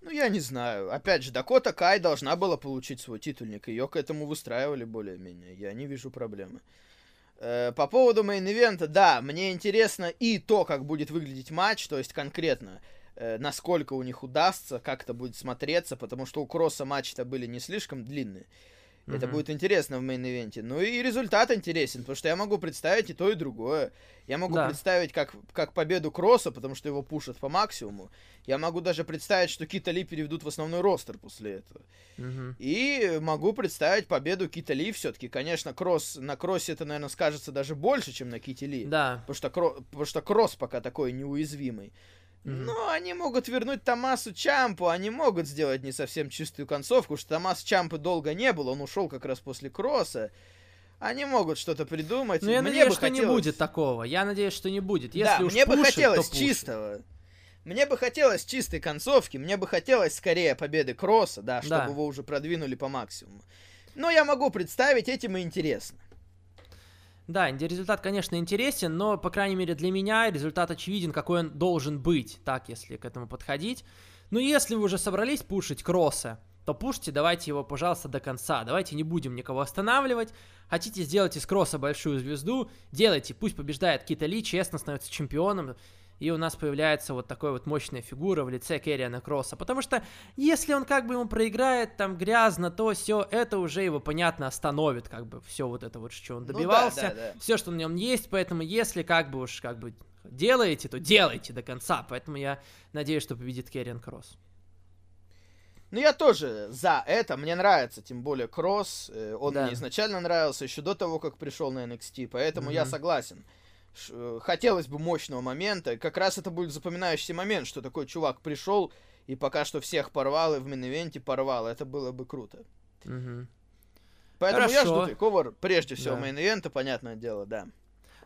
B: Ну, я не знаю. Опять же, Дакота Кай должна была получить свой титульник. Ее к этому выстраивали более-менее. Я не вижу проблемы. Э, по поводу main event а, да, мне интересно и то, как будет выглядеть матч, то есть конкретно, насколько у них удастся, как это будет смотреться, потому что у Кросса матчи-то были не слишком длинные. Mm-hmm. Это будет интересно в main event е. Ну и результат интересен, потому что я могу представить и то, и другое. Я могу да. представить как, как победу Кросса, потому что его пушат по максимуму. Я могу даже представить, что Кита Ли переведут в основной ростер после этого.
A: Mm-hmm.
B: И могу представить победу Кита Ли все-таки. Конечно, Кросс, на Кроссе это, наверное, скажется даже больше, чем на Ките Ли.
A: Да.
B: Потому что, потому что Кросс пока такой неуязвимый. Но они могут вернуть Томасу Чампу, они могут сделать не совсем чистую концовку, что Томас Чампы долго не было, он ушел как раз после кросса. Они могут что-то придумать.
A: Но я мне надеюсь, бы что хотелось... не будет такого. Я надеюсь, что не будет. Если
B: да,
A: уж
B: мне
A: пушит,
B: бы хотелось
A: то
B: чистого. Мне бы хотелось чистой концовки, мне бы хотелось скорее победы Кросса, да, чтобы да. его уже продвинули по максимуму. Но я могу представить, этим и интересно.
A: Да, результат, конечно, интересен, но, по крайней мере, для меня результат очевиден, какой он должен быть, так, если к этому подходить. Но если вы уже собрались пушить кросса, то пушьте, давайте его, пожалуйста, до конца. Давайте не будем никого останавливать. Хотите сделать из кросса большую звезду, делайте, пусть побеждает Кита Ли, честно становится чемпионом и у нас появляется вот такой вот мощная фигура в лице Керриана Кросса. Потому что если он как бы ему проиграет там грязно, то все это уже его, понятно, остановит, как бы все вот это вот, что он добивался, ну, да, да, да. все, что на нем есть, поэтому если как бы уж как бы делаете, то делайте до конца, поэтому я надеюсь, что победит Керриан Кросс.
B: Ну, я тоже за это. Мне нравится, тем более, Кросс. Э, он да. мне изначально нравился еще до того, как пришел на NXT, поэтому mm-hmm. я согласен. Э, хотелось бы мощного момента. Как раз это будет запоминающийся момент, что такой чувак пришел и пока что всех порвал и в main порвал. Это было бы круто.
A: Угу.
B: Поэтому Хорошо. я жду TakeOver прежде всего да. main понятное дело, да.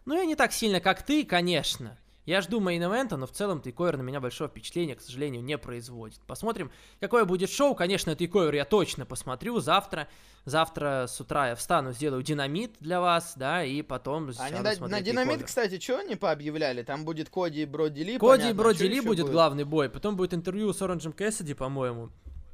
A: Ну, я не так сильно, как ты, конечно. Я жду main event а, но в целом TakeOver на меня большое впечатление, к сожалению, не производит. Посмотрим, какое будет шоу. Конечно, тейковер я точно посмотрю завтра. Завтра с утра я встану, сделаю динамит для вас, да, и потом
B: Они на, на динамит, кстати, что они пообъявляли? Там будет Коди и Броди Ли,
A: Коди понятно, и Броди Ли будет, будет главный бой, потом будет интервью с Оранжем Кэссиди, по-моему.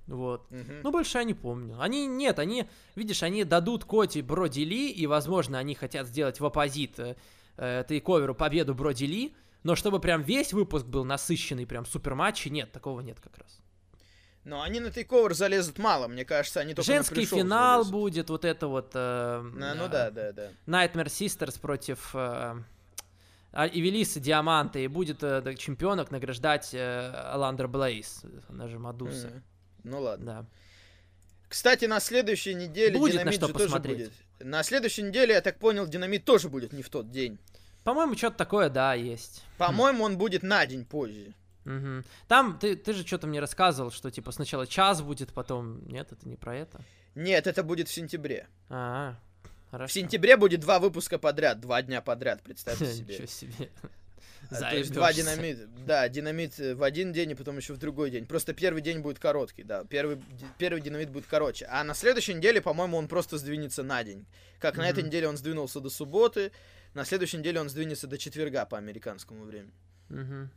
A: Вот. Угу. Ну, больше я не помню. Они, нет, они, видишь, они дадут Коди Броди Ли, и, возможно, они хотят сделать в оппозит э, э, тейковеру победу Броди Ли, но чтобы прям весь выпуск был насыщенный, прям супер матчи, нет, такого нет как раз.
B: Но они на тейковер залезут мало, мне кажется, они только
A: Женский финал залезут. будет, вот это вот... Э,
B: а, ну да, да, да.
A: Nightmare Sisters против э, Эвелисы Диаманта, и будет э, чемпионок награждать э, Аландра Блейз, она же Мадуса. Mm-hmm.
B: Ну ладно. Да. Кстати, на следующей неделе
A: будет
B: Динамит
A: на что
B: же тоже будет. На следующей неделе, я так понял, Динамит тоже будет не в тот день.
A: По-моему, что-то такое, да, есть.
B: По-моему, он будет на день позже.
A: Угу. Там ты, ты же что-то мне рассказывал, что типа сначала час будет, потом. Нет, это не про это.
B: Нет, это будет в сентябре.
A: А, хорошо.
B: В сентябре будет два выпуска подряд, два дня подряд, представьте себе.
A: Ничего себе.
B: А, то есть два динамит, да, динамит в один день и потом еще в другой день. Просто первый день будет короткий, да, первый, первый динамит будет короче. А на следующей неделе, по-моему, он просто сдвинется на день. Как на этой неделе он сдвинулся до субботы, на следующей неделе он сдвинется до четверга по американскому времени.
A: Mm-hmm.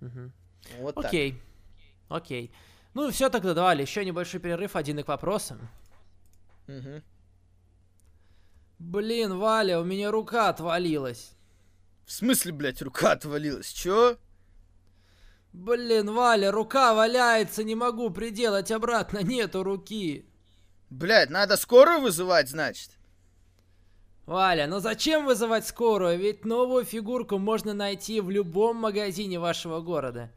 A: Угу. Вот Окей. Так. Окей. Ну, все тогда давали. Еще небольшой перерыв, один к вопросам.
B: Угу.
A: Блин, Валя, у меня рука отвалилась.
B: В смысле, блядь, рука отвалилась? Чё?
A: Блин, Валя, рука валяется, не могу приделать обратно, нету руки.
B: Блядь, надо скорую вызывать, значит?
A: Валя, ну зачем вызывать скорую? Ведь новую фигурку можно найти в любом магазине вашего города.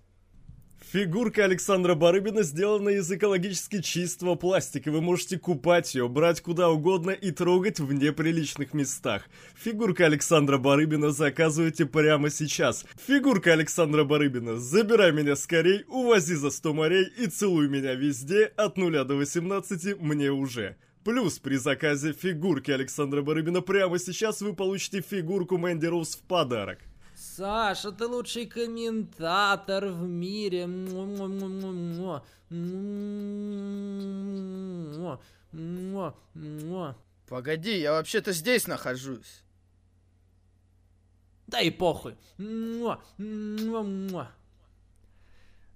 E: Фигурка Александра Барыбина сделана из экологически чистого пластика. Вы можете купать ее, брать куда угодно и трогать в неприличных местах. Фигурка Александра Барыбина заказывайте прямо сейчас. Фигурка Александра Барыбина, забирай меня скорей, увози за 100 морей и целуй меня везде от 0 до 18 мне уже. Плюс при заказе фигурки Александра Барыбина прямо сейчас вы получите фигурку Мэнди Роуз в подарок.
A: Саша, ты лучший комментатор в мире.
B: Погоди, я вообще-то здесь нахожусь.
A: Да и похуй.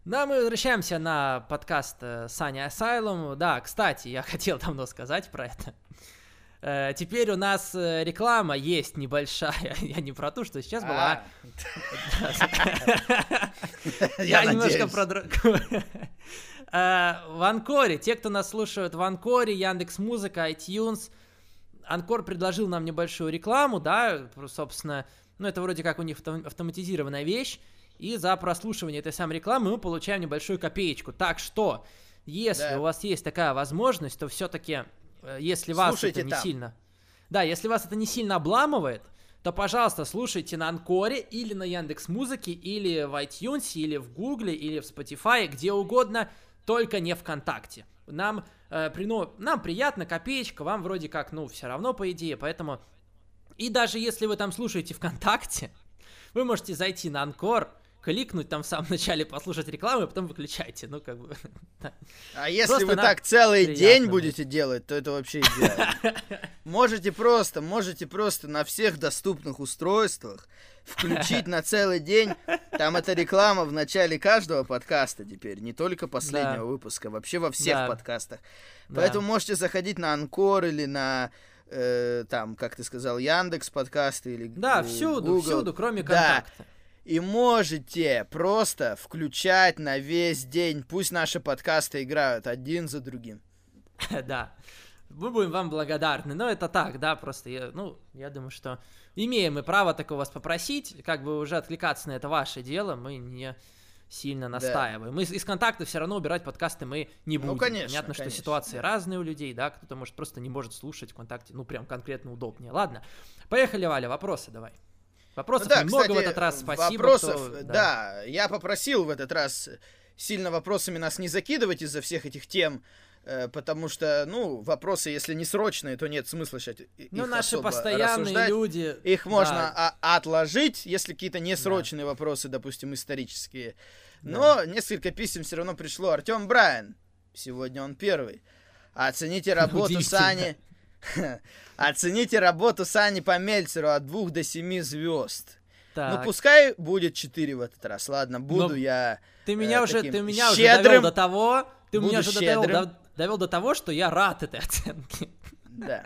A: Да, мы возвращаемся на подкаст э, Саня Асайлум. Да, кстати, я хотел давно сказать про это. Э, теперь у нас э, реклама есть небольшая. Я не про то, что сейчас была. А. Я немножко про другое. В Анкоре, те, кто нас слушают в Анкоре, Яндекс Музыка, iTunes, Анкор предложил нам небольшую рекламу, да, собственно, ну это вроде как у них автоматизированная вещь. И за прослушивание этой самой рекламы мы получаем небольшую копеечку. Так что, если да. у вас есть такая возможность, то все-таки, э, если вас слушайте это не там. сильно... Да, если вас это не сильно обламывает, то, пожалуйста, слушайте на Анкоре или на Яндекс Музыке, или в iTunes, или в Гугле, или в Spotify, где угодно, только не ВКонтакте. Нам, э, прино... Нам приятно, копеечка, вам вроде как, ну, все равно, по идее, поэтому... И даже если вы там слушаете ВКонтакте, вы можете зайти на Анкор, кликнуть там в самом начале, послушать рекламу, и потом выключайте. Ну, как бы.
B: А если просто вы так целый день будете делать, то это вообще идеально. Можете просто, можете просто на всех доступных устройствах включить на целый день. Там эта реклама в начале каждого подкаста теперь, не только последнего да. выпуска, вообще во всех да. подкастах. Поэтому да. можете заходить на Анкор или на э, там, как ты сказал, Яндекс подкасты или
A: Да, всюду, Google. всюду, кроме контакта. Да
B: и можете просто включать на весь день. Пусть наши подкасты играют один за другим.
A: Да. Мы будем вам благодарны. Но это так, да, просто я, ну, я думаю, что имеем мы право такого вас попросить. Как бы уже откликаться на это ваше дело, мы не сильно настаиваем. Да. Мы из контакта все равно убирать подкасты мы не ну, будем. Ну,
B: конечно.
A: Понятно,
B: конечно.
A: что ситуации разные у людей, да, кто-то может просто не может слушать ВКонтакте, ну прям конкретно удобнее. Ладно, поехали, Валя, вопросы давай. Вопросов ну, да, немного кстати, в этот раз, спасибо.
B: Вопросов, кто... да. да, я попросил в этот раз сильно вопросами нас не закидывать из-за всех этих тем, Э, потому что, ну, вопросы, если не срочные, то нет смысла сейчас
A: Ну, наши постоянные рассуждать. люди...
B: Их можно да. отложить, если какие-то несрочные да. вопросы, допустим, исторические. Но да. несколько писем все равно пришло. Артем Брайан, сегодня он первый. Оцените работу Сани... Оцените работу Сани по Мельцеру от двух до семи звезд. Ну, так. Ну, пускай будет 4 в этот раз. Ладно, буду Но я.
A: Ты меня э, уже, ты меня щедрым, уже довел до того. Ты меня уже довел до, довел до того, что я рад этой оценке.
B: Да.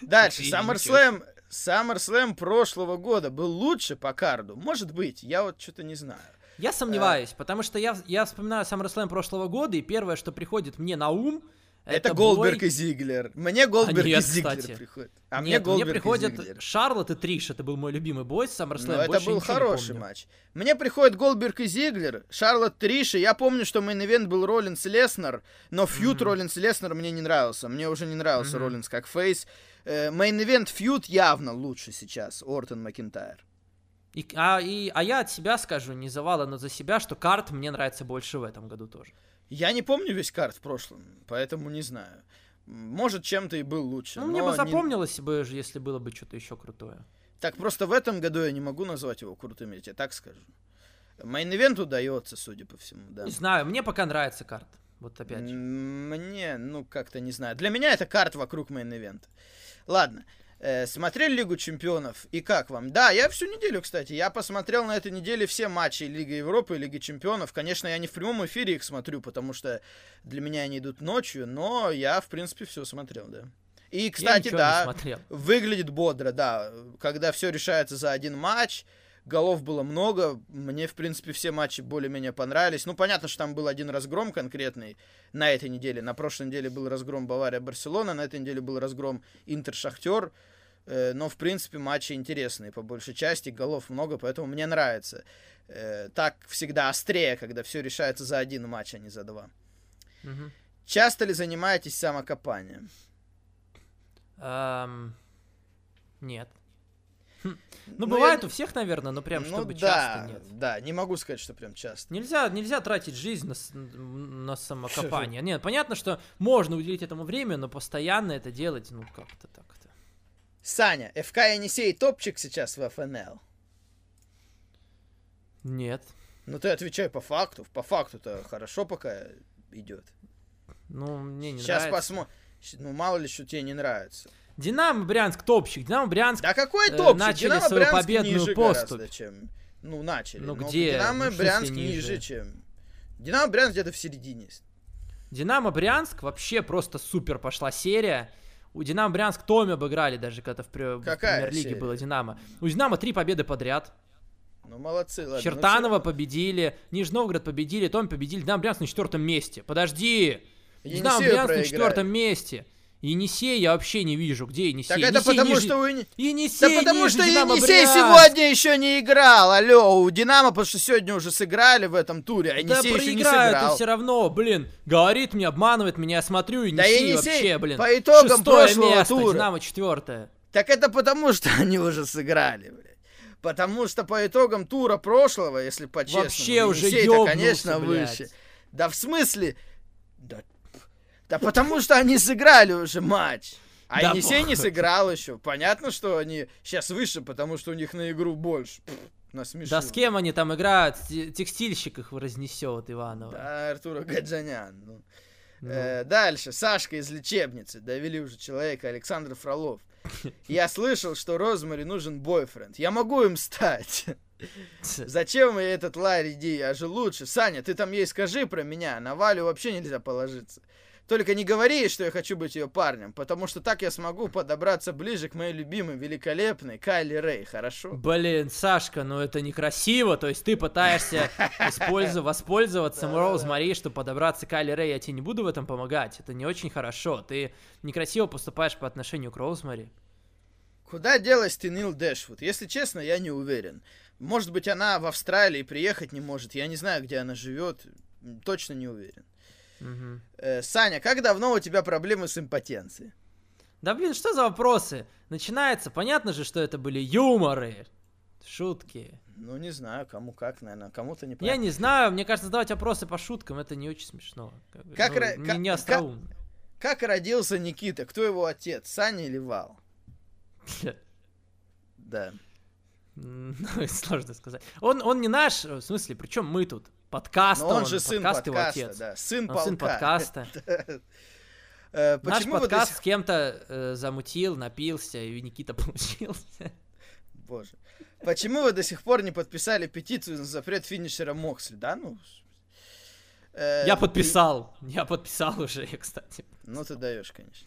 B: Дальше. SummerSlam, SummerSlam прошлого года был лучше по карду. Может быть, я вот что-то не знаю.
A: Я сомневаюсь, а... потому что я, я вспоминаю SummerSlam прошлого года, и первое, что приходит мне на ум,
B: это, это Голдберг бой... и Зиглер. Мне Голдберг а нет, и Зиглер кстати. приходят.
A: А нет, мне Голдберг мне приходят и Зиглер. Шарлотт и Триш. Это был мой любимый бой с SummerSlam.
B: Это был хороший матч. Мне приходят Голдберг и Зиглер, Шарлотт Триш. И я помню, что main event был Роллинс Леснер, но feud mm-hmm. Роллинс Леснер мне не нравился. Мне уже не нравился mm-hmm. Роллинс как face. Э, main event feud явно лучше сейчас. Ортон Макинтайр.
A: И, а, и, а я от себя скажу, не за Вала, но за себя, что card мне нравится больше в этом году тоже.
B: Я не помню весь card в прошлом, поэтому не знаю. Может, чем-то и был лучше.
A: Ну, мне бы запомнилось не... бы, если было бы что-то еще крутое.
B: Так, просто в этом году я не могу назвать его крутым, я тебе так скажу. Main event удается, судя по всему, да.
A: Не знаю, мне пока нравится card. Вот опять же.
B: Мне, ну, как-то не знаю. Для меня это card вокруг main event а. Ладно. Э, смотрели Лигу Чемпионов? И как вам? Да, я всю неделю, кстати. Я посмотрел на этой неделе все матчи Лиги Европы и Лиги Чемпионов. Конечно, я не в прямом эфире их смотрю, потому что для меня они идут ночью, но я, в принципе, все смотрел, да. И, кстати, да, выглядит бодро, да. Когда все решается за один матч, голов было много. Мне, в принципе, все матчи более-менее понравились. Ну, понятно, что там был один разгром конкретный на этой неделе. На прошлой неделе был разгром Бавария-Барселона, на этой неделе был разгром Интер-Шахтер. Э, но, в принципе, матчи интересные по большей части, голов много, поэтому мне нравится. Э, так всегда острее, когда все решается за один матч, а не за два. Угу. Часто ли занимаетесь самокопанием?
A: Um, нет. Хм. Ну, ну, бывает я... у всех, наверное, но прям, ну, чтобы да, часто нет.
B: Да, не могу сказать, что прям часто.
A: Нельзя, нельзя тратить жизнь на, на самокопание. Нет, понятно, что можно уделить этому время, но постоянно это делать, ну, как-то так-то.
B: Саня, ФК Енисей топчик сейчас в ФНЛ?
A: Нет.
B: Ну, ты отвечай по факту. По факту-то хорошо пока идет.
A: Ну, мне не
B: сейчас нравится. Сейчас посмотрим. Ну, мало ли, что тебе не нравится.
A: Динамо Брянск топчик. Динамо Брянск
B: Да какой э, топчик?
A: начали Динамо свою Брянск победную ниже поступь.
B: чем... Ну, начали.
A: Ну, где?
B: Динамо ну, Брянск ниже? ниже, чем... Динамо Брянск где-то в середине.
A: Динамо Брянск вообще просто супер пошла серия. У Динамо Брянск Томи обыграли даже когда в, в премьер-лиге было Динамо. У Динамо три победы подряд.
B: Ну, молодцы, ладно.
A: Чертанова ну, победили, Нижний Новгород победили, Том победили, Динамо Брянск на четвертом месте. Подожди! Динамо Брянск на четвертом месте. Енисей я вообще не вижу. Где Енисей? Так
B: это
A: Енисей
B: потому,
A: ниже...
B: что у
A: Енисей
B: Да потому
A: что
B: Енисей Брянск. сегодня еще не играл. Алло, у Динамо, потому что сегодня уже сыграли в этом туре, а Енисей да еще не сыграл.
A: все равно, блин. Говорит мне, обманывает меня, я смотрю, Енисей, да Енисей вообще, блин.
B: по итогам прошлого
A: место,
B: тура.
A: Динамо четвертое.
B: Так это потому, что они уже сыграли, блядь. Потому что по итогам тура прошлого, если по-честному,
A: Вообще уже ёбнулся, конечно, блядь. выше.
B: Да в смысле... Да, да потому что они сыграли уже матч. А да Енисей не сыграл еще. Понятно, что они сейчас выше, потому что у них на игру больше.
A: Пфф, Да с кем они там играют? Текстильщик их разнесет, Иванова.
B: Да, Артур Гаджанян. Ну. Ну. Э, дальше. Сашка из лечебницы. Довели уже человека. Александр Фролов. Я слышал, что Розмари нужен бойфренд. Я могу им стать. Зачем этот Ларри Ди? Я же лучше. Саня, ты там ей скажи про меня. На Валю вообще нельзя положиться. Только не говори, что я хочу быть ее парнем, потому что так я смогу подобраться ближе к моей любимой, великолепной Кайли Рэй, хорошо?
A: Блин, Сашка, ну это некрасиво, то есть ты пытаешься воспользоваться Роуз Мари, чтобы подобраться к Кайли Рэй, я тебе не буду в этом помогать, это не очень хорошо, ты некрасиво поступаешь по отношению к Роуз Мари.
B: Куда делась ты, Нил Дэшвуд? Если честно, я не уверен. Может быть, она в Австралии приехать не может. Я не знаю, где она живет. Точно не уверен. Угу. Э, Саня, как давно у тебя проблемы с импотенцией?
A: Да блин, что за вопросы? Начинается, понятно же, что это были юморы. Шутки.
B: Ну, не знаю, кому как, наверное, кому-то не
A: Я не знаю, мне кажется, задавать вопросы по шуткам, это не очень смешно.
B: Как, ну,
A: ра-
B: не, как,
A: не остроумно.
B: Как, как родился Никита? Кто его отец, Саня или Вал? Да.
A: Ну, сложно сказать. Он, он не наш, в смысле, причем мы тут. Подкаст,
B: он, он же сын
A: подкаст
B: подкаста,
A: его отец.
B: да. Сын
A: он
B: полка.
A: сын подкаста.
B: Э,
A: Наш подкаст с кем-то э, замутил, напился, и Никита получился.
B: Боже. Почему вы до сих пор не подписали петицию на запрет финишера Моксли, да? Ну,
A: э, я подписал. Я подписал уже, кстати.
B: Ну, ты даешь, конечно.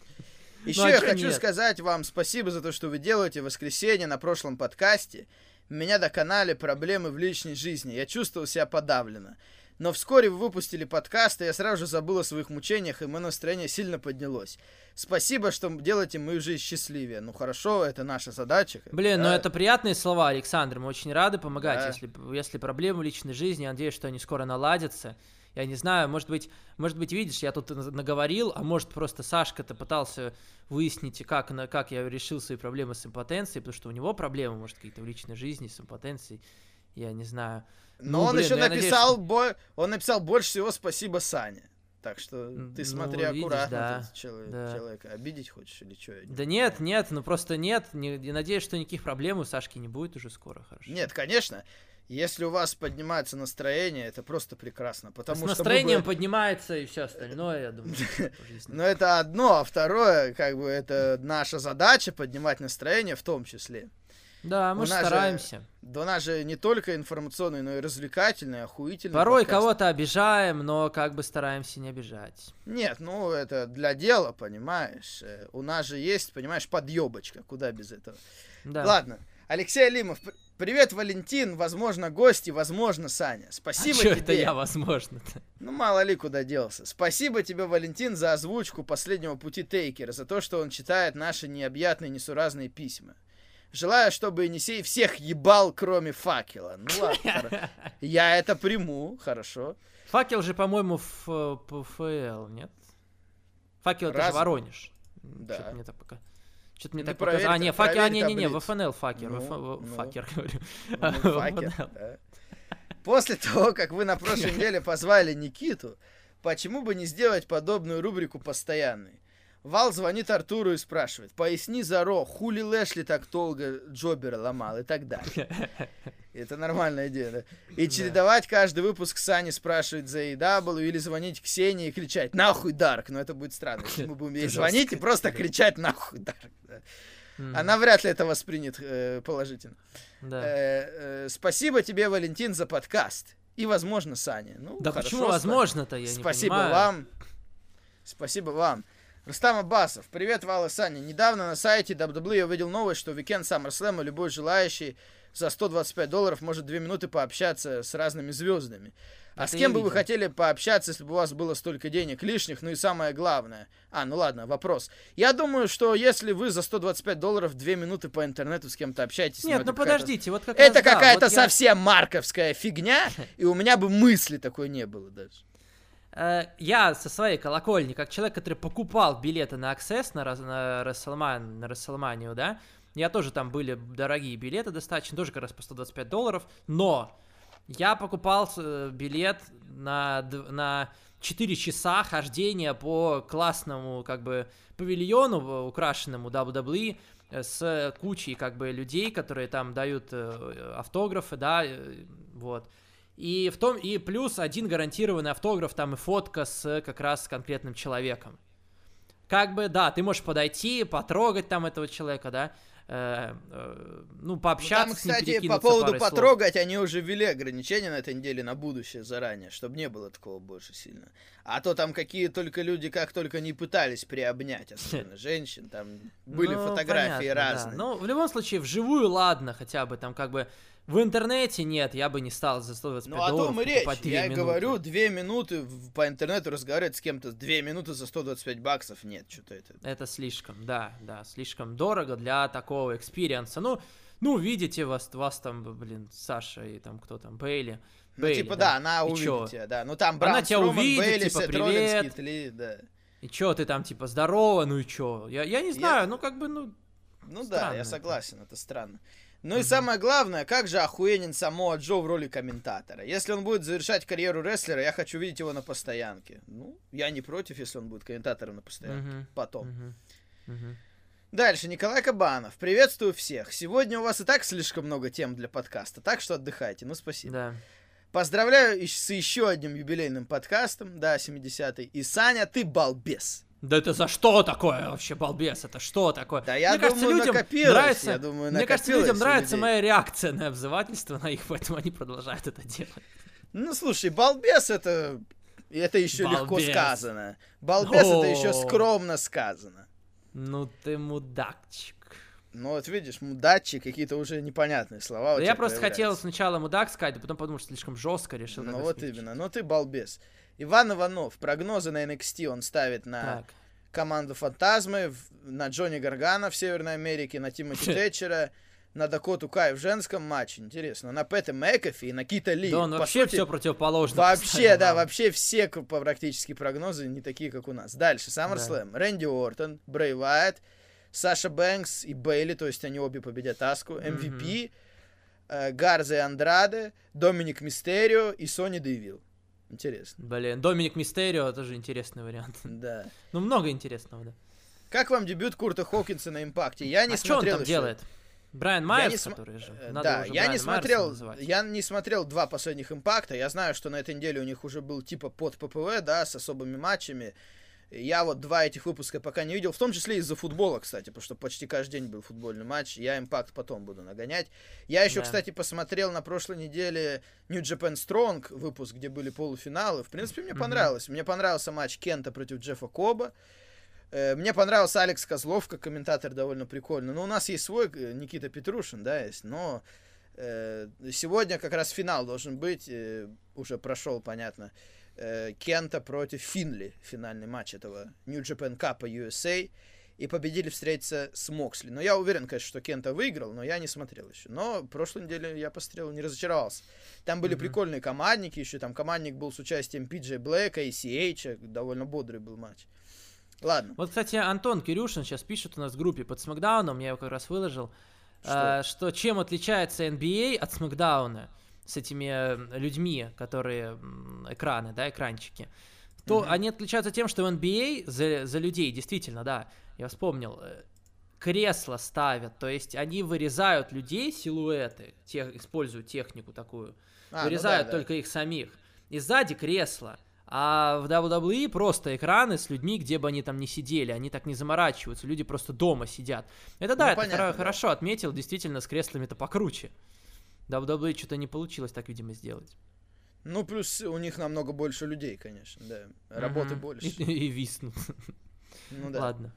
B: Еще ну, а я хочу сказать вам спасибо за то, что вы делаете в воскресенье на прошлом подкасте. Меня доконали проблемы в личной жизни. Я чувствовал себя подавленно. Но вскоре вы выпустили подкаст, и я сразу же забыл о своих мучениях, и мое настроение сильно поднялось. Спасибо, что делаете мою жизнь счастливее. Ну хорошо, это наша задача.
A: Блин, да. ну это приятные слова, Александр. Мы очень рады помогать, да. если, если проблемы в личной жизни. Я надеюсь, что они скоро наладятся. Я не знаю, может быть, может быть, видишь, я тут наговорил, а может просто Сашка-то пытался выяснить, как, как я решил свои проблемы с импотенцией, потому что у него проблемы, может, какие-то в личной жизни с импотенцией, я не знаю.
B: Но ну, он блин, еще ну, написал, надеюсь, бо... он написал больше всего спасибо Сане. Так что ты смотри ну, аккуратно, видишь, да, человек, да. человека. Обидеть хочешь или что?
A: Да нет, нет, ну просто нет. Не, я надеюсь, что никаких проблем у Сашки не будет уже скоро, хорошо.
B: Нет, конечно. Если у вас поднимается настроение, это просто прекрасно. Потому
A: С
B: что
A: настроением бы... поднимается и все остальное, я думаю.
B: Но это одно, а второе, как бы, это наша задача поднимать настроение в том числе.
A: Да, мы стараемся. Же,
B: да у нас же не только информационный, но и развлекательный, охуительный
A: Порой подкаст. кого-то обижаем, но как бы стараемся не обижать.
B: Нет, ну это для дела, понимаешь. Э, у нас же есть, понимаешь, подъебочка, куда без этого. Да. Ладно, Алексей Алимов, Привет, Валентин, возможно, гости, возможно, Саня. Спасибо а тебе.
A: это я, возможно-то?
B: Ну, мало ли куда делся. Спасибо тебе, Валентин, за озвучку последнего пути Тейкера, за то, что он читает наши необъятные, несуразные письма. Желаю, чтобы Енисей всех ебал, кроме факела. Ну ладно, я это приму, хорошо.
A: Факел же, по-моему, в ПФЛ, нет? Факел это же Воронеж. Да. Мне так пока. Что-то мне не так показалось. А, не, факер, а, не, не, не, в ФНЛ факер. Ну, ну, факер, говорю. Ну,
B: факер, да. После того, как вы на прошлой неделе позвали Никиту, почему бы не сделать подобную рубрику постоянной? Вал звонит Артуру и спрашивает, поясни Заро, хули Лэшли так долго Джобера ломал и так далее. Это нормальная идея, да? И чередовать каждый выпуск Сани спрашивает за AEW или звонить Ксении и кричать «Нахуй, Дарк!» Но это будет странно, если мы будем ей звонить и просто кричать «Нахуй, Дарк!» да. Она вряд ли это воспринят э, положительно. Да. Э, э, спасибо тебе, Валентин, за подкаст. И, возможно, Саня. Ну,
A: да хорошо, почему возможно-то, я
B: Спасибо
A: не понимаю.
B: вам. Спасибо вам. Рустам Абасов. Привет, Вала Саня. Недавно на сайте WWE я увидел новость, что Weekend SummerSlam любой желающий за 125 долларов может две минуты пообщаться с разными звездами. А Это с кем бы вы хотели пообщаться, если бы у вас было столько денег лишних? Ну и самое главное. А, ну ладно, вопрос. Я думаю, что если вы за 125 долларов две минуты по интернету с кем-то общаетесь...
A: Нет, ну, ну подождите, вот как
B: Это какая-то вот совсем я... марковская фигня, и у меня бы мысли такой не было даже.
A: Э, я со своей колокольни, как человек, который покупал билеты на Access на, на, WrestleMania, на WrestleMania, да, я тоже там были дорогие билеты достаточно, тоже как раз по 125 долларов, но я покупал э, билет на, на 4 часа хождения по классному, как бы, павильону, украшенному WWE, э, с кучей, как бы, людей, которые там дают автографы, да, вот. И в том, и плюс один гарантированный автограф, там и фотка с как раз конкретным человеком. Как бы, да, ты можешь подойти, потрогать там этого человека, да, э, э, ну, пообщаться ну, там,
B: кстати, с по поводу потрогать, слов. они уже ввели ограничения на этой неделе на будущее заранее, чтобы не было такого больше сильно. А то там какие только люди, как только не пытались приобнять, особенно женщин, там были ну, фотографии понятно, разные.
A: Да. Ну, в любом случае, вживую, ладно, хотя бы там как бы в интернете нет, я бы не стал за 125 ну, долларов
B: Ну, о том и речь. Я минуты. говорю, две минуты по интернету разговаривать с кем-то, две минуты за 125 баксов, нет, что-то это...
A: Это слишком, да, да, слишком дорого для такого experience а. Ну, ну, видите вас, вас там, блин, Саша и там кто там, Бейли.
B: Ну, Бейли, типа, да, да она и увидит чё? тебя, да. Ну, там Бран,
A: Она тебя
B: Роман,
A: увидит,
B: Бейли,
A: типа,
B: Сет
A: привет.
B: Ли, да.
A: И чё, ты там, типа, здорово, ну и чё? Я, я не знаю, я... ну, как бы, ну,
B: Ну странно да, я согласен, это, это странно. Ну и самое главное, как же охуенен Самоа Джо в роли комментатора. Если он будет завершать карьеру рестлера, я хочу видеть его на постоянке. Ну, я не против, если он будет комментатором на постоянке. Потом. Дальше, Николай Кабанов. Приветствую всех. Сегодня у вас и так слишком много тем для подкаста, так что отдыхайте. Ну, спасибо. Да. Поздравляю с еще одним юбилейным подкастом, да, 70-й. И Саня, ты балбес.
A: Да это за что такое вообще, балбес? Это что такое?
B: Да я мне думаю, кажется, людям нравится, я думаю,
A: Мне кажется, людям нравится людей. моя реакция на обзывательство на их, поэтому они продолжают это делать.
B: Ну, слушай, балбес это... Это еще балбес. легко сказано. Балбес О-о-о. это еще скромно сказано.
A: Ну ты мудакчик.
B: Ну вот видишь, мудачи, какие-то уже непонятные слова.
A: Да я просто хотел сначала мудак сказать, а потом подумал, что слишком жестко решил.
B: Ну вот именно, ну ты балбес. Иван Иванов, прогнозы на NXT он ставит на так. команду Фантазмы, на Джонни Гаргана в Северной Америке, на Тимоти Тэтчера, на Дакоту Кай в женском матче. Интересно. На Пэта Мэкафи и на Кита Ли.
A: Да, он вообще сути, все противоположно.
B: Вообще, да, вообще все практически прогнозы не такие, как у нас. Дальше. SummerSlam. Да. Рэнди Уортон, Брэй Вайт, Саша Бэнкс и Бейли, то есть они обе победят Аску, MVP, mm-hmm. Гарза и Андраде, Доминик Мистерио и Сони Дэвил. Интересно.
A: Блин, Доминик Мистерио тоже интересный вариант.
B: Да.
A: Ну, много интересного, да.
B: Как вам дебют Курта Хокинса на импакте? Я не а смотрел. Что он там
A: еще. делает? Брайан Майерс, см... который же.
B: Надо да, я Брайан не смотрел, я не смотрел два последних импакта. Я знаю, что на этой неделе у них уже был типа под ППВ, да, с особыми матчами. Я вот два этих выпуска пока не видел, в том числе из-за футбола, кстати, потому что почти каждый день был футбольный матч. Я импакт потом буду нагонять. Я еще, да. кстати, посмотрел на прошлой неделе New Japan Strong выпуск, где были полуфиналы. В принципе, мне mm-hmm. понравилось. Мне понравился матч Кента против Джеффа Коба. Э, мне понравился Алекс Козлов, как комментатор довольно прикольно. Но у нас есть свой э, Никита Петрушин, да, есть. Но э, сегодня как раз финал должен быть. Уже прошел, понятно. Кента против Финли. Финальный матч этого New Japan Cup USA. И победили встретиться с Моксли. Но я уверен, конечно, что Кента выиграл, но я не смотрел еще. Но прошлой неделе я посмотрел, не разочаровался. Там были mm-hmm. прикольные командники еще. Там командник был с участием Пиджей Блэка и CH. Довольно бодрый был матч. Ладно.
A: Вот, кстати, Антон Кирюшин сейчас пишет у нас в группе под Смакдауном, я его как раз выложил, что, э, что чем отличается NBA от Смакдауна с этими людьми, которые экраны, да, экранчики. То mm-hmm. они отличаются тем, что в NBA за, за людей, действительно, да, я вспомнил, э, кресла ставят, то есть они вырезают людей, силуэты, тех, используют технику такую, а, вырезают ну да, только да. их самих. И сзади кресло. А в WWE просто экраны с людьми, где бы они там не сидели, они так не заморачиваются, люди просто дома сидят. Это да, ну, это понятно, хорошо да. отметил, действительно, с креслами-то покруче. WWE что-то не получилось так, видимо, сделать.
B: Ну, плюс у них намного больше людей, конечно, да. Работы угу. больше. И,
A: и виснут.
B: Ну да.
A: Ладно.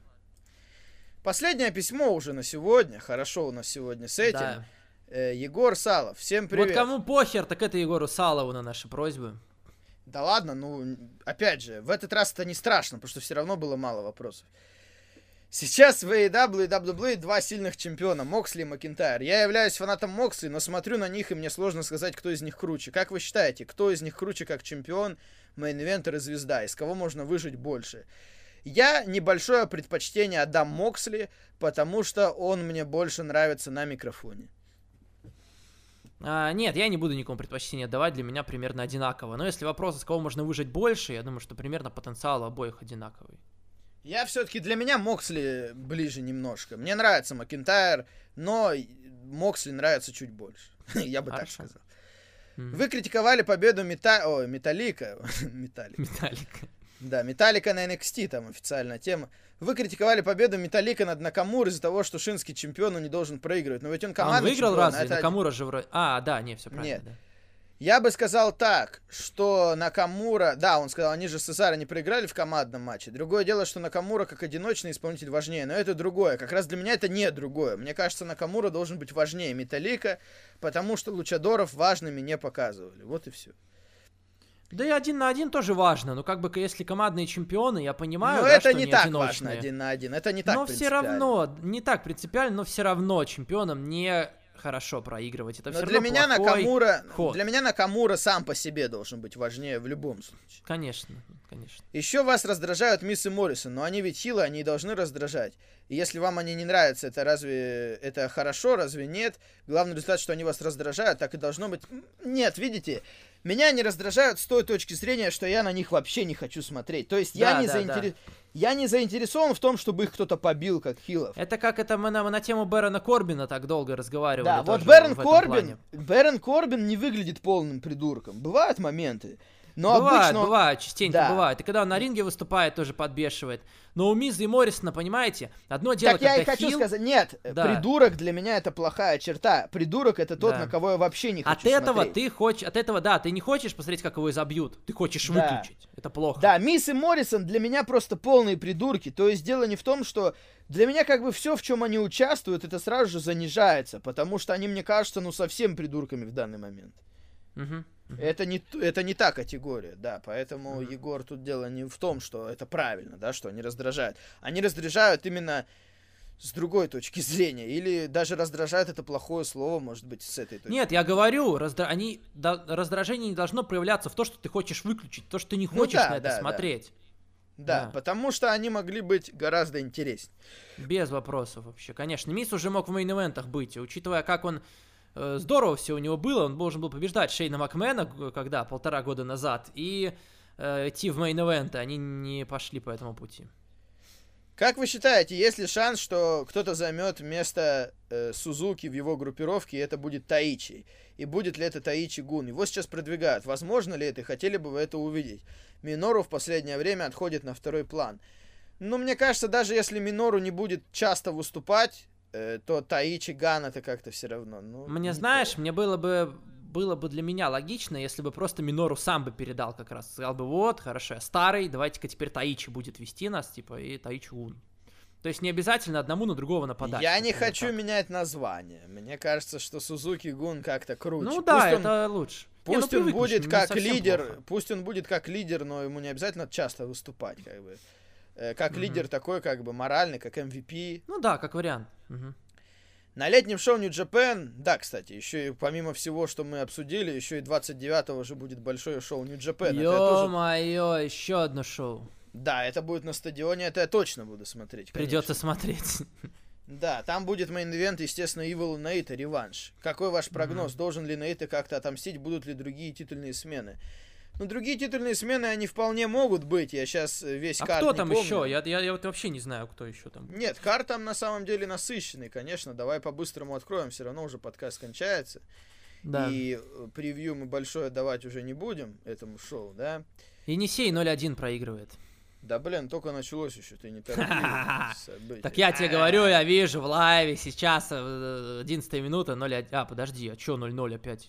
B: Последнее письмо уже на сегодня. Хорошо у нас сегодня с этим. Да. Э, Егор Салов, всем привет.
A: Вот кому похер, так это Егору Салову на наши просьбы.
B: Да ладно, ну, опять же, в этот раз это не страшно, потому что все равно было мало вопросов. Сейчас в AEW и WWE два сильных чемпиона, Моксли и Макинтайр. Я являюсь фанатом Моксли, но смотрю на них, и мне сложно сказать, кто из них круче. Как вы считаете, кто из них круче как чемпион, main eventer и звезда? Из кого можно выжать больше? Я небольшое предпочтение отдам Моксли, потому что он мне больше нравится на микрофоне.
A: А, нет, я не буду никому предпочтение давать, для меня примерно одинаково. Но если вопрос, с кого можно выжать больше, я думаю, что примерно потенциал обоих одинаковый.
B: Я все-таки для меня Моксли ближе немножко. Мне нравится Макинтайр, но Моксли нравится чуть больше. я бы Хорошо. так сказал. Вы критиковали победу Мета... О, Металлика.
A: Металлика. Металлика.
B: Да, Металлика на NXT там официальная тема. Вы критиковали победу Металлика над Накамур из-за того, что Шинский чемпиону не должен проигрывать. Но ведь он команда.
A: Он выиграл разве? Это... Накамура же вроде. А, да, не, все правильно. Нет. Да.
B: Я бы сказал так, что Накамура... Да, он сказал, они же с Цезаро не проиграли в командном матче. Другое дело, что Накамура как одиночный исполнитель важнее. Но это другое. Как раз для меня это не другое. Мне кажется, Накамура должен быть важнее Металлика, потому что Лучадоров важными не показывали. Вот и все.
A: Да и один на один тоже важно, но как бы если командные чемпионы, я понимаю,
B: но
A: да,
B: это
A: что
B: не так важно один на один, это не так
A: Но все равно, не так принципиально, но все равно чемпионом не хорошо проигрывать. Это
B: Но
A: все
B: для
A: равно
B: меня Накамура,
A: ход.
B: для меня Накамура сам по себе должен быть важнее в любом случае.
A: Конечно, конечно.
B: Еще вас раздражают Мисс и Моррисон, но они ведь хилы, они должны раздражать. И если вам они не нравятся, это разве это хорошо, разве нет? Главный результат, что они вас раздражают, так и должно быть. Нет, видите, меня они раздражают с той точки зрения, что я на них вообще не хочу смотреть. То есть я
A: Да,
B: не
A: да,
B: заинтересован. Я не заинтересован в том, чтобы их кто-то побил, как хилов.
A: Это как это мы на, мы на тему Бэрона Корбина так долго разговаривали.
B: Да, вот Бэрон Корбин. Бэрон Корбин не выглядит полным придурком. Бывают моменты. Но
A: бывает,
B: обычно
A: бывает, частенько
B: Да.
A: бывает. И когда он на ринге выступает, тоже подбешивает. Но у Миза и Моррисона, понимаете, одно дело,
B: Так я и
A: когда
B: хочу
A: хил,
B: сказать, нет,
A: Да.
B: придурок для меня это плохая черта. Придурок это тот,
A: Да.
B: на кого я вообще не хочу
A: От этого
B: смотреть.
A: ты хочешь, от этого, да, ты не хочешь посмотреть, как его изобьют. Ты хочешь
B: Да.
A: выключить. Это плохо.
B: Да, Мисс и Моррисон для меня просто полные придурки. То есть дело не в том, что для меня как бы все, в чем они участвуют, это сразу же занижается, потому что они мне кажутся, ну, совсем придурками в данный момент.
A: Мгм.
B: Это не, это не та категория, да, поэтому, Егор, тут дело не в том, что это правильно, да, что они раздражают. Они раздражают именно с другой точки зрения, или даже раздражают это плохое слово, может быть, с этой точки
A: Нет, я говорю, раздра- они, да, раздражение не должно проявляться в то, что ты хочешь выключить, то, что ты не
B: Ну
A: хочешь
B: да,
A: на это
B: да, да.
A: смотреть.
B: Да,
A: Да.
B: потому что они могли быть гораздо интереснее.
A: Без вопросов вообще. Конечно, Мисс уже мог в мейн-эвентах быть, учитывая, как он здорово все у него было, он должен был побеждать Шейна Макмена, г- когда, полтора года назад, и э, идти в мейн-эвенты, они не пошли по этому пути.
B: Как вы считаете, есть ли шанс, что кто-то займет место э, Сузуки в его группировке, и это будет Таичи? И будет ли это Таичи Гун? Его сейчас продвигают. Возможно ли это? Хотели бы вы это увидеть? Минору в последнее время отходит на второй план. Ну, мне кажется, даже если Минору не будет часто выступать, э, то Таичи Ган это как-то все равно. Ну,
A: Мне,
B: не
A: знаешь,
B: то.
A: мне было бы было бы для меня логично, если бы просто Минору сам бы передал как раз. Сказал бы, вот, хорошо, старый, давайте-ка теперь Таичи будет вести нас, типа, и Таичи Гун. То есть не обязательно одному на другого нападать.
B: Я не хочу
A: так.
B: менять название. Мне кажется, что Сузуки Гун как-то круче.
A: Ну
B: Пусть
A: да,
B: он-
A: это лучше. Не, ну
B: Пусть он будет
A: не
B: как лидер,
A: плохо.
B: пусть он будет как лидер, но ему не обязательно часто выступать, как бы. Э, Как
A: Мгм.
B: лидер такой, как бы моральный, как MVP.
A: Ну да, как вариант. Мгм.
B: На летнем шоу New Japan, да, кстати, еще и помимо всего, что мы обсудили, еще и 29-го же будет большое шоу New Japan. Я тоже-
A: Ё-моё, еще одно шоу.
B: Да, это будет на стадионе, это я точно буду смотреть.
A: Придется
B: конечно.
A: смотреть.
B: Да, там будет main event, естественно, Evil Найто, реванш. Какой ваш прогноз? Должен ли Найто как-то отомстить? Будут ли другие титульные смены? Ну, другие титульные смены, они вполне могут быть. Я сейчас весь
A: А
B: card
A: кто там
B: помню.
A: еще? Я, я, я вот вообще не знаю, кто еще там.
B: Нет, card там на самом деле насыщенный, конечно. Давай по-быстрому откроем, все равно уже подкаст кончается.
A: Да.
B: И э, превью мы большое давать уже не будем этому шоу, да?
A: Енисей 0-1 проигрывает.
B: Да, блин, только началось еще, ты не торопи события.
A: Так я тебе говорю, я вижу в лайве сейчас э, 11 минута 0 А, подожди, а чё 0-0 опять?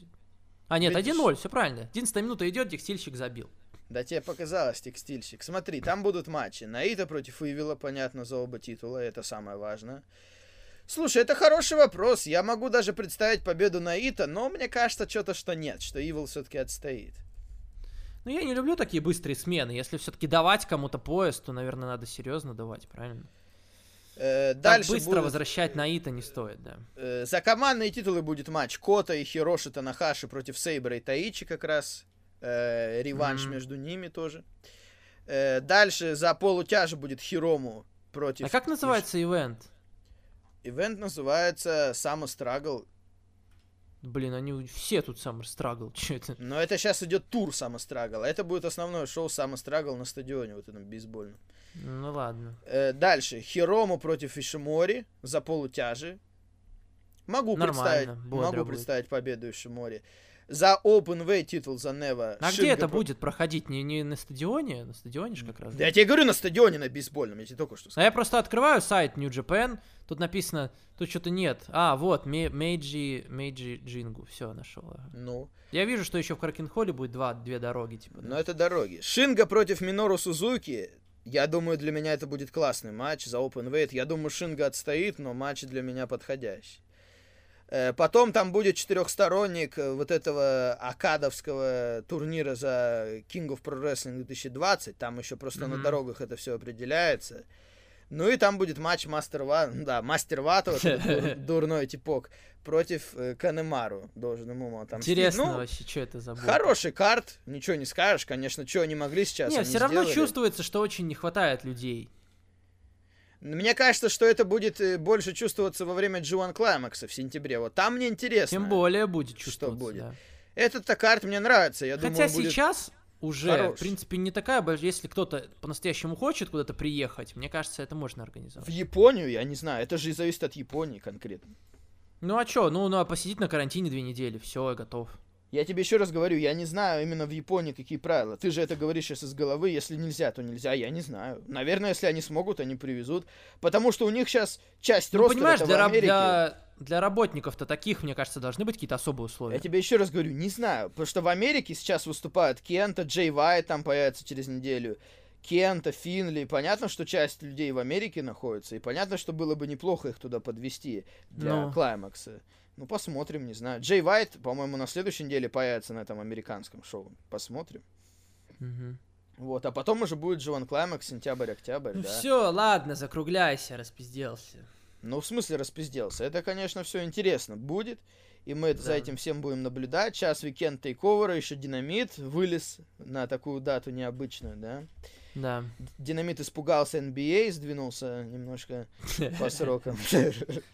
A: А, нет,
B: Видишь?
A: 1-0, все правильно. 11 минута идет, текстильщик забил.
B: Да тебе показалось, текстильщик. Смотри, там будут матчи. Наита против Ивила, понятно, за оба титула, это самое важное. Слушай, это хороший вопрос. Я могу даже представить победу Наита, но мне кажется что-то, что нет, что Ивил все-таки отстоит.
A: Ну, я не люблю такие быстрые смены. Если все-таки давать кому-то поезд, то, наверное, надо серьезно давать, правильно?
B: Э,
A: Так
B: дальше
A: быстро
B: будут,
A: возвращать Наита не стоит, да.
B: э, за командные титулы будет матч Кота и Хироши Танахаши против Сейбра и Таичи как раз. Э, реванш
A: Мгм.
B: между ними тоже. Э, дальше за полутяжи будет Хирому против...
A: А как называется ивент?
B: Ивент называется Summer Struggle.
A: Блин, они все тут Summer Struggle, что это?
B: Но это сейчас идет тур Summer Struggle. а Это будет основное шоу Summer Struggle на стадионе, вот этом бейсбольном.
A: Ну ладно.
B: Э, дальше. Хирому против Ишимори за полутяжи. Могу представить,
A: Нормально, бодро
B: могу
A: будет.
B: представить победу Ишимори. За Open Way титул за Нева.
A: А где
B: Шинга
A: это
B: про-
A: будет проходить? Не, не на стадионе? На стадионе же как раз.
B: Да я тебе говорю, на стадионе на бейсбольном, я тебе только что
A: А
B: сказал.
A: я просто открываю сайт New Japan, тут написано, тут что-то нет. А, вот, Ме- Мейджи, Мейджи Джингу, все, нашел.
B: Ну,
A: Я вижу, что еще в Кракенхолле будет два, две дороги, типа. да.
B: но это дороги. Шинга против Минору Сузуки. Я думаю, для меня это будет классный матч за Open Weight. Я думаю, Шинга отстоит, но матч для меня подходящий. Э, Потом там будет четырехсторонник э, вот этого акадовского турнира за King of Pro Wrestling 2020. Там еще просто на
A: Мгм.
B: дорогах это все определяется. Ну и там будет матч Мастер Ва, да, Мастер Вата, вот дур, дурной типок, против э, Канемару, должен ему отомстить.
A: Интересно ну, вообще, что это за
B: бой. Хороший карт, ничего не скажешь, конечно, что они могли сейчас,
A: Не, все равно чувствуется, что очень не хватает людей.
B: Мне кажется, что это будет э, больше чувствоваться во время G1 Climax в сентябре. Вот там мне интересно.
A: Тем более будет чувствоваться, что будет. Да.
B: Этот-то карт мне нравится. Я
A: Хотя
B: думаю,
A: сейчас уже, хорош. в принципе, не такая большая. Если кто-то по-настоящему хочет куда-то приехать, мне кажется, это можно организовать.
B: В Японию, я не знаю, это же зависит от Японии конкретно.
A: Ну а чё, ну, ну а посидеть на карантине две недели, все, я готов.
B: Я тебе еще раз говорю, я не знаю именно в Японии какие правила. Ты же это говоришь сейчас из головы, если нельзя, то нельзя, я не знаю. Наверное, если они смогут, они привезут. Потому что у них сейчас часть ну, роста
A: понимаешь, для, в Америке... для, для работников-то таких, мне кажется, должны быть какие-то особые условия.
B: Я тебе еще раз говорю, не знаю. Потому что в Америке сейчас выступают Кента, Джей Вайт там появится через неделю. Кента, Финли. Понятно, что часть людей в Америке находится. И понятно, что было бы неплохо их туда подвести для Но... клаймакса. Ну, посмотрим, не знаю. Джей Вайт, по-моему, на следующей неделе появится на этом американском шоу. Посмотрим.
A: Угу.
B: Вот, а потом уже будет Джоан Клаймакс, сентябрь-октябрь,
A: ну
B: да.
A: все, ладно, закругляйся, распизделся.
B: Ну, в смысле распизделся? Это, конечно, все интересно будет. И мы да. за этим всем будем наблюдать. Сейчас уикенд тейковера, еще динамит вылез на такую дату необычную, да.
A: Да.
B: Динамит испугался NBA, сдвинулся немножко по срокам.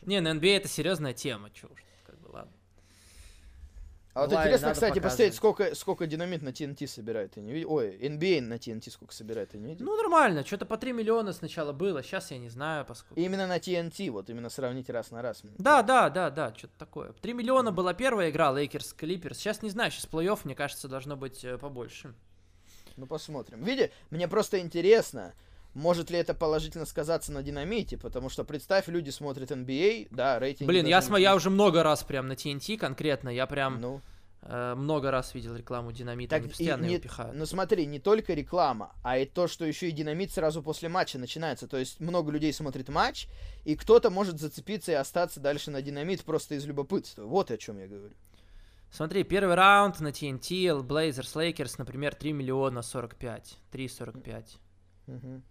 A: Не, на NBA это серьезная тема, уж.
B: А вот интересно, кстати, посмотреть, сколько, сколько динамит на TNT собирает, ты не видел? Ой, NBA на TNT сколько собирает, ты не видел?
A: Ну, нормально, что-то по 3 миллиона сначала было, сейчас я не знаю, поскольку...
B: Именно на TNT, вот именно сравнить раз на раз.
A: Да, да, да, да, что-то такое. 3 миллиона была первая игра, Лейкерс, Клиперс, сейчас не знаю, сейчас плей-офф, мне кажется, должно быть э, побольше.
B: Ну, посмотрим. Види, мне просто интересно, может ли это положительно сказаться на динамите, потому что представь, люди смотрят NBA, да, рейтинг.
A: Блин, я, см- я уже много раз прям на TNT конкретно, я прям ну. э, много раз видел рекламу динамита, так они постоянно
B: не,
A: его пихают.
B: Ну смотри, не только реклама, а и то, что еще и динамит сразу после матча начинается, то есть много людей смотрит матч, и кто-то может зацепиться и остаться дальше на динамит просто из любопытства. Вот о чем я говорю.
A: Смотри, первый раунд на TNT, Blazers, Lakers, например, 3 миллиона 45. 3,45.
B: Угу.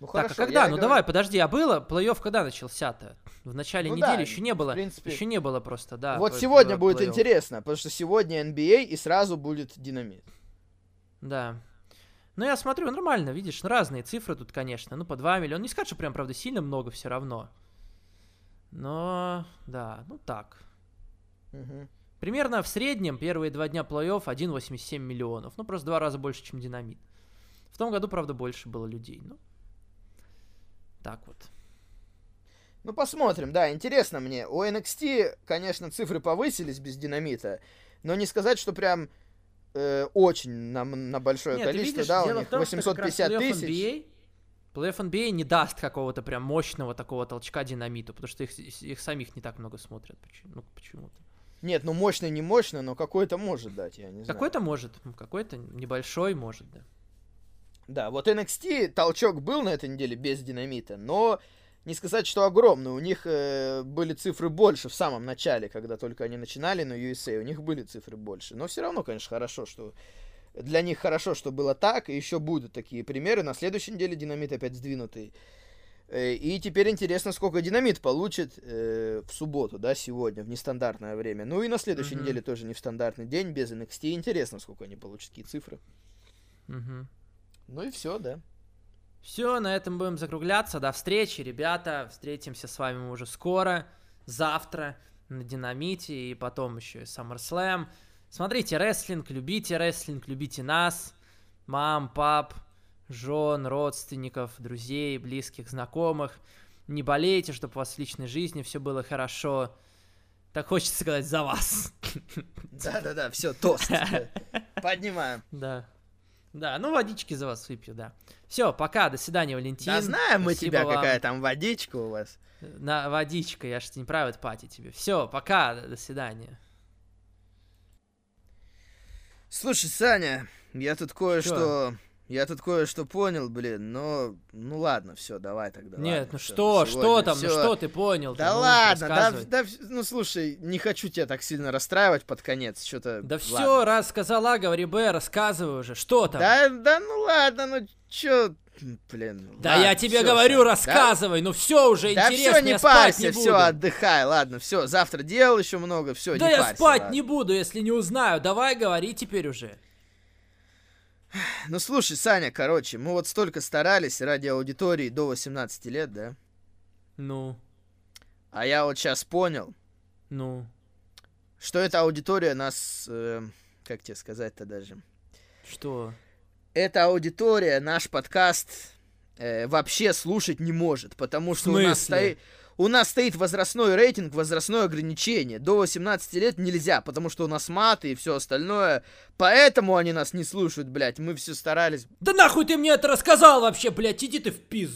A: Ну, так, а когда? Ну давай, подожди, а было? Плей-офф когда начался-то? В начале ну, недели да, еще не было. Принципе... Еще не было просто, да.
B: Вот сегодня будет интересно, потому что сегодня NBA и сразу будет динамит.
A: Да. Ну, я смотрю, нормально, видишь, разные цифры тут, конечно. Ну, по 2 миллиона. Не скажу, что прям, правда, сильно много все равно. Но, да, ну так.
B: Угу.
A: Примерно в среднем первые два дня плей-офф 1,87 миллионов. Ну, просто два раза больше, чем динамит. В том году, правда, больше было людей. Ну, так вот.
B: Ну, посмотрим, да, интересно мне. У NXT, конечно, цифры повысились без динамита, но не сказать, что прям э, очень на, на большое Нет, количество, видишь, да, у них том, 850 тысяч.
A: Play NBA не даст какого-то прям мощного такого толчка динамиту, потому что их, их самих не так много смотрят. Ну, почему-то.
B: Нет, ну мощный не мощный, но какой-то может дать, я не знаю.
A: Какой-то может, какой-то небольшой может, да.
B: Да, вот NXT толчок был на этой неделе без динамита, но не сказать, что огромный. У них э, были цифры больше в самом начале, когда только они начинали на USA, у них были цифры больше. Но все равно, конечно, хорошо, что для них хорошо, что было так, и еще будут такие примеры. На следующей неделе динамит опять сдвинутый. Э, и теперь интересно, сколько динамит получит э, в субботу, да, сегодня, в нестандартное время. Ну и на следующей mm-hmm. неделе тоже не в стандартный день, без NXT. Интересно, сколько они получат, какие цифры.
A: Mm-hmm.
B: Ну и все, да.
A: Все, на этом будем закругляться. До встречи, ребята. Встретимся с вами уже скоро, завтра на Динамите и потом еще и SummerSlam. Смотрите рестлинг, любите рестлинг, любите нас, мам, пап, жен, родственников, друзей, близких, знакомых. Не болейте, чтобы у вас в личной жизни все было хорошо. Так хочется сказать за вас.
B: Да-да-да, все, тост. Поднимаем.
A: Да. Да, ну водички за вас выпью, да. Все, пока, до свидания, Валентин.
B: Да знаем мы тебя, вам. какая там водичка у вас.
A: На водичка, я же не private пати тебе. Все, пока, до свидания.
B: Слушай, Саня, я тут кое-что я тут кое-что понял, блин, но... Ну ладно, все, давай тогда.
A: Нет,
B: ладно,
A: ну все, что, что там, всё. ну что ты понял?
B: Да
A: ну,
B: ладно, да, да, ну слушай, не хочу тебя так сильно расстраивать под конец, что-то...
A: Да все, раз сказала, говори Б, рассказывай уже, что там?
B: Да, да, ну ладно, ну чё... Блин.
A: Да ладно, я тебе всё, говорю, всё. рассказывай, да? ну все уже да интересно, все, не я парься, не
B: все, отдыхай, ладно, все, завтра дел еще много, все,
A: да
B: не
A: я
B: парься,
A: спать
B: ладно.
A: не буду, если не узнаю, давай говори теперь уже.
B: Ну слушай, Саня, короче, мы вот столько старались ради аудитории до 18 лет, да?
A: Ну.
B: А я вот сейчас понял.
A: Ну.
B: Что эта аудитория нас, э, как тебе сказать-то даже?
A: Что?
B: Эта аудитория наш подкаст э, вообще слушать не может, потому что у нас стоит у нас стоит возрастной рейтинг, возрастное ограничение. До 18 лет нельзя, потому что у нас маты и все остальное. Поэтому они нас не слушают, блядь. Мы все старались.
A: Да нахуй ты мне это рассказал вообще, блядь, иди ты в пизду.